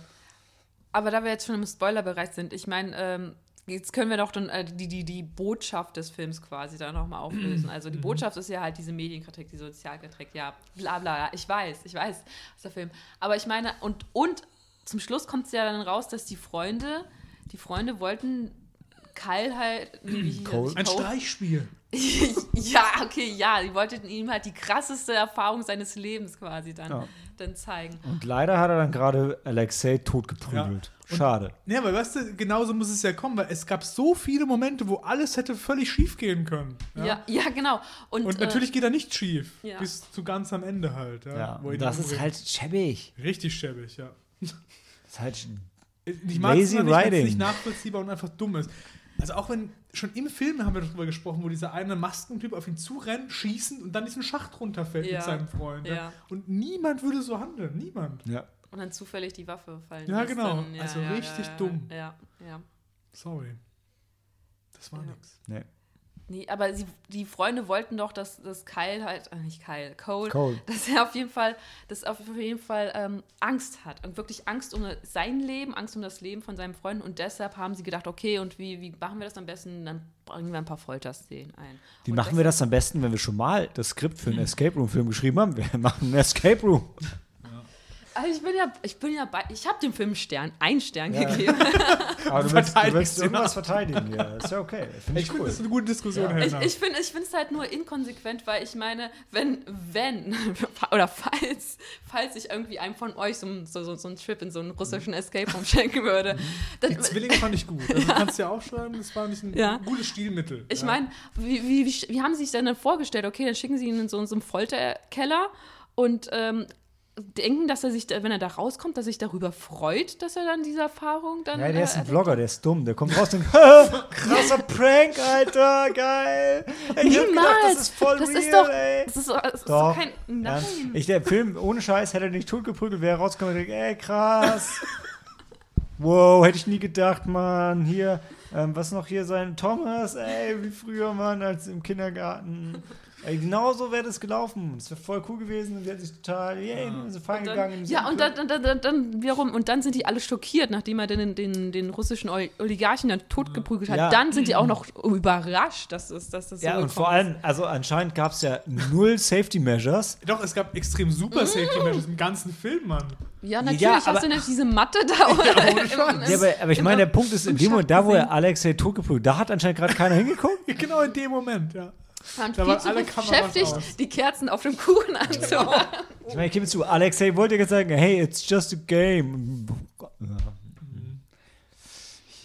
Aber da wir jetzt schon im Spoilerbereich sind, ich meine, ähm, jetzt können wir doch dann äh, die, die, die Botschaft des Films quasi da nochmal auflösen. Also die Botschaft ist ja halt diese Medienkritik, die Sozialkritik, ja, bla bla, bla. ich weiß, ich weiß, was der Film. Aber ich meine, und, und zum Schluss kommt es ja dann raus, dass die Freunde, die Freunde wollten Kyle halt, wie? Cole. Ein? Streichspiel. [LAUGHS] ja, okay, ja, die wollten ihm halt die krasseste Erfahrung seines Lebens quasi dann, Ja. Dann zeigen. Und leider hat er dann gerade Alexei totgeprügelt. Ja. Schade. Ja, aber weißt du, genauso muss es ja kommen, weil es gab so viele Momente, wo alles hätte völlig schief gehen können. Ja. Ja, ja, genau. Und, Und natürlich geht da nicht schief. ja. Bis zu ganz am Ende halt. Ja, Ja, wo und ihn das ist halt schäbig. Richtig schäbig, ja. Das ist halt Ich mag es nicht, wenn es writing. nicht nachvollziehbar und einfach dumm ist. Also auch wenn, schon im Film haben wir darüber gesprochen, wo dieser eine Maskentyp auf ihn zurennt, schießen und dann diesen Schacht runterfällt Ja. mit seinem Freund. Ja. Ja. Und niemand würde so handeln, niemand. ja. und dann zufällig die Waffe fallen. Ja, genau. Dann, Also richtig dumm. Ja, ja. Sorry. Das war Ja. nix. Nee. Nee, aber sie, die Freunde wollten doch, dass, dass Kyle halt, äh, nicht Kyle, Cole, Cole. dass er auf jeden Fall, dass auf jeden Fall ähm, Angst hat und wirklich Angst um sein Leben, Angst um das Leben von seinen Freunden und deshalb haben sie gedacht, okay, und wie, wie machen wir das am besten? Dann bringen wir ein paar Folterszenen ein. Wie und machen wir das am besten, wenn wir schon mal das Skript für einen Escape Room Film geschrieben haben? Wir [LAUGHS] machen einen Escape Room. Also ich bin ja, ich bin ja bei, ich habe dem Film einen Stern, einen Stern gegeben. Aber du willst, du willst irgendwas auch. verteidigen. Ja, ist ja okay. Finde Ich ich finde, cool. das ist eine gute Diskussion, Ja. Ich, ich finde ich es halt nur inkonsequent, weil ich meine, wenn, wenn, [LAUGHS] oder falls, falls ich irgendwie einem von euch so, so, so, so einen Trip in so einen russischen Escape Room schenken würde, dann, Die Zwillinge fand ich gut. Also, Du kannst ja aufschreiben, das war nicht ein Ja. gutes Stilmittel. ich ja. meine, wie, wie, wie, wie haben sie sich denn dann vorgestellt? Okay, dann schicken sie ihn in so, in so einen Folterkeller und ähm, denken, dass er sich, wenn er da rauskommt, dass er sich darüber freut, dass er dann diese Erfahrung dann. Ja, der ist äh, ein Vlogger, der ist dumm. Der kommt raus und denkt, [LAUGHS] krasser Prank, Alter, geil. Ey, Ich hab gedacht, Niemals. das ist voll Das real, ist doch- ey. Das ist, das ist Doch. doch kein. Nein. Ernst. Ich, der Film, ohne Scheiß, hätte er nicht totgeprügelt, wäre rausgekommen und denkt, ey, krass. [LAUGHS] wow, hätte ich nie gedacht, Mann. Hier, ähm, was noch hier sein? Thomas, ey, wie früher, Mann, als im Kindergarten. Ey, genau so wäre das gelaufen. Das wäre voll cool gewesen und wir hätten sich total, yay, yeah, so fein Und dann- gegangen. Ja, und dann, dann, dann, dann, wiederum, und dann sind die alle schockiert, nachdem er den, den, den russischen Ol- Oligarchen dann totgeprügelt hat. Ja. Dann sind die auch noch überrascht, dass, es, dass das so Ja, und vor allem, also anscheinend gab es ja null Safety Measures. Doch, es gab extrem super Safety Measures im ganzen Film, Mann. Ja, natürlich. Ja, hast aber- du nicht diese Matte da? [LAUGHS] Oder ohne Scheiß. Ja, aber, aber ich meine, der Punkt ist, in im dem Moment, da wo er Alexei totgeprügelt, da hat anscheinend gerade keiner hingeguckt. [LAUGHS] Genau in dem Moment, ja. Waren Da viel waren zu alle beschäftigt, aus. die Kerzen auf dem Kuchen anzumachen. [LAUGHS] Ich meine, ich gebe zu, Alexei wollte jetzt sagen, hey, it's just a game.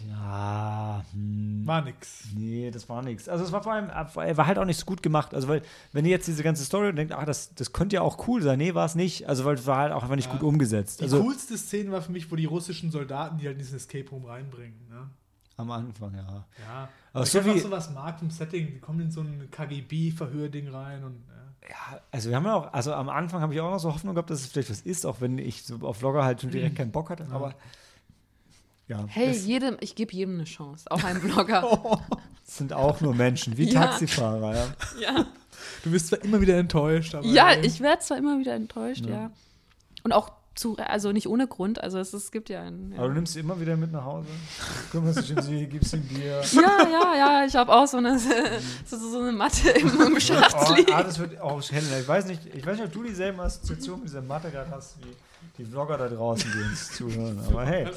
Ja, hm, War nix. nee, das war nichts. Also es war vor allem, er war halt auch nicht so gut gemacht. Also weil, wenn ihr jetzt diese ganze Story denkt, ach, das, das könnte ja auch cool sein. Nee, war es nicht. Also weil es war halt auch einfach nicht Ja. gut umgesetzt. Die Also coolste Szene war für mich, wo die russischen Soldaten, die halt in diesen Escape Room reinbringen. Am Anfang, ja. Ja. Aber ich so einfach wie- sowas mag vom Setting. Die kommen in so ein KGB-Verhör-Ding rein und. Ja. Ja, also wir haben ja auch, also am Anfang habe ich auch noch so Hoffnung gehabt, dass es vielleicht was ist, auch wenn ich so auf Vlogger halt schon direkt keinen Bock hatte. Aber ja, Hey, jedem, ich gebe jedem eine Chance, auch einem Blogger. [LAUGHS] sind auch nur Menschen, wie [LAUGHS] Ja. Taxifahrer. Ja. ja. Du bist zwar immer wieder enttäuscht, aber. ja, ey, ich werde zwar immer wieder enttäuscht, ja. Ja. Und auch zu, also nicht ohne Grund, also es, es gibt ja einen. Ja. Aber du nimmst sie immer wieder mit nach Hause, kümmerst dich um sie, gibst ihm Bier. [LAUGHS] Ja, ja, ja, ich habe auch so eine, so, so eine Matte im, im [LAUGHS] Schacht Oh, liegen. ah, das wird auch Helena. Ich weiß nicht, ich weiß nicht, ob du dieselben Assoziationen mit dieser Mathe gerade hast, wie die Vlogger da draußen, die uns zuhören. Aber hey. [LAUGHS]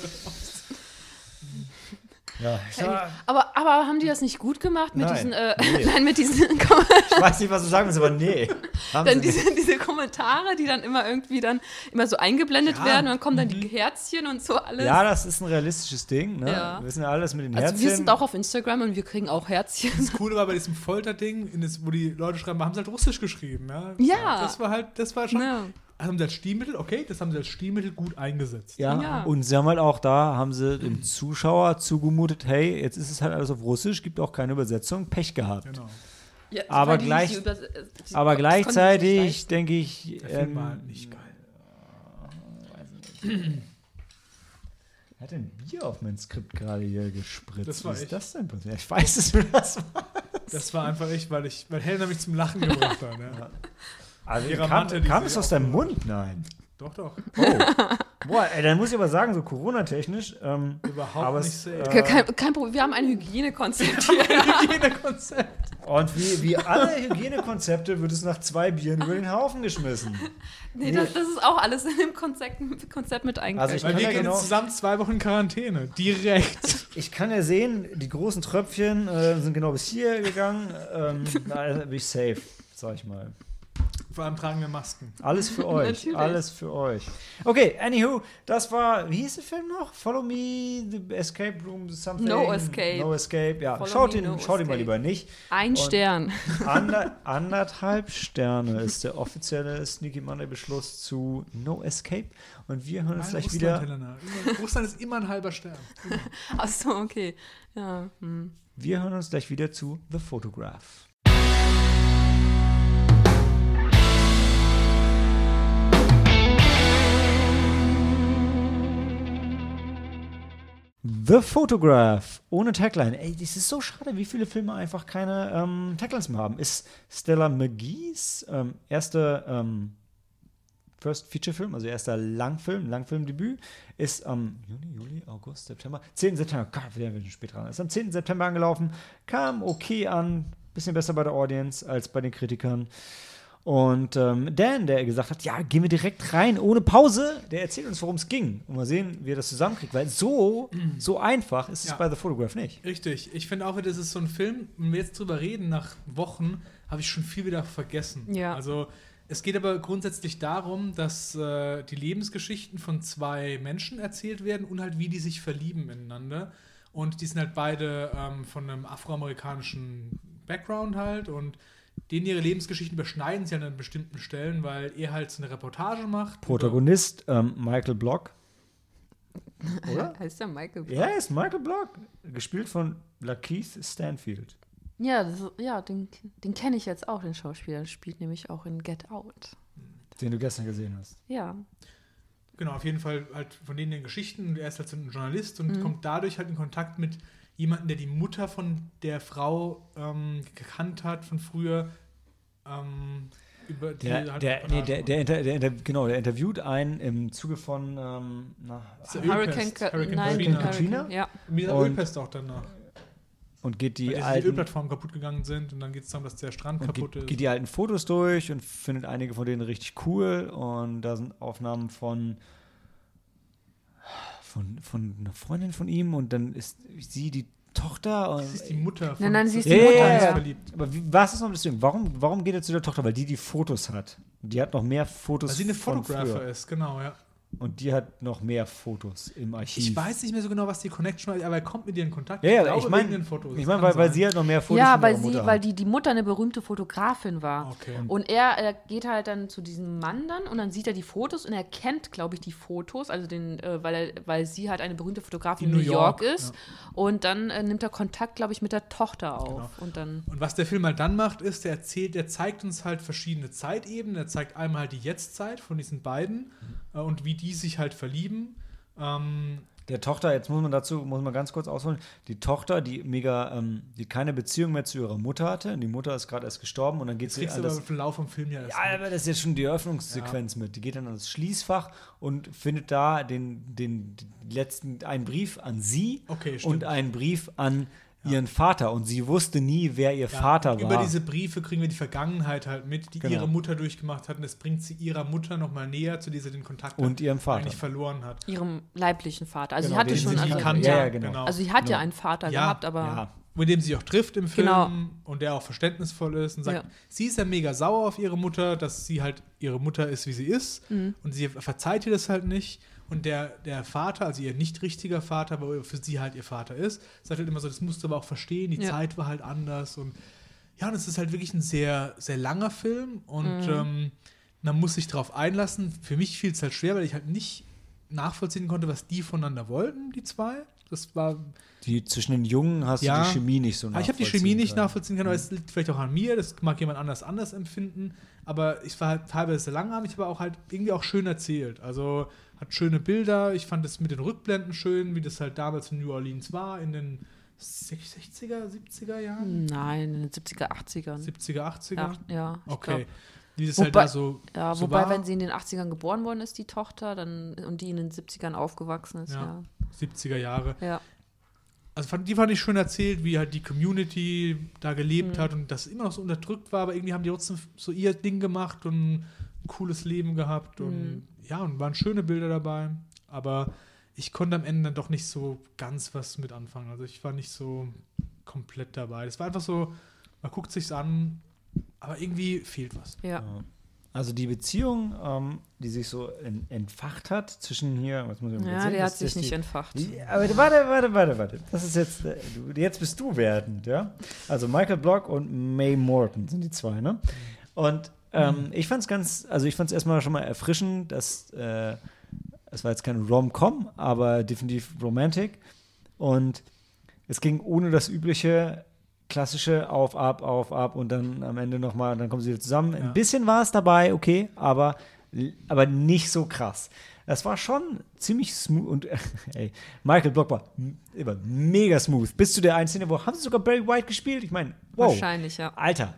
Ja, ich, sag, Aber, aber haben die das nicht gut gemacht mit Nein, diesen, äh, nee. [LAUGHS] nein, mit diesen, [LAUGHS] ich weiß nicht, was du sagen willst, aber nee. Haben dann sie nicht. diese, diese Kommentare, die dann immer irgendwie dann immer so eingeblendet Ja, werden und dann kommen dann die Herzchen und so alles. Ja, das ist ein realistisches Ding. Ne? Ja. Wir wissen ja alles mit den also Herzchen. wir sind auch auf Instagram und wir kriegen auch Herzchen. Das Coole war bei diesem Folterding, wo die Leute schreiben, haben sie halt Russisch geschrieben, ja. Ja. Das war halt, das war schon. Haben sie als Stilmittel, okay, das haben sie als Stilmittel gut eingesetzt. Ja, Ja. und sie haben halt auch da, haben sie dem Zuschauer zugemutet, hey, jetzt ist es halt alles auf Russisch, gibt auch keine Übersetzung, Pech gehabt. Genau. Ja, Aber gleich- die äh, die- Aber die sich gleichzeitig denke ich, Der Film war ähm, halt nicht geil. wer hat denn Bier auf mein Skript gerade hier gespritzt? Das war Was ich. ist das denn passiert? Ich weiß es, wie das war. Das war einfach ich, weil ich, weil Helena mich zum Lachen gebracht hat. Ja. Also Ihrer kam, Matte, kam es aus deinem Mund? Nein. Doch, doch. Oh. Boah, ey, dann muss ich aber sagen, so Corona-technisch. Ähm, Überhaupt aber nicht safe. äh, Kein, kein Problem, wir haben ein Hygienekonzept hier. [LAUGHS] Hygienekonzept. Und wie, wie alle Hygienekonzepte wird es nach zwei Bieren über den Haufen geschmissen. nee, das, das ist auch alles in dem Konzept, Konzept mit Also ich eingegangen. Weil wir ja gehen genau- jetzt zusammen zwei Wochen in Quarantäne. Direkt. Ich kann ja sehen, die großen Tröpfchen äh, sind genau bis hier gegangen. Ähm, da bin ich safe, sag ich mal. Vor allem tragen wir Masken. Alles für [LAUGHS] euch. Alles für euch. Okay, anywho, das war, wie hieß der Film noch? Follow Me, The Escape Room, something. No Escape. No Escape, ja. Follow Schaut ihn, No schaut ihn mal lieber nicht. Ein Und- Stern. [LAUGHS] Ander, anderthalb Sterne ist der offizielle Sneaky Monday Beschluss zu No Escape. Und wir hören uns gleich Russland, wieder. Helena. Immer- Russland ist immer ein halber Stern. [LAUGHS] Achso, okay. Ja. Hm. Wir hören uns gleich wieder zu The Photograph. The Photograph ohne Tagline. Ey, das ist so schade, wie viele Filme einfach keine ähm, Taglines mehr haben. Ist Stella McGee's ähm, erster ähm, First Feature Film, also erster Langfilm, Langfilmdebüt, ist am Juni, Juli, August, September, 10. September, Gott, wir sind spät dran, ist am 10. September angelaufen, kam okay an, bisschen besser bei der Audience als bei den Kritikern. Und ähm, Dan, der gesagt hat, ja, gehen wir direkt rein, ohne Pause, der erzählt uns, worum es ging. Und mal sehen, wie er das zusammenkriegt, weil so, so einfach ist es Ja. bei The Photograph nicht. Richtig. Ich finde auch, das ist so ein Film, wenn wir jetzt drüber reden, nach Wochen, habe ich schon viel wieder vergessen. Ja. Also, es geht aber grundsätzlich darum, dass äh, die Lebensgeschichten von zwei Menschen erzählt werden und halt, wie die sich verlieben ineinander. Und die sind halt beide ähm, von einem afroamerikanischen Background halt und denen ihre Lebensgeschichten überschneiden sich an bestimmten Stellen, weil er halt so eine Reportage macht. Protagonist ähm, Michael Block. Oder? [LAUGHS] Heißt der Michael Block? Ja, ist Michael Block. Gespielt von Lakeith Stanfield. Ja, das, ja den, den kenne ich jetzt auch, den Schauspieler. Der spielt nämlich auch in Get Out. Den du gestern gesehen hast. Ja. Genau, auf jeden Fall halt von denen den Geschichten. Er ist halt so ein Journalist und Mhm. kommt dadurch halt in Kontakt mit jemandem, der die Mutter von der Frau ähm, gekannt hat von früher. Ähm, über die Der, der, nee, der, der, inter, der, inter, genau, der interviewt einen im Zuge von ähm, na, Hurricane, Ka- Hurricane nein, Katrina. Katrina? Ja. Mit der Und- Ölpest auch danach. und geht die Weil die, die alten Ölplattformen kaputt gegangen sind und dann geht es darum, dass der Strand kaputt geht, ist. geht die alten Fotos durch und findet einige von denen richtig cool und da sind Aufnahmen von von, von einer Freundin von ihm und dann ist sie die Tochter und das ist die Mutter von Nein, nein, sie ist die Mutter Mutter, ist ja. verliebt. aber wie, was ist noch Ding? Warum, warum geht er zu der Tochter? Weil die die Fotos hat. Und die hat noch mehr Fotos Weil sie eine früher. ist, genau, ja. Und die hat noch mehr Fotos im Archiv. Ich weiß nicht mehr so genau, was die Connection war, aber er kommt mit ihr in Kontakt. Ja, ja, ich meine, wegen den Fotos. ich mein, weil, weil sie halt noch mehr Fotos Ja, von weil, ihrer sie, Mutter weil hat. die, die Mutter eine berühmte Fotografin war. Okay. Und er, er geht halt dann zu diesem Mann dann und dann sieht er die Fotos und er kennt, glaube ich, die Fotos, also den, äh, weil, er, weil sie halt eine berühmte Fotografin In New York, York, ist. Und dann äh, nimmt er Kontakt, glaube ich, mit der Tochter auf. Genau. Und dann. Und was der Film halt dann macht, ist, der erzählt, der zeigt uns halt verschiedene Zeitebenen. Er zeigt einmal die Jetztzeit von diesen beiden äh, und wie die sich halt verlieben. Ähm, Der Tochter, jetzt muss man dazu, muss man ganz kurz ausholen, die Tochter, die mega, ähm, die keine Beziehung mehr zu ihrer Mutter hatte, und die Mutter ist gerade erst gestorben und dann geht sie an aber das, im Verlauf vom Film ja ja, aber das ist jetzt schon die Eröffnungssequenz mit. Die geht dann ans Schließfach und findet da den, den, den letzten, einen Brief an sie Okay, und einen Brief an ihren Vater. Und sie wusste nie, wer ihr Ja, Vater war. Über diese Briefe kriegen wir die Vergangenheit halt mit, die Genau. ihre Mutter durchgemacht hat. Und das bringt sie ihrer Mutter nochmal näher, zu der sie den Kontakt Und ihrem Vater. eigentlich verloren hat. Ihrem leiblichen Vater. Also Genau, sie hatte schon. sie Also, kannte. ja, Ja, ja, genau. also sie hat ja Genau. einen Vater Ja, gehabt, aber. ja. mit dem sie auch trifft im Film Genau. und der auch verständnisvoll ist und sagt, Ja. sie ist ja mega sauer auf ihre Mutter, dass sie halt ihre Mutter ist, wie sie ist Mhm. und sie verzeiht ihr das halt nicht und der, der Vater, also ihr nicht richtiger Vater, aber für sie halt ihr Vater ist, sagt halt immer so, das musst du aber auch verstehen, die Ja. Zeit war halt anders und ja, und es ist halt wirklich ein sehr, sehr langer Film und Mhm. ähm, man muss sich darauf einlassen. Für mich fiel es halt schwer, weil ich halt nicht nachvollziehen konnte, was die voneinander wollten, die zwei. Das war Die, zwischen den Jungen hast Ja. du die Chemie nicht so Ah, ich habe die Chemie nicht können. nachvollziehen können, aber es liegt vielleicht auch an mir, das mag jemand anders anders empfinden, aber ich war halt teilweise langatmig, aber auch halt irgendwie auch schön erzählt. Also hat schöne Bilder, ich fand es mit den Rückblenden schön, wie das halt damals in New Orleans war, in den 60er, 70er Jahren, Nein, in den 70er, 80ern. 70er, 80er. Ja, ja Okay. das Wobei- halt da so, Ja, so wobei, war. wenn sie in den 80ern geboren worden ist, die Tochter, dann und die in den 70ern aufgewachsen ist, Ja. ja. 70er Jahre. Ja. Also fand, die fand ich schön erzählt, wie halt die Community da gelebt Mhm. hat und das immer noch so unterdrückt war, aber irgendwie haben die trotzdem so ihr Ding gemacht und ein cooles Leben gehabt und Mhm. Ja, und waren schöne Bilder dabei, aber ich konnte am Ende dann doch nicht so ganz was mit anfangen. Also ich war nicht so komplett dabei. Das war einfach so, man guckt sich's an, aber irgendwie fehlt was. ja. Also die Beziehung, ähm, die sich so en- entfacht hat zwischen hier, was muss ich mal Ja, sehen, der das hat sich ist nicht die, entfacht. die, aber warte, warte, warte, warte. Das ist jetzt, äh, du, jetzt bist du werdend, ja? Also Michael Block und May Morton sind die zwei, ne? Und ähm, ich fand es ganz, also ich fand es erstmal schon mal erfrischend, dass äh, es war jetzt kein Rom-Com, aber definitiv Romantic. Und es ging ohne das übliche klassische auf, ab, auf, ab und dann am Ende nochmal, dann kommen sie wieder zusammen. Ja. Ein bisschen war es dabei, okay, aber, aber nicht so krass. Das war schon ziemlich smooth und [LAUGHS] ey, Michael Block war immer mega smooth. Bis zu der einen Szene, wo haben sie sogar Barry White gespielt? Ich meine, wow. Wahrscheinlich, ja. Alter.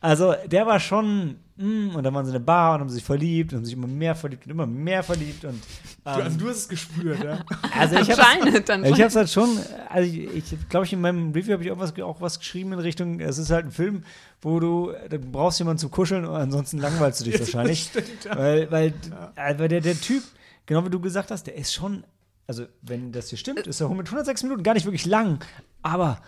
Also, der war schon, mm, und dann waren sie in der Bar und haben sich verliebt und haben sich immer mehr verliebt und immer mehr verliebt und Du, also ähm, du hast es gespürt, ja. also ich habe es halt schon, also ich, ich glaube, ich in meinem Review habe ich auch was, auch was geschrieben in Richtung, es ist halt ein Film, wo du, du brauchst jemanden zum Kuscheln und ansonsten langweilst du dich [LAUGHS] wahrscheinlich. Stimmt, ja. Weil, weil, äh, weil der, der Typ, genau wie du gesagt hast, der ist schon, also wenn das hier stimmt, ist er mit 106 Minuten gar nicht wirklich lang, aber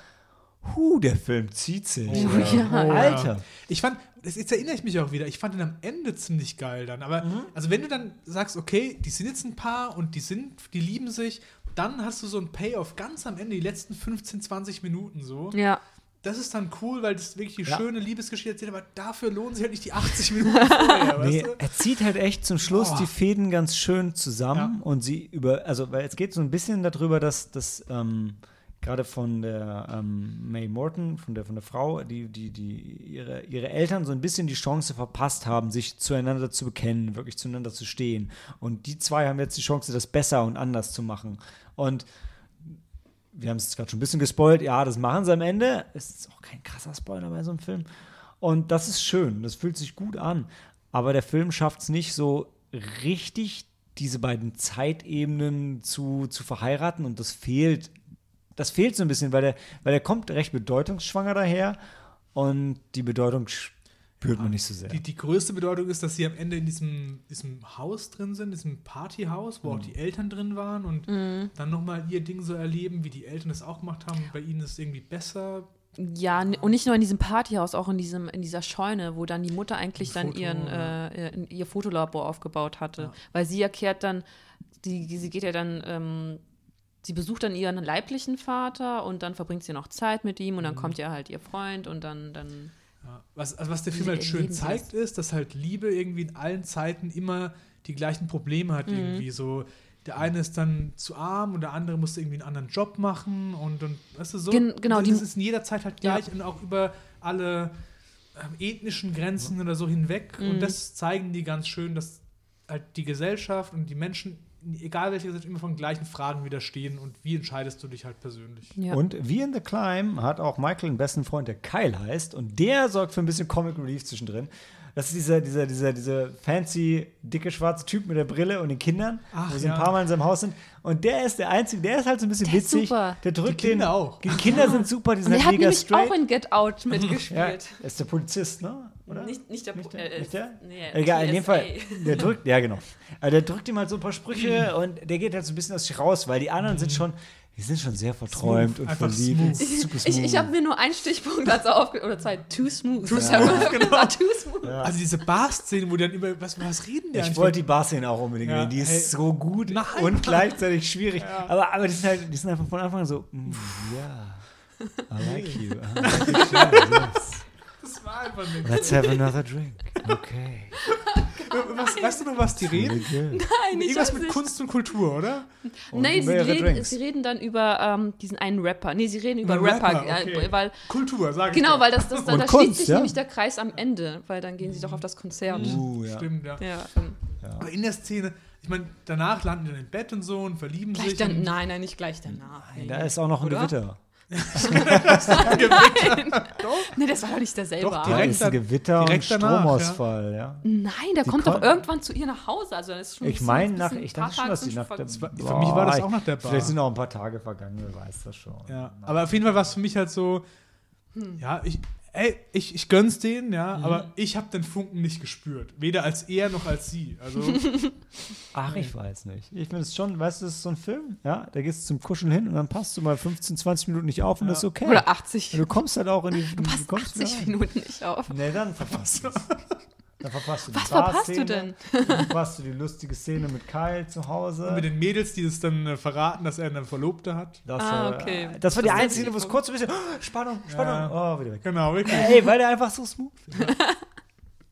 hu, der Film zieht sich. Oh, ja. Alter. Ich fand, das, jetzt erinnere ich mich auch wieder, ich fand ihn am Ende ziemlich geil dann. Aber, also wenn du dann sagst, okay, die sind jetzt ein Paar und die sind, die lieben sich, dann hast du so ein Payoff ganz am Ende, die letzten 15, 20 Minuten so. Ja. Das ist dann cool, weil das wirklich die Ja. schöne Liebesgeschichte erzählt, aber dafür lohnen sich halt nicht die 80 Minuten vorher, [LAUGHS] Nee, weißt du? er zieht halt echt zum Schluss Boah. die Fäden ganz schön zusammen Ja. und sie über, also weil es geht so ein bisschen darüber, dass das ähm, gerade von der ähm, May Morton, von der von der Frau, die die die ihre ihre Eltern so ein bisschen die Chance verpasst haben, sich zueinander zu bekennen, wirklich zueinander zu stehen und die zwei haben jetzt die Chance, das besser und anders zu machen und wir haben es gerade schon ein bisschen gespoilt, ja, das machen sie am Ende. Ist auch kein krasser Spoiler bei so einem Film. Und das ist schön, das fühlt sich gut an. Aber der Film schafft es nicht so richtig, diese beiden Zeitebenen zu, zu verheiraten. Und das fehlt, das fehlt so ein bisschen, weil der, weil der kommt recht bedeutungsschwanger daher. Und die Bedeutung spürt man nicht so sehr. Die, die größte Bedeutung ist, dass sie am Ende in diesem, diesem Haus drin sind, diesem Partyhaus, wo auch die Eltern drin waren und dann nochmal ihr Ding so erleben, wie die Eltern es auch gemacht haben. Bei ihnen ist es irgendwie besser. Ja, und nicht nur in diesem Partyhaus, auch in, diesem, in dieser Scheune, wo dann die Mutter eigentlich Ein dann Foto, ihren, ja. äh, ihr Fotolabor aufgebaut hatte. Ja. Weil sie erklärt dann, die, die- sie geht ja dann, ähm, sie besucht dann ihren leiblichen Vater und dann verbringt sie noch Zeit mit ihm und Mhm. dann kommt ja halt ihr Freund und dann, dann Ja. Was, also was der Film halt schön zeigt, ist, dass halt Liebe irgendwie in allen Zeiten immer die gleichen Probleme hat. Mhm. Irgendwie so. Der eine ist dann zu arm und der andere muss irgendwie einen anderen Job machen und, und weißt du so. Gen- genau, Das die- ist in jeder Zeit halt Ja. gleich und auch über alle ähm, ethnischen Grenzen oder so hinweg. Mhm. Und das zeigen die ganz schön, dass halt die Gesellschaft und die Menschen, egal welche Gesellschaft, immer von gleichen Fragen widerstehen und wie entscheidest du dich halt persönlich. ja. Und wie in The Climb hat auch Michael einen besten Freund, der Kyle heißt. Und der sorgt für ein bisschen Comic Relief zwischendrin. Das ist dieser, dieser, dieser, dieser fancy, dicke, schwarze Typ mit der Brille und den Kindern, Ach, wo sie ja. ein paar Mal in seinem Haus sind. Und der ist der Einzige, der ist halt so ein bisschen Der ist witzig. super. Der drückt Die Kinder den, auch. Die Kinder sind super, die sind Und halt hat mega nämlich straight. auch in Get Out [LAUGHS] ja, mitgespielt. ist der Polizist, ne? Oder? Nicht, nicht der, Nicht der? äh, Nicht der? Nee, Egal, in dem. Fall. Der drückt, [LAUGHS] ja genau. Also der drückt ihm halt so ein paar Sprüche und der geht halt so ein bisschen aus sich raus, weil die anderen sind schon, die sind schon sehr verträumt Smooth, und verliebt. Ich, smooth. ich habe mir nur einen Stichpunkt dazu aufge... Oder zwei. Too smooth. Too Ich smooth, [LAUGHS] genau. Too smooth. Also diese Bar-Szene, wo die dann über was, was reden die Ich wollte die Barszene auch unbedingt Ja, sehen. Die ist hey. so gut Nein. und gleichzeitig schwierig. Ja. Aber, aber die, sind halt, die sind einfach von Anfang an so, mm, [LAUGHS] ja, I like you. I like you yes. Das war einfach nichts. Let's have another drink. Okay. [LAUGHS] Was, weißt du noch, was die reden? Nein, ich Irgendwas mit nicht. Kunst und Kultur, oder? Und Nein, sie reden, sie reden dann über ähm, diesen einen Rapper. Nee, sie reden über Ein Rapper. Rapper, okay. weil, Kultur, sag ich genau, doch. weil das, das, da, Und da Kunst, schließt sich ja. nämlich der Kreis am Ende, weil dann gehen sie doch auf das Konzert. Uh, ja. Stimmt, ja. Ja, ähm, Aber in der Szene, ich meine, danach landen die dann im Bett und so und verlieben gleich sich. dann, und, nein, nein, nicht gleich danach. Da ist auch noch ein Oder? Gewitter. Nee, das war doch nicht derselbe Doch, Abend. Da direkt ist ein Gewitter und direkt danach, Stromausfall, ja. Nein, der Die kommt doch irgendwann zu ihr nach Hause. Also das ist schon Ich ein meine, nach, ich dachte schon, dass die sind nach der war- für mich war das auch nach der Bar. Vielleicht sind auch ein paar Tage vergangen, wer weiß das schon. Ja, aber auf jeden Fall war es für mich halt so, ja, ich, ey, ich, ich gönn's denen, ja, aber ich habe den Funken nicht gespürt. Weder als er noch als sie. Also, [LAUGHS] Ach, ich weiß nicht. Ich finde es schon, weißt du, das ist so ein Film, ja, da gehst du zum Kuscheln hin und dann passt du mal 15, 20 Minuten nicht auf und das ist okay. Oder 80. Und du kommst halt auch in die. [LAUGHS] Du Passt kommst 80 wieder rein. Minuten nicht auf. Nee, dann verpasst du es. [LAUGHS] Dann verpasst du die Was verpasst du denn? [LAUGHS] Dann verpasst du die lustige Szene mit Kyle zu Hause. mit den Mädels, die es dann äh, verraten, dass er eine Verlobte hat. Das, Ah, äh, okay. Das war die Das einzige, wo es kurz ein bisschen oh, Spannung, Spannung. Ja. Oh, wieder weg. Genau, wirklich. Ey, weil der einfach so smooth ist. [LAUGHS]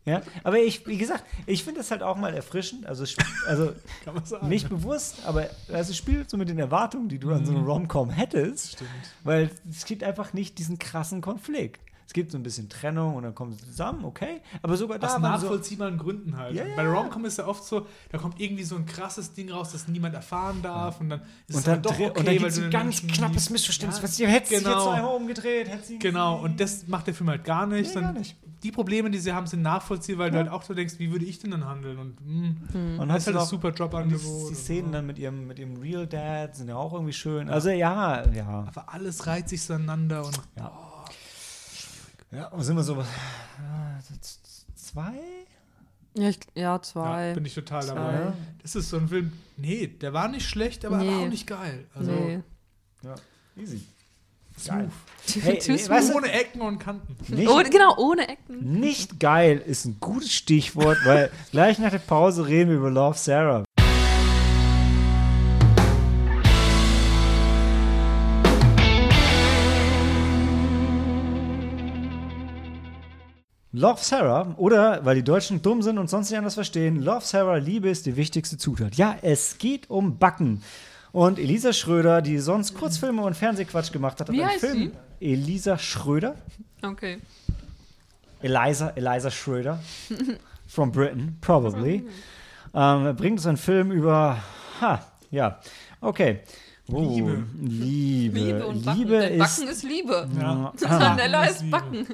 Ja, aber ich, wie gesagt, ich finde das halt auch mal erfrischend. Also, also [LAUGHS] Kann man sagen. nicht bewusst, aber also spielt so mit den Erwartungen, die du an so einem Rom-Com hättest. Stimmt. Weil es gibt einfach nicht diesen krassen Konflikt. Es gibt so ein bisschen Trennung und dann kommen sie zusammen, okay. Aber sogar Aus da waren so, nachvollziehbaren Gründen halt. Ja, Bei ja. Romcom ist ja oft so, da kommt irgendwie so ein krasses Ding raus, das niemand erfahren darf und dann ist und es dann, doch okay, und dann weil es du ein ganz Menschen knappes. Missverständnis. Ja, was ihr jetzt genau. so einmal umgedreht, hätte sie Genau, und das macht der Film halt gar nicht. Nee, gar nicht. Die Probleme, die sie haben, sind nachvollziehbar, weil Ja. du halt auch so denkst, wie würde ich denn dann handeln? Und mh, Und das hast ist halt auch- super Und die, Jobangebot. die Szenen dann mit ihrem, mit ihrem Real Dad sind ja auch irgendwie schön. Also ja, ja. Aber alles reiht sich so aneinander und Ja, und sind wir so. z- Zwei? Ja, ich, ja ja, zwei. bin ich total Zwei. dabei. Das ist so ein Film, nee, der war nicht schlecht, aber Nee. auch nicht geil. Also nee. Ja, easy. smooth. [LAUGHS] Hey, nee, weißt du- Ohne Ecken und Kanten. Nicht, Ohne, genau, ohne Ecken. nicht geil ist ein gutes Stichwort, weil [LAUGHS] gleich nach der Pause reden wir über Love Sarah. Love Sarah, oder weil die Deutschen dumm sind und sonst nicht anders verstehen, Love Sarah, Liebe ist die wichtigste Zutat. Ja, es geht um Backen. Und Elisa Schröder, die sonst Kurzfilme und Fernsehquatsch gemacht hat, hat Wie einen heißt Film. Elisa Schröder. Okay. Eliza, Eliza Schröder from Britain, probably. Ähm, bringt uns einen Film über, ha, ja, okay. Oh, Liebe. Liebe. Liebe und Backen. Liebe Denn ist. Backen ist Liebe. Ja. [LAUGHS] Sanella ist ist. Backen.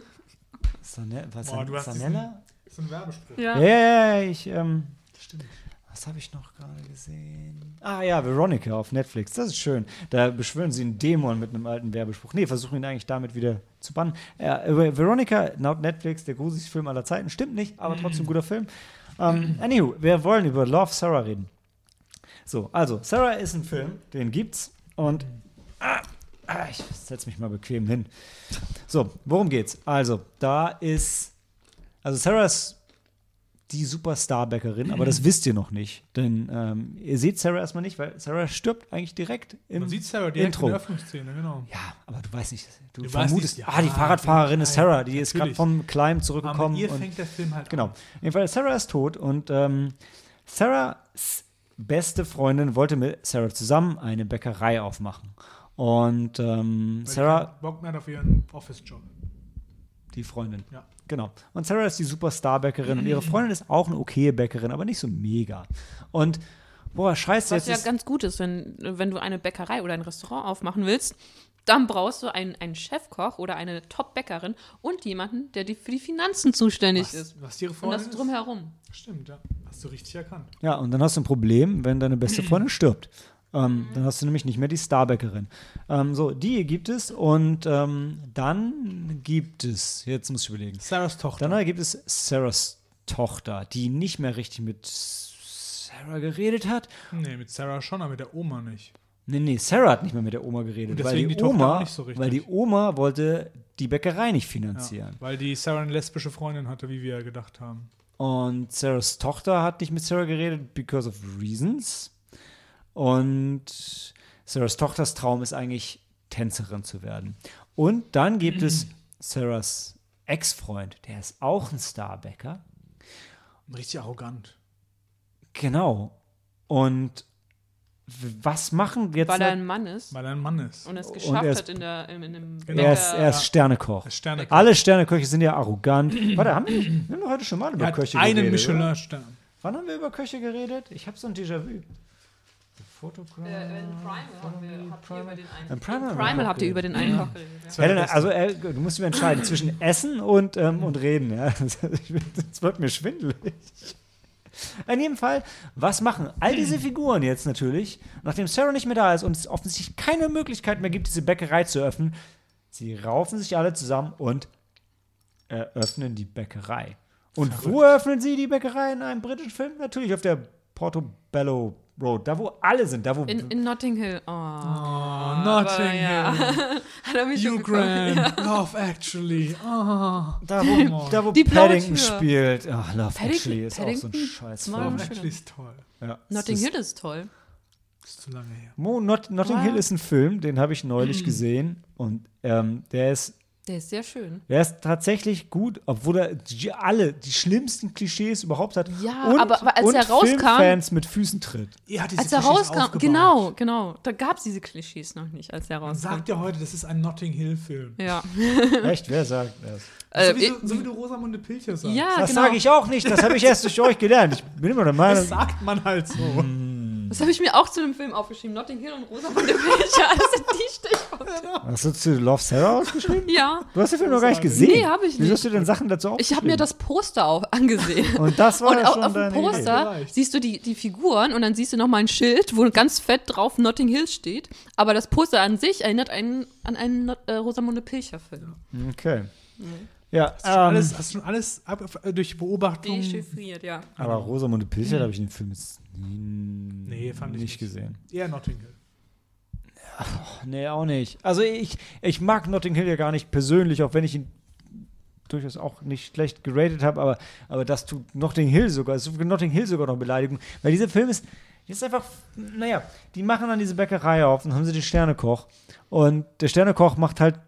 Sanella, was, Boah, du hast Sanella? Das ist ein Werbespruch. Ja. Ja, ja, ich, ähm, Stimmt. was habe ich noch gerade gesehen? Ah ja, Veronica auf Netflix, das ist schön. Da beschwören sie einen Dämon mit einem alten Werbespruch. Nee, versuchen ihn eigentlich damit wieder zu bannen. Ja, Veronica, laut Netflix, der gruseligste Film aller Zeiten. Stimmt nicht, aber trotzdem guter Film. Ähm, anywho, wir wollen über Love Sarah reden. So, also, Sarah ist ein Film, den gibt's. Und ah, ah, ich setze mich mal bequem hin. So, worum geht's? Also, da ist. Also, Sarah ist die Superstar-Bäckerin, aber das wisst ihr noch nicht. Denn ähm, ihr seht Sarah erstmal nicht, weil Sarah stirbt eigentlich direkt im Man sieht Sarah direkt Intro. in der Öffnungsszene, genau. Ja, aber du weißt nicht, du, Du vermutest, nicht, ja, ah, die Fahrradfahrerin ist nein, Sarah, die ist gerade natürlich. vom Climb Aber zurückgekommen. mit ihr und- fängt der Film halt Genau. Jedenfalls, Sarah ist tot und ähm, Sarahs beste Freundin wollte mit Sarah zusammen eine Bäckerei aufmachen. Und ähm, Sarah, Bock mehr auf ihren Office-Job. die Freundin. Ja. Genau. Und Sarah ist die Superstar-Bäckerin und ihre Freundin ist auch eine okaye Bäckerin, aber nicht so mega. Und boah, scheiße, Was jetzt ja ist, ganz gut ist, wenn, wenn du eine Bäckerei oder ein Restaurant aufmachen willst, dann brauchst du einen, einen Chefkoch oder eine Top-Bäckerin und jemanden, der die, für die Finanzen zuständig Was, ist. was ihre Und Freundin das drumherum. ist? Stimmt, ja. Hast du richtig erkannt. ja, und dann hast du ein Problem, wenn deine beste Freundin stirbt. Ähm, dann hast du nämlich nicht mehr die Starbäckerin. Ähm, so, die gibt es und ähm, dann gibt es, jetzt muss ich überlegen, Sarahs Tochter. Dann gibt es Sarahs Tochter, die nicht mehr richtig mit Sarah geredet hat. nee, mit Sarah schon, aber mit der Oma nicht. Nee, nee, Sarah hat nicht mehr mit der Oma geredet, Und weil die, die Oma, so weil die Oma wollte die Bäckerei nicht Ja, finanzieren. weil die Sarah eine lesbische Freundin hatte, wie wir ja gedacht haben. Und Sarahs Tochter hat nicht mit Sarah geredet because of reasons. Und Sarahs Tochters Traum ist eigentlich Tänzerin zu werden. Und dann gibt es [CLEARS THROAT] Sarahs Ex-Freund, der ist auch ein Starbäcker. Richtig arrogant. Genau. Und was machen jetzt? Weil er ein Mann ist Weil er ein Mann ist. und es Und geschafft er ist- hat in, der, in, in einem Genau. er, ist, er ist. Sternekoch. Der Sterne. Alle Sterneköche sind ja arrogant. Warte, haben wir, nicht- wir haben heute schon mal über er hat Köche einen geredet. oder? Michelin-Stern. Wann haben wir über Köche geredet? Ich habe so ein Déjà-vu. Photograph. Äh, in Primal haben wir, habt ihr über den einen. In Primal, Primal habt ihr über den einen Koch Helena, der also äh, du musst dich entscheiden zwischen Essen und, ähm, und Reden. Ja? [LAUGHS] Das wird mir schwindelig. In jedem Fall, was machen all diese Figuren jetzt natürlich, nachdem Sarah nicht mehr da ist und es offensichtlich keine Möglichkeit mehr gibt, diese Bäckerei zu öffnen? Sie raufen sich alle zusammen und eröffnen die Bäckerei. Und wo eröffnen sie die Bäckerei in einem britischen Film? Natürlich auf der Portobello Road, da wo alle sind, da wo In, in Notting Hill. Oh, Oh, Notting ja. Hill. [LAUGHS] Hat er mich Hugh gefreut. Grant, Love Actually. Oh. Da, wo, da, wo Die Paddington Tür. spielt. Ach, Love Paddington- Actually ist auch so ein Paddington? scheiß Film. Love Actually ist toll. Ja, Notting ist- Hill ist toll. Ist zu lange her. Mo, Not, Notting Wow. Hill ist ein Film, den habe ich neulich [CLEARS THROAT] gesehen und ähm, der ist Der ist sehr schön. der ist tatsächlich gut, obwohl er die, alle die schlimmsten Klischees überhaupt hat. Ja, und, aber- aber als und er rauskam- Filmfans mit Füßen tritt. Hat diese Als er Klischees rauskam, aufgebaut. genau, genau. Da gab es diese Klischees noch nicht, als er rauskam. sagt ja heute, das ist ein Notting Hill-Film. Ja. [LAUGHS] Echt, wer sagt das? Äh, so, wie, so, so wie du Rosamunde Pilcher sagst. ja, Das genau. sage ich auch nicht, das habe ich erst durch euch gelernt. Ich bin immer der Meinung. Das sagt man halt so. Das habe ich mir auch zu dem Film aufgeschrieben. Notting Hill und Rosamunde Pilcher. Das sind die Stichworte. [LAUGHS] Hast du zu Love Sarah ausgeschrieben? Ja. Du hast den Film noch gar nicht gesehen. Nee, hab ich Wieso nicht. hast du denn Sachen dazu Ich aufgeschrieben? habe mir das Poster auch angesehen. Und das war Und ja auf, schon auf dem Idee. Poster Vielleicht. siehst du die, die Figuren und dann siehst du nochmal ein Schild, wo ganz fett drauf Notting Hill steht. Aber das Poster an sich erinnert einen an einen Not äh, Rosamunde Pilcher-Film. Okay. Ja, Hast du schon ähm, alles, hast du schon alles ab, durch Beobachtung? Dechiffriert, ja. aber Rosamunde Pilcher habe ich den Film jetzt Nee, fand ich nicht nicht. gesehen. Eher Notting Hill. Nee, auch nicht. Also ich, ich mag Notting Hill ja gar nicht persönlich, auch wenn ich ihn durchaus auch nicht schlecht geratet habe, aber, aber das tut Notting Hill sogar, ist für Notting Hill sogar noch Beleidigung, weil dieser Film ist, ist einfach, naja, die machen dann diese Bäckerei auf und haben sie den Sternekoch und der Sternekoch macht halt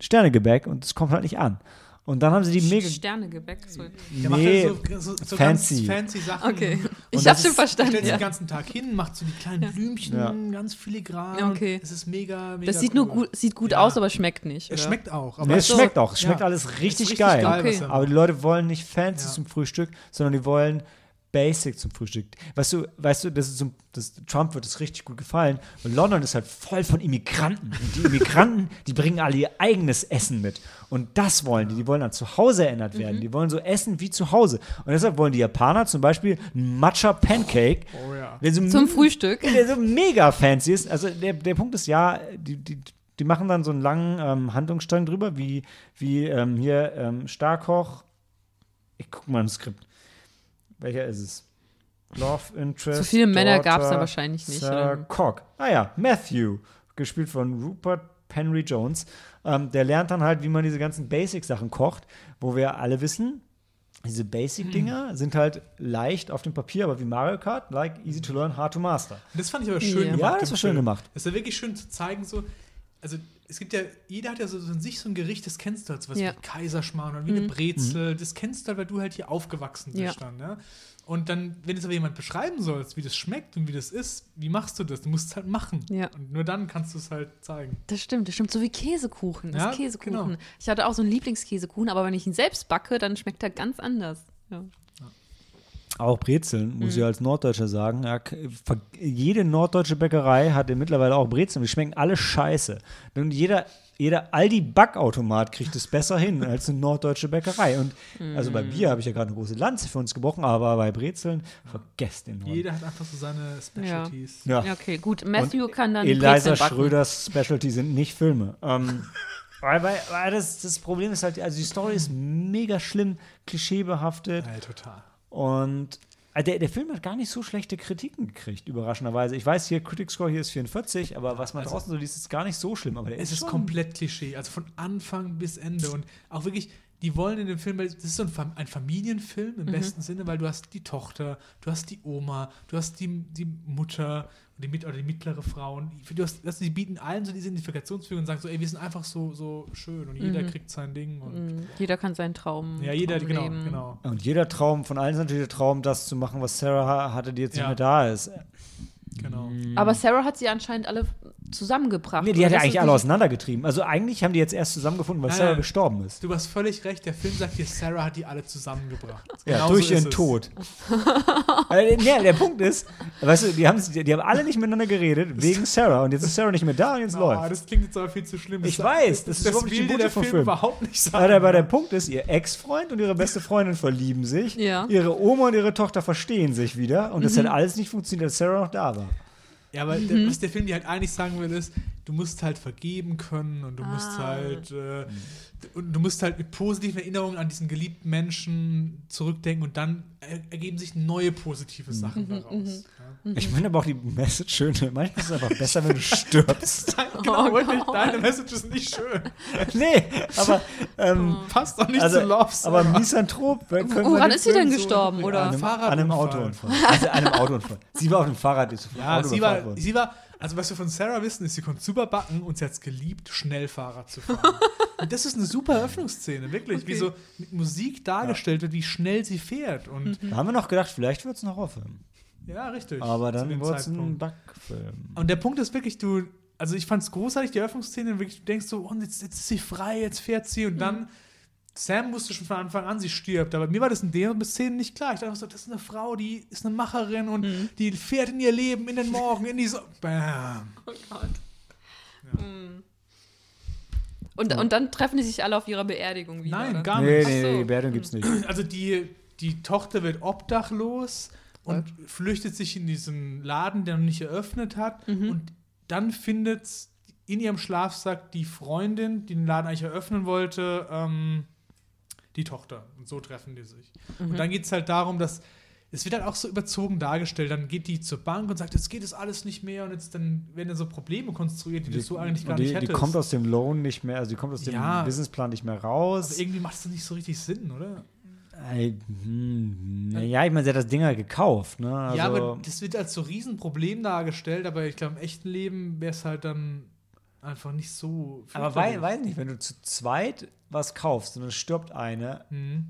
Sternegebäck und es kommt halt nicht an. Und dann haben sie die mega, Sternegebäck. So. Der macht nee, ja so, so, so fancy. ganz fancy Sachen. Okay. Und Ich das hab's schon ist- verstanden. Stellt Ja. den ganzen Tag hin, macht so die kleinen Blümchen, Ja. ganz filigran. Ja, okay. Das ist mega, mega Das sieht cool. nur gut, sieht gut Ja. aus, aber schmeckt nicht. Es schmeckt auch. Nee, es so. schmeckt auch. Es schmeckt Ja. alles Es ist richtig, geil. Okay. was er Aber die Leute wollen nicht fancy Ja. zum Frühstück, sondern die wollen Basic zum Frühstück. Weißt du, weißt du, das ist so, das, Trump wird das richtig gut gefallen. Und London ist halt voll von Immigranten. Und die Immigranten, [LAUGHS] die bringen alle ihr eigenes Essen mit. Und das wollen die. Die wollen an zu Hause erinnert werden. Die wollen so essen wie zu Hause. Und deshalb wollen die Japaner zum Beispiel einen Matcha Pancake. Oh ja. So Zum Frühstück. der so mega fancy ist. Also der, der Punkt ist ja, die, die, die machen dann so einen langen ähm, Handlungsstrang drüber, wie, wie ähm, hier ähm, Starkoch. Ich guck mal im Skript. Welcher ist es? Love Interest. So viele Männer gab's da Daughter, wahrscheinlich nicht, Sir? Cock. Ah ja, Matthew, gespielt von Rupert Henry Jones. Ähm, der lernt dann halt, wie man diese ganzen Basic-Sachen kocht, wo wir alle wissen, diese Basic-Dinger sind halt leicht auf dem Papier, aber wie Mario Kart, like easy to learn, hard to master. Das fand ich aber schön Ja. gemacht. Ja, das war schön Film. gemacht. Es war wirklich schön zu zeigen, so, also es gibt ja, jeder hat ja so, so in sich so ein Gericht, das kennst du halt, sowas Ja. wie Kaiserschmarrn oder wie eine Brezel, das kennst du halt, weil du halt hier aufgewachsen bist Ja. dann, ja. Und dann, wenn es aber jemand beschreiben sollst, wie das schmeckt und wie das ist, wie machst du das? Du musst es halt machen. Ja. Und nur dann kannst du es halt zeigen. Das stimmt, das stimmt. So wie Käsekuchen. Das Ja, ist Käsekuchen. genau. Ich hatte auch so einen Lieblingskäsekuchen, aber wenn ich ihn selbst backe, dann schmeckt er ganz anders. Ja. Auch Brezeln, muss Mhm. ich als Norddeutscher sagen. Ja, jede norddeutsche Bäckerei hat ja mittlerweile auch Brezeln. Die schmecken alle scheiße. Und jeder, jeder Aldi-Backautomat kriegt es besser hin als eine norddeutsche Bäckerei. Und also Mhm. bei Bier habe ich ja gerade eine große Lanze für uns gebrochen, aber bei Brezeln, vergesst den Norden. Jeder hat einfach so seine Specialties. Ja. Ja, okay, gut. Matthew kann dann Eliza Brezeln backen. Schröders Specialty sind nicht Filme. Ähm, [LAUGHS] weil, weil, weil das, das Problem ist halt, also die Story ist mega schlimm, klischeebehaftet. Ja, total. Und äh, der, der Film hat gar nicht so schlechte Kritiken gekriegt, überraschenderweise. Ich weiß, hier Critic Score hier ist 44, aber was man draußen so liest, ist gar nicht so schlimm. Aber der Es ist schon- komplett Klischee, also von Anfang bis Ende. Und auch wirklich, die wollen in dem Film, weil das ist so ein, Fam- ein Familienfilm Mhm. im besten Sinne, weil du hast die Tochter, du hast die Oma, du hast die, die Mutter die mit, oder die mittlere Frau. Und du hast, also die bieten allen so diese Identifikationsfiguren und sagen so, ey, wir sind einfach so, so schön und jeder kriegt sein Ding. Und Mhm. Jeder kann seinen Traum. Ja, jeder, Traum genau, leben. genau. Und jeder Traum, von allen ist natürlich der Traum, das zu machen, was Sarah ha- hatte, die jetzt Ja. nicht mehr da ist. genau. Aber Sarah hat sie anscheinend alle zusammengebracht. Nee, die hat ja Das eigentlich ist alle auseinandergetrieben. Also eigentlich haben die jetzt erst zusammengefunden, weil Nein, Sarah nein. gestorben ist. Du hast völlig recht, der Film sagt dir, Sarah hat die alle zusammengebracht. Ja, Genauso durch ist ihren es. Tod. [LAUGHS] äh, nee, der Punkt ist, weißt du, die haben, die haben alle nicht miteinander geredet, wegen Sarah. Und jetzt ist Sarah nicht mehr da und jetzt [LAUGHS] Oh, läuft. das klingt jetzt aber viel zu schlimm. Ich Das- weiß, das ist das überhaupt nicht die der Film Film. überhaupt nicht sagen. Aber der, aber der Punkt ist, ihr Ex-Freund und ihre beste Freundin verlieben sich. Ja. Ihre Oma und ihre Tochter verstehen sich wieder. Und das Mhm. hat alles nicht funktioniert, als Sarah noch da war. Ja, aber Mhm. der, was der Film dir halt eigentlich sagen will, ist, du musst halt vergeben können und du musst Ah. halt äh, und du musst halt mit positiven Erinnerungen an diesen geliebten Menschen zurückdenken und dann er, ergeben sich neue positive Mhm. Sachen daraus. Ich meine aber auch die Message schön. [LAUGHS] Manchmal ist es einfach besser, wenn du [LAUGHS] stirbst. Ja. genau, Oh wirklich, deine Message ist nicht schön. [LAUGHS] nee, aber, ähm, Passt doch nicht also, zu Love. aber. Misanthrop. Woran ist sie denn so- gestorben, oder? An einem, Fahrradunfall. an einem Autounfall. Also an einem Autounfall. Sie war auf dem Fahrrad, ist vom ja, Auto sie war, sie war, also was wir von Sarah wissen, ist, sie konnte super backen und sie hat es geliebt, schnell Fahrrad zu fahren. [LAUGHS] und das ist eine super Eröffnungsszene, wirklich, wie Okay. so mit Musik dargestellt wird, wie schnell sie fährt. Und Da haben wir noch gedacht, vielleicht wird es ein Horrorfilm. ja, richtig. Aber dann wurde es ein. Backfilm. Und der Punkt ist wirklich, du, also ich fand es großartig, die Eröffnungsszene, wirklich, du denkst so, oh, jetzt, jetzt ist sie frei, jetzt fährt sie und dann, Sam wusste schon von Anfang an, sie stirbt, aber mir war das in der Szene nicht klar. Ich dachte so, das ist eine Frau, die ist eine Macherin und die fährt in ihr Leben, in den Morgen, in die so Bam. [LAUGHS] Oh Gott. Hm. Und, und dann treffen die sich alle auf ihrer Beerdigung wieder. Nein, gar Nee, nicht. nee, Ach so. nee, Bewertung gibt's nicht. [CLEARS THROAT] Also die, die Tochter wird obdachlos und flüchtet sich in diesen Laden, der noch nicht eröffnet hat. Und dann findet in ihrem Schlafsack die Freundin, die den Laden eigentlich eröffnen wollte, ähm, die Tochter. Und so treffen die sich. Und dann geht es halt darum, dass es wird halt auch so überzogen dargestellt. Dann geht die zur Bank und sagt, jetzt geht es alles nicht mehr und jetzt dann werden dann so Probleme konstruiert, die, du so eigentlich gar die, nicht die hättest. kommt aus dem Loan nicht mehr, also die kommt aus dem Ja. Businessplan nicht mehr aber raus. irgendwie macht es nicht so richtig Sinn, oder? Hm, ja, ich meine, sie hat das Ding halt gekauft, ne? Also, ja, aber das wird als so Riesenproblem dargestellt, aber ich glaube, im echten Leben wäre es halt dann einfach nicht so. aber wei weiß nicht, wenn du zu zweit was kaufst und dann stirbt eine, Mhm.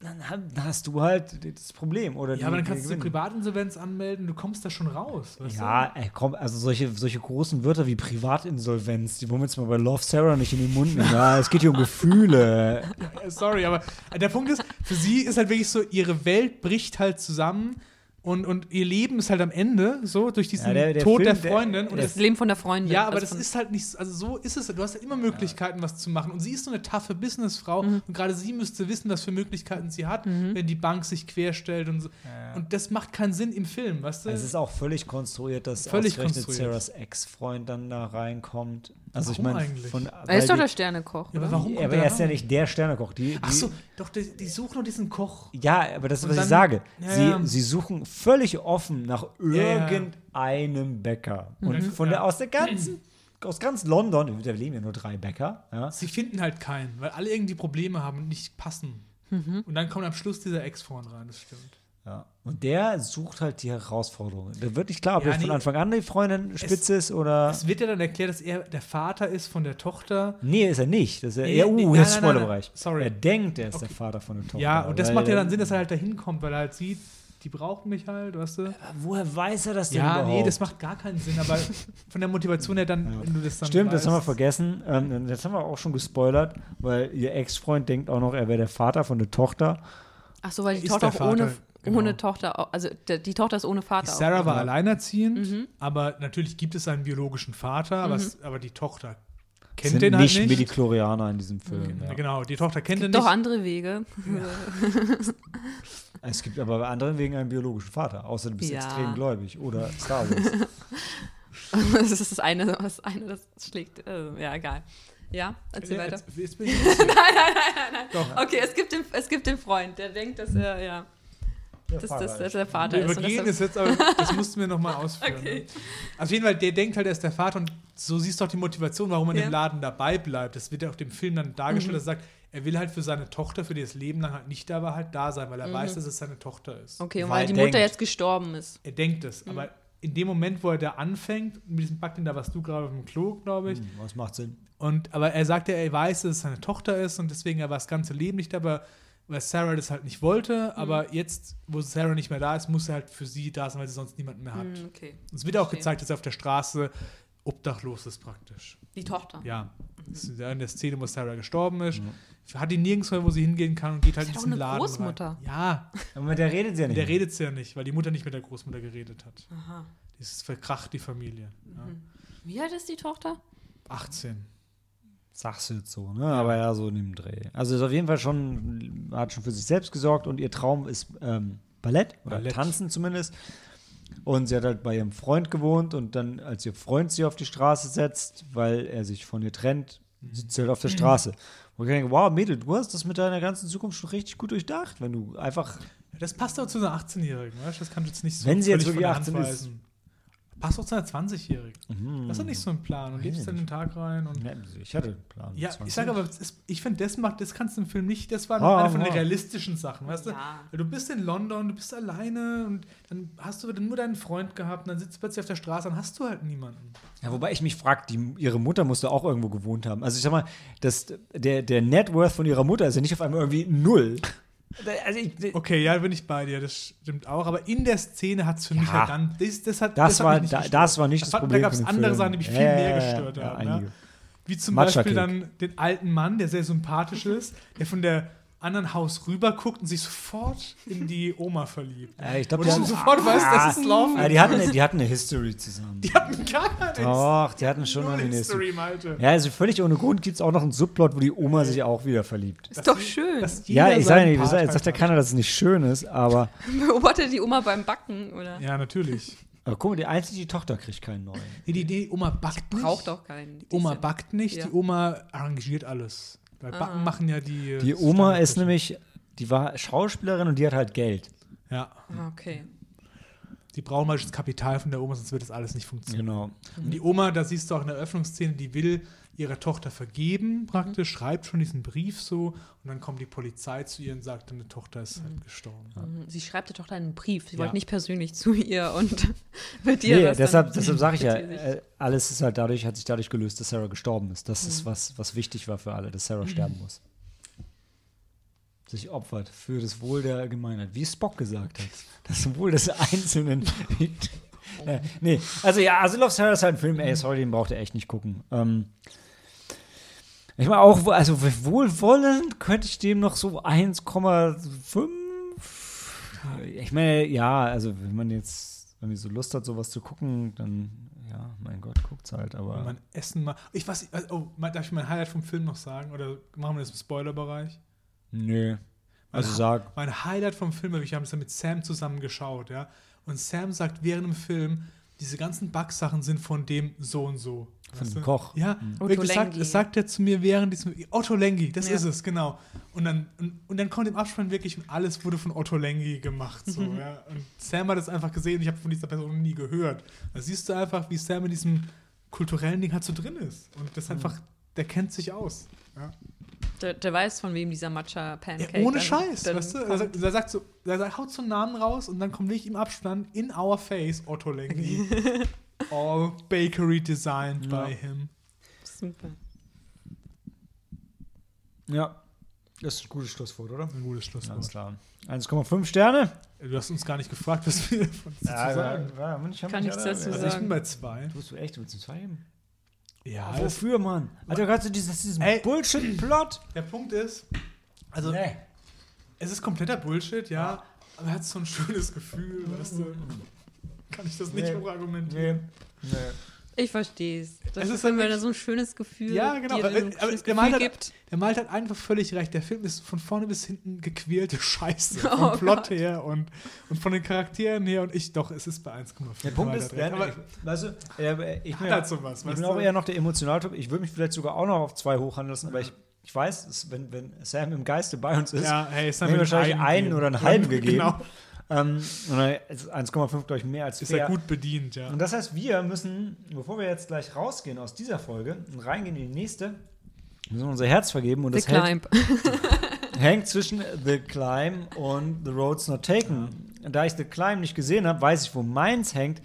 dann ha- dann hast du halt das Problem. Oder Ja, aber dann kannst du. Privatinsolvenz anmelden, du kommst da schon raus. Ja, ey, komm, also solche, solche großen Wörter wie Privatinsolvenz, die wollen wir jetzt mal bei Love Sarah nicht in den Mund nehmen. Ja, es geht hier um Gefühle. [LAUGHS] Sorry, aber der Punkt ist, für sie ist halt wirklich so, ihre Welt bricht halt zusammen und, und ihr Leben ist halt am Ende, so durch diesen Ja, der- der Tod Film, der Freundin. und der- es Das Leben von der Freundin. Ja, aber also das ist halt nicht, also so ist es. Du hast ja immer Möglichkeiten, was zu machen. Und sie ist so eine taffe Businessfrau. Mhm. Und gerade sie müsste wissen, was für Möglichkeiten sie hat, wenn die Bank sich querstellt und so. Und das macht keinen Sinn im Film, weißt du? Es ist auch völlig konstruiert, dass Völlig ausgerechnet konstruiert. Sarahs Ex-Freund dann da reinkommt. Also ich Warum meine, eigentlich? von er ist doch der Sternekoch. Ja, aber warum aber er ist ja nicht der Sternekoch. Die, die, Ach so, doch, die, die suchen nur diesen Koch. Ja, aber das ist, was dann- ich sage. Ja, sie, ja. sie suchen völlig offen nach ja. irgendeinem Bäcker. Und Mhm. von Ja. der, aus der ganzen, aus ganz London, da leben ja nur drei Bäcker, ja, Sie finden halt keinen, weil alle irgendwie Probleme haben und nicht passen. Mhm. Und dann kommt am Schluss dieser Ex-Freund rein, das stimmt. Ja. Und der sucht halt die Herausforderungen. Da wird nicht klar, ob Ja, er von nee. Anfang an die Freundin spitze ist oder. Es wird ja dann erklärt, dass er der Vater ist von der Tochter. Nee, ist er nicht. Das ist er, Nee, ja, uh, nee, das nein, ist nein, nein, Spoilerbereich. Sorry. Er denkt, er ist der Okay. Vater von der Tochter. Ja, und das macht ja er- dann Sinn, dass er halt [LAUGHS] da hinkommt, weil er halt sieht, die brauchen mich halt, weißt du? Woher weiß er das denn Ja, überhaupt? nee, das macht gar keinen Sinn, aber von der Motivation her dann, wenn du das dann Stimmt, das weißt, haben wir vergessen. Ähm, das haben wir auch schon gespoilert, weil ihr Ex-Freund denkt auch noch, er wäre der Vater von der Tochter. Ach so, weil die Ist Tochter der auch ohne, genau. ohne Tochter, also die Tochter ist ohne Vater. auch. Sarah war Ja. alleinerziehend, Mhm. aber natürlich gibt es einen biologischen Vater, aber, es, aber die Tochter kennt sind den halt nicht nicht. Medichlorianer in diesem Film. Ja, Ja. Genau, die Tochter kennt Es ihn gibt doch nicht. andere Wege. [LAUGHS] Es gibt aber bei anderen wegen einen biologischen Vater, außer du bist Ja. extrem gläubig oder Star Wars. [LAUGHS] [LAUGHS] das ist das eine, das eine, das schlägt. Äh, ja, egal. Ja, erzähl Ja, weiter. jetzt- jetzt bin ich interessiert. Doch. Okay, es gibt, den, es gibt den Freund, der denkt, dass er, ja, dass das, dass der Vater Wir ist. übergehen er- es jetzt, aber das mussten wir nochmal [LAUGHS] ausführen. Okay. Ne? Auf jeden Fall, der denkt halt, er ist der Vater und so siehst du auch die Motivation, warum er Ja. im Laden dabei bleibt. Das wird ja auch dem Film dann dargestellt, Mhm. dass er sagt, er will halt für seine Tochter, für die das Leben lang halt nicht da war, halt da sein, weil er weiß, dass es seine Tochter ist. Mhm. Okay, und Weil weil die denkt- Mutter jetzt gestorben ist. Er denkt es, Mhm. aber in dem Moment, wo er da anfängt, mit diesem Backding, da warst du gerade auf dem Klo, glaube ich, Hm, Was macht Sinn? Und, aber er sagt ja, er weiß, dass es seine Tochter ist und deswegen er war das ganze Leben nicht, aber weil Sarah das halt nicht wollte, aber jetzt, wo Sarah nicht mehr da ist, muss er halt für sie da sein, weil sie sonst niemanden mehr hat. Hm, okay. Es wird auch gezeigt, dass er auf der Straße obdachlos ist praktisch. Die Tochter. Ja. Das ist ja in der Szene, wo Sarah gestorben ist. Hat die nirgends mehr, wo sie hingehen kann und geht halt Ist in ja auch diesen eine Laden. Großmutter. Rein. Ja, Aber mit der redet sie ja mit nicht. der redet sie ja nicht, weil die Mutter nicht mit der Großmutter geredet hat. Aha. Das ist verkracht die Familie. Ja. Wie alt ist die Tochter? 18. Sagst du jetzt so, ne? Aber ja, so in dem Dreh. Also ist auf jeden Fall schon, hat schon für sich selbst gesorgt und ihr Traum ist ähm, Ballett oder Ballett. Tanzen zumindest. Und sie hat halt bei ihrem Freund gewohnt und dann, als ihr Freund sie auf die Straße setzt, weil er sich von ihr trennt, sitzt sie halt auf der Straße. Wo ich denke, wow, Mädel, du hast das mit deiner ganzen Zukunft schon richtig gut durchdacht, wenn du einfach Das passt auch zu einer 18-Jährigen, weißt du? Das kann jetzt nicht so Wenn sie jetzt wirklich von der 18 Hand ist. Passt auch zu einer 20-Jährigen. Mhm. Das ist doch nicht so ein Plan und lebst dann den Tag rein und Ja, ich hatte einen Plan. Ja, 20. ich sage aber, ist, ich finde, das macht, das kannst du im Film nicht, das war Ah, eine von den ah. realistischen Sachen, weißt du? Ja. Weil Du bist in London, du bist alleine und dann hast du nur deinen Freund gehabt und dann sitzt du plötzlich auf der Straße, dann hast du halt niemanden. Ja, wobei ich mich frage, ihre Mutter musste auch irgendwo gewohnt haben. Also ich sag mal, das, der, der Net Worth von ihrer Mutter ist ja nicht auf einmal irgendwie null. Also ich, Okay, ja, bin ich bei dir, das stimmt auch, aber in der Szene hat es für mich Ja. halt dann, das, das hat das, hat war, mich nicht da, das war nicht das, hat- Problem. Da gab es andere Film. Sachen, die mich viel Ja, mehr gestört ja, haben. Wie zum Beispiel dann den alten Mann, der sehr sympathisch [LAUGHS] ist, der von der anderen Haus rüber guckt und sich sofort in die Oma verliebt. Ja, ich glaube, die, du hatten- sofort weißt, das ist Love. ja, die, hatten, die hatten eine History zusammen. Die hatten gar keine Doch, die hatten schon eine History. Malte. Ja, also völlig ohne Grund gibt es auch noch einen Subplot, wo die Oma sich auch wieder verliebt. Ist doch schön. Dass Ja, ich sage nicht, halt sagt ja keiner, dass es nicht schön ist, aber, [LAUGHS] Beobachtet die Oma beim Backen, oder? Ja, natürlich. aber guck mal, die einzige die Tochter kriegt keinen neuen. Nee, die, die Oma backt nicht. Braucht auch keinen. Die Oma backt nicht, Ja. die Oma arrangiert alles. Weil Backen Aha. machen ja die. Die Oma ist nämlich, die war Schauspielerin und die hat halt Geld. Ja, Ah, okay. Die brauchen mal das Kapital von der Oma, sonst wird das alles nicht funktionieren. Genau. Und die Oma, da siehst du auch in der Eröffnungsszene, die will ihrer Tochter vergeben, praktisch, schreibt schon diesen Brief so und dann kommt die Polizei zu ihr und sagt, deine Tochter ist halt gestorben. Mhm. Sie schreibt der Tochter einen Brief. Sie Ja. wollte nicht persönlich zu ihr und [LAUGHS] mit ihr. Nee, das deshalb, dann- deshalb sage ich ja, äh, alles ist halt dadurch, hat sich dadurch gelöst, dass Sarah gestorben ist. Das ist was, was wichtig war für alle, dass Sarah sterben muss. Sich opfert für das Wohl der Allgemeinheit, wie Spock gesagt hat. Das Wohl des Einzelnen. [LAUGHS] äh, nee, also ja, also Love Sarah ist halt ein Film, ey, sorry, den braucht ihr echt nicht gucken. Ähm, ich meine auch, also wohlwollend könnte ich dem noch so 1,5. Ich meine, ja, also wenn man jetzt irgendwie so Lust hat, sowas zu gucken, dann, ja, mein Gott, guckt's halt, aber. Wenn man Essen mal. Ich weiß, nicht, oh, darf ich mein Highlight vom Film noch sagen? Oder machen wir das im Spoilerbereich? Nö. Also Mein- sag. Mein Highlight vom Film, wir haben es ja mit Sam zusammen geschaut, ja. Und Sam sagt während dem Film, diese ganzen Backsachen sind von dem so und so. Von dem? Koch. Ja, Otto wirklich, das sagt, das sagt er zu mir während diesem. Otto Lengi, das Ja. ist es, genau. Und dann, und, und dann kommt im Abspann wirklich, und alles wurde von Otto Lengi gemacht. So, Mhm. ja. Und Sam hat es einfach gesehen, ich habe von dieser Person nie gehört. Da siehst du einfach, wie Sam in diesem kulturellen Ding halt so drin ist. Und Mhm. das einfach, der kennt sich aus. Ja. Der, der weiß, von wem dieser Matcha-Pancake Ja, ohne dann- Scheiß, dann weißt du? kommt. Er sagt, er sagt so, er sagt, haut so einen Namen raus und dann kommt nicht im Abspann in our face Otto Lengi. [LAUGHS] All bakery designed Ja. by him. Super. Ja. Das ist ein gutes Schlusswort, oder? Ein gutes Alles Schlusswort. klar. 1,5 Sterne. Du hast uns gar nicht gefragt, was wir davon zu sagen. ja, Mann, ich Kann mich nichts dazu Also ich sagen. bin bei zwei. Tust du echt, du willst du zwei geben? Ja, Wofür, Mann? Alter, gerade so dieses, diesen Ey. Bullshit-Plot. der Punkt ist, also nee. es ist kompletter Bullshit, ja, aber er hat so ein schönes Gefühl, weißt du. [LAUGHS] Kann ich das nicht Nee. hochargumentieren? Nee. Ich verstehe es. Das ist, er so ein schönes Gefühl Ja, genau. dir Aber, ein aber schönes der, Malt hat, gibt. der Malt hat einfach völlig recht. Der Film ist von vorne bis hinten gequälte Scheiße. [LAUGHS] Oh Vom Plot Gott. her und, und von den Charakteren her. Und ich, doch, es ist bei 1,5. Der Punkt ist, ja, aber ich, weißt du, äh, ich bin, halt sowas, ich weißt bin du? auch eher noch der Emotionaltyp. Ich würde mich vielleicht sogar auch noch auf zwei hochhandeln lassen, aber ich, ich weiß, wenn, wenn Sam im Geiste bei uns ist, ja, hey, haben dann wir wahrscheinlich einen gegeben. oder einen halben [LAUGHS] gegeben. Genau. Ähm, und dann ist 1,5, glaube ich, mehr als Ist fair. er gut bedient, ja. Und das heißt, wir müssen, bevor wir jetzt gleich rausgehen aus dieser Folge und reingehen in die nächste, müssen wir unser Herz vergeben. Und The das hält, Climb. [LAUGHS] hängt zwischen The Climb und The Road's Not Taken. Da ich The Climb nicht gesehen habe, weiß ich, wo meins hängt.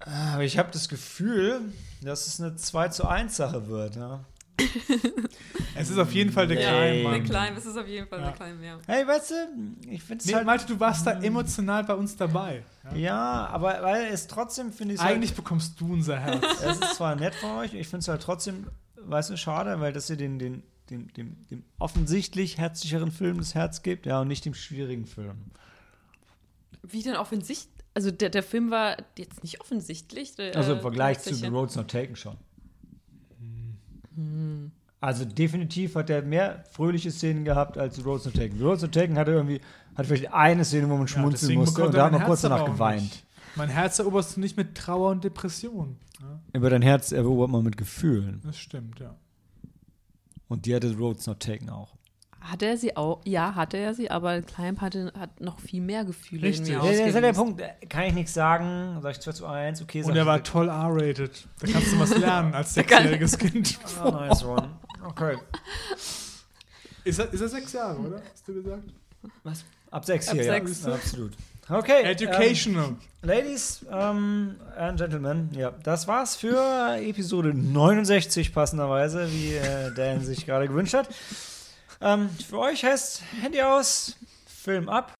Aber ich habe das Gefühl, dass es eine 2 zu 1 Sache wird. Ja? [LAUGHS] Es ist auf jeden Fall der Nee. kleine Der Mann. Klein, es ist auf jeden Fall Ja. der Klein, ja. Hey, weißt du, ich finde es Nee, halt. Malte, du warst da emotional bei uns dabei. Ja? Ja, aber weil es trotzdem finde ich Eigentlich bekommst du unser Herz. Halt, [LAUGHS] es ist zwar nett von euch, ich finde es halt trotzdem, weißt du, schade, weil das ihr den, den, dem, dem, dem offensichtlich herzlicheren Film das Herz gibt, ja, und nicht dem schwierigen Film. Wie denn offensichtlich? Also der, der Film war jetzt nicht offensichtlich. Der, Also im Vergleich zu The. Road's Not Taken schon. Also definitiv hat er mehr fröhliche Szenen gehabt als Road's Not Taken. Road's Not Taken hatte irgendwie, hat vielleicht eine Szene, wo man schmunzeln deswegen musste und er da hat man kurz danach geweint. nicht. Mein Herz eroberst du nicht mit Trauer und Depression. Ja, Über dein Herz erobert man mit Gefühlen. das stimmt, ja. Und die hatte Road's Not Taken auch. Hatte er sie auch? Ja, hatte er sie, aber Klein hatte, hat noch viel mehr Gefühle Richtig. in Ja, mir Ja, das ist ja der ausgelöst. Punkt, kann ich nichts sagen, sag ich 2 zu 1, okay. Und er war toll R-rated. Da kannst du was [LAUGHS] lernen als sechsjähriges Kind. Ah, nice one. Okay. Ist er, ist er sechs Jahre, oder? Hast du gesagt? Ab 6 Ab hier, sechs. ja. Absolut. Okay. Educational. Ähm, Ladies ähm, and Gentlemen, ja, das war's für Episode 69 passenderweise, wie äh, Dan sich gerade gewünscht hat. Ähm, für euch heißt Handy aus, Film ab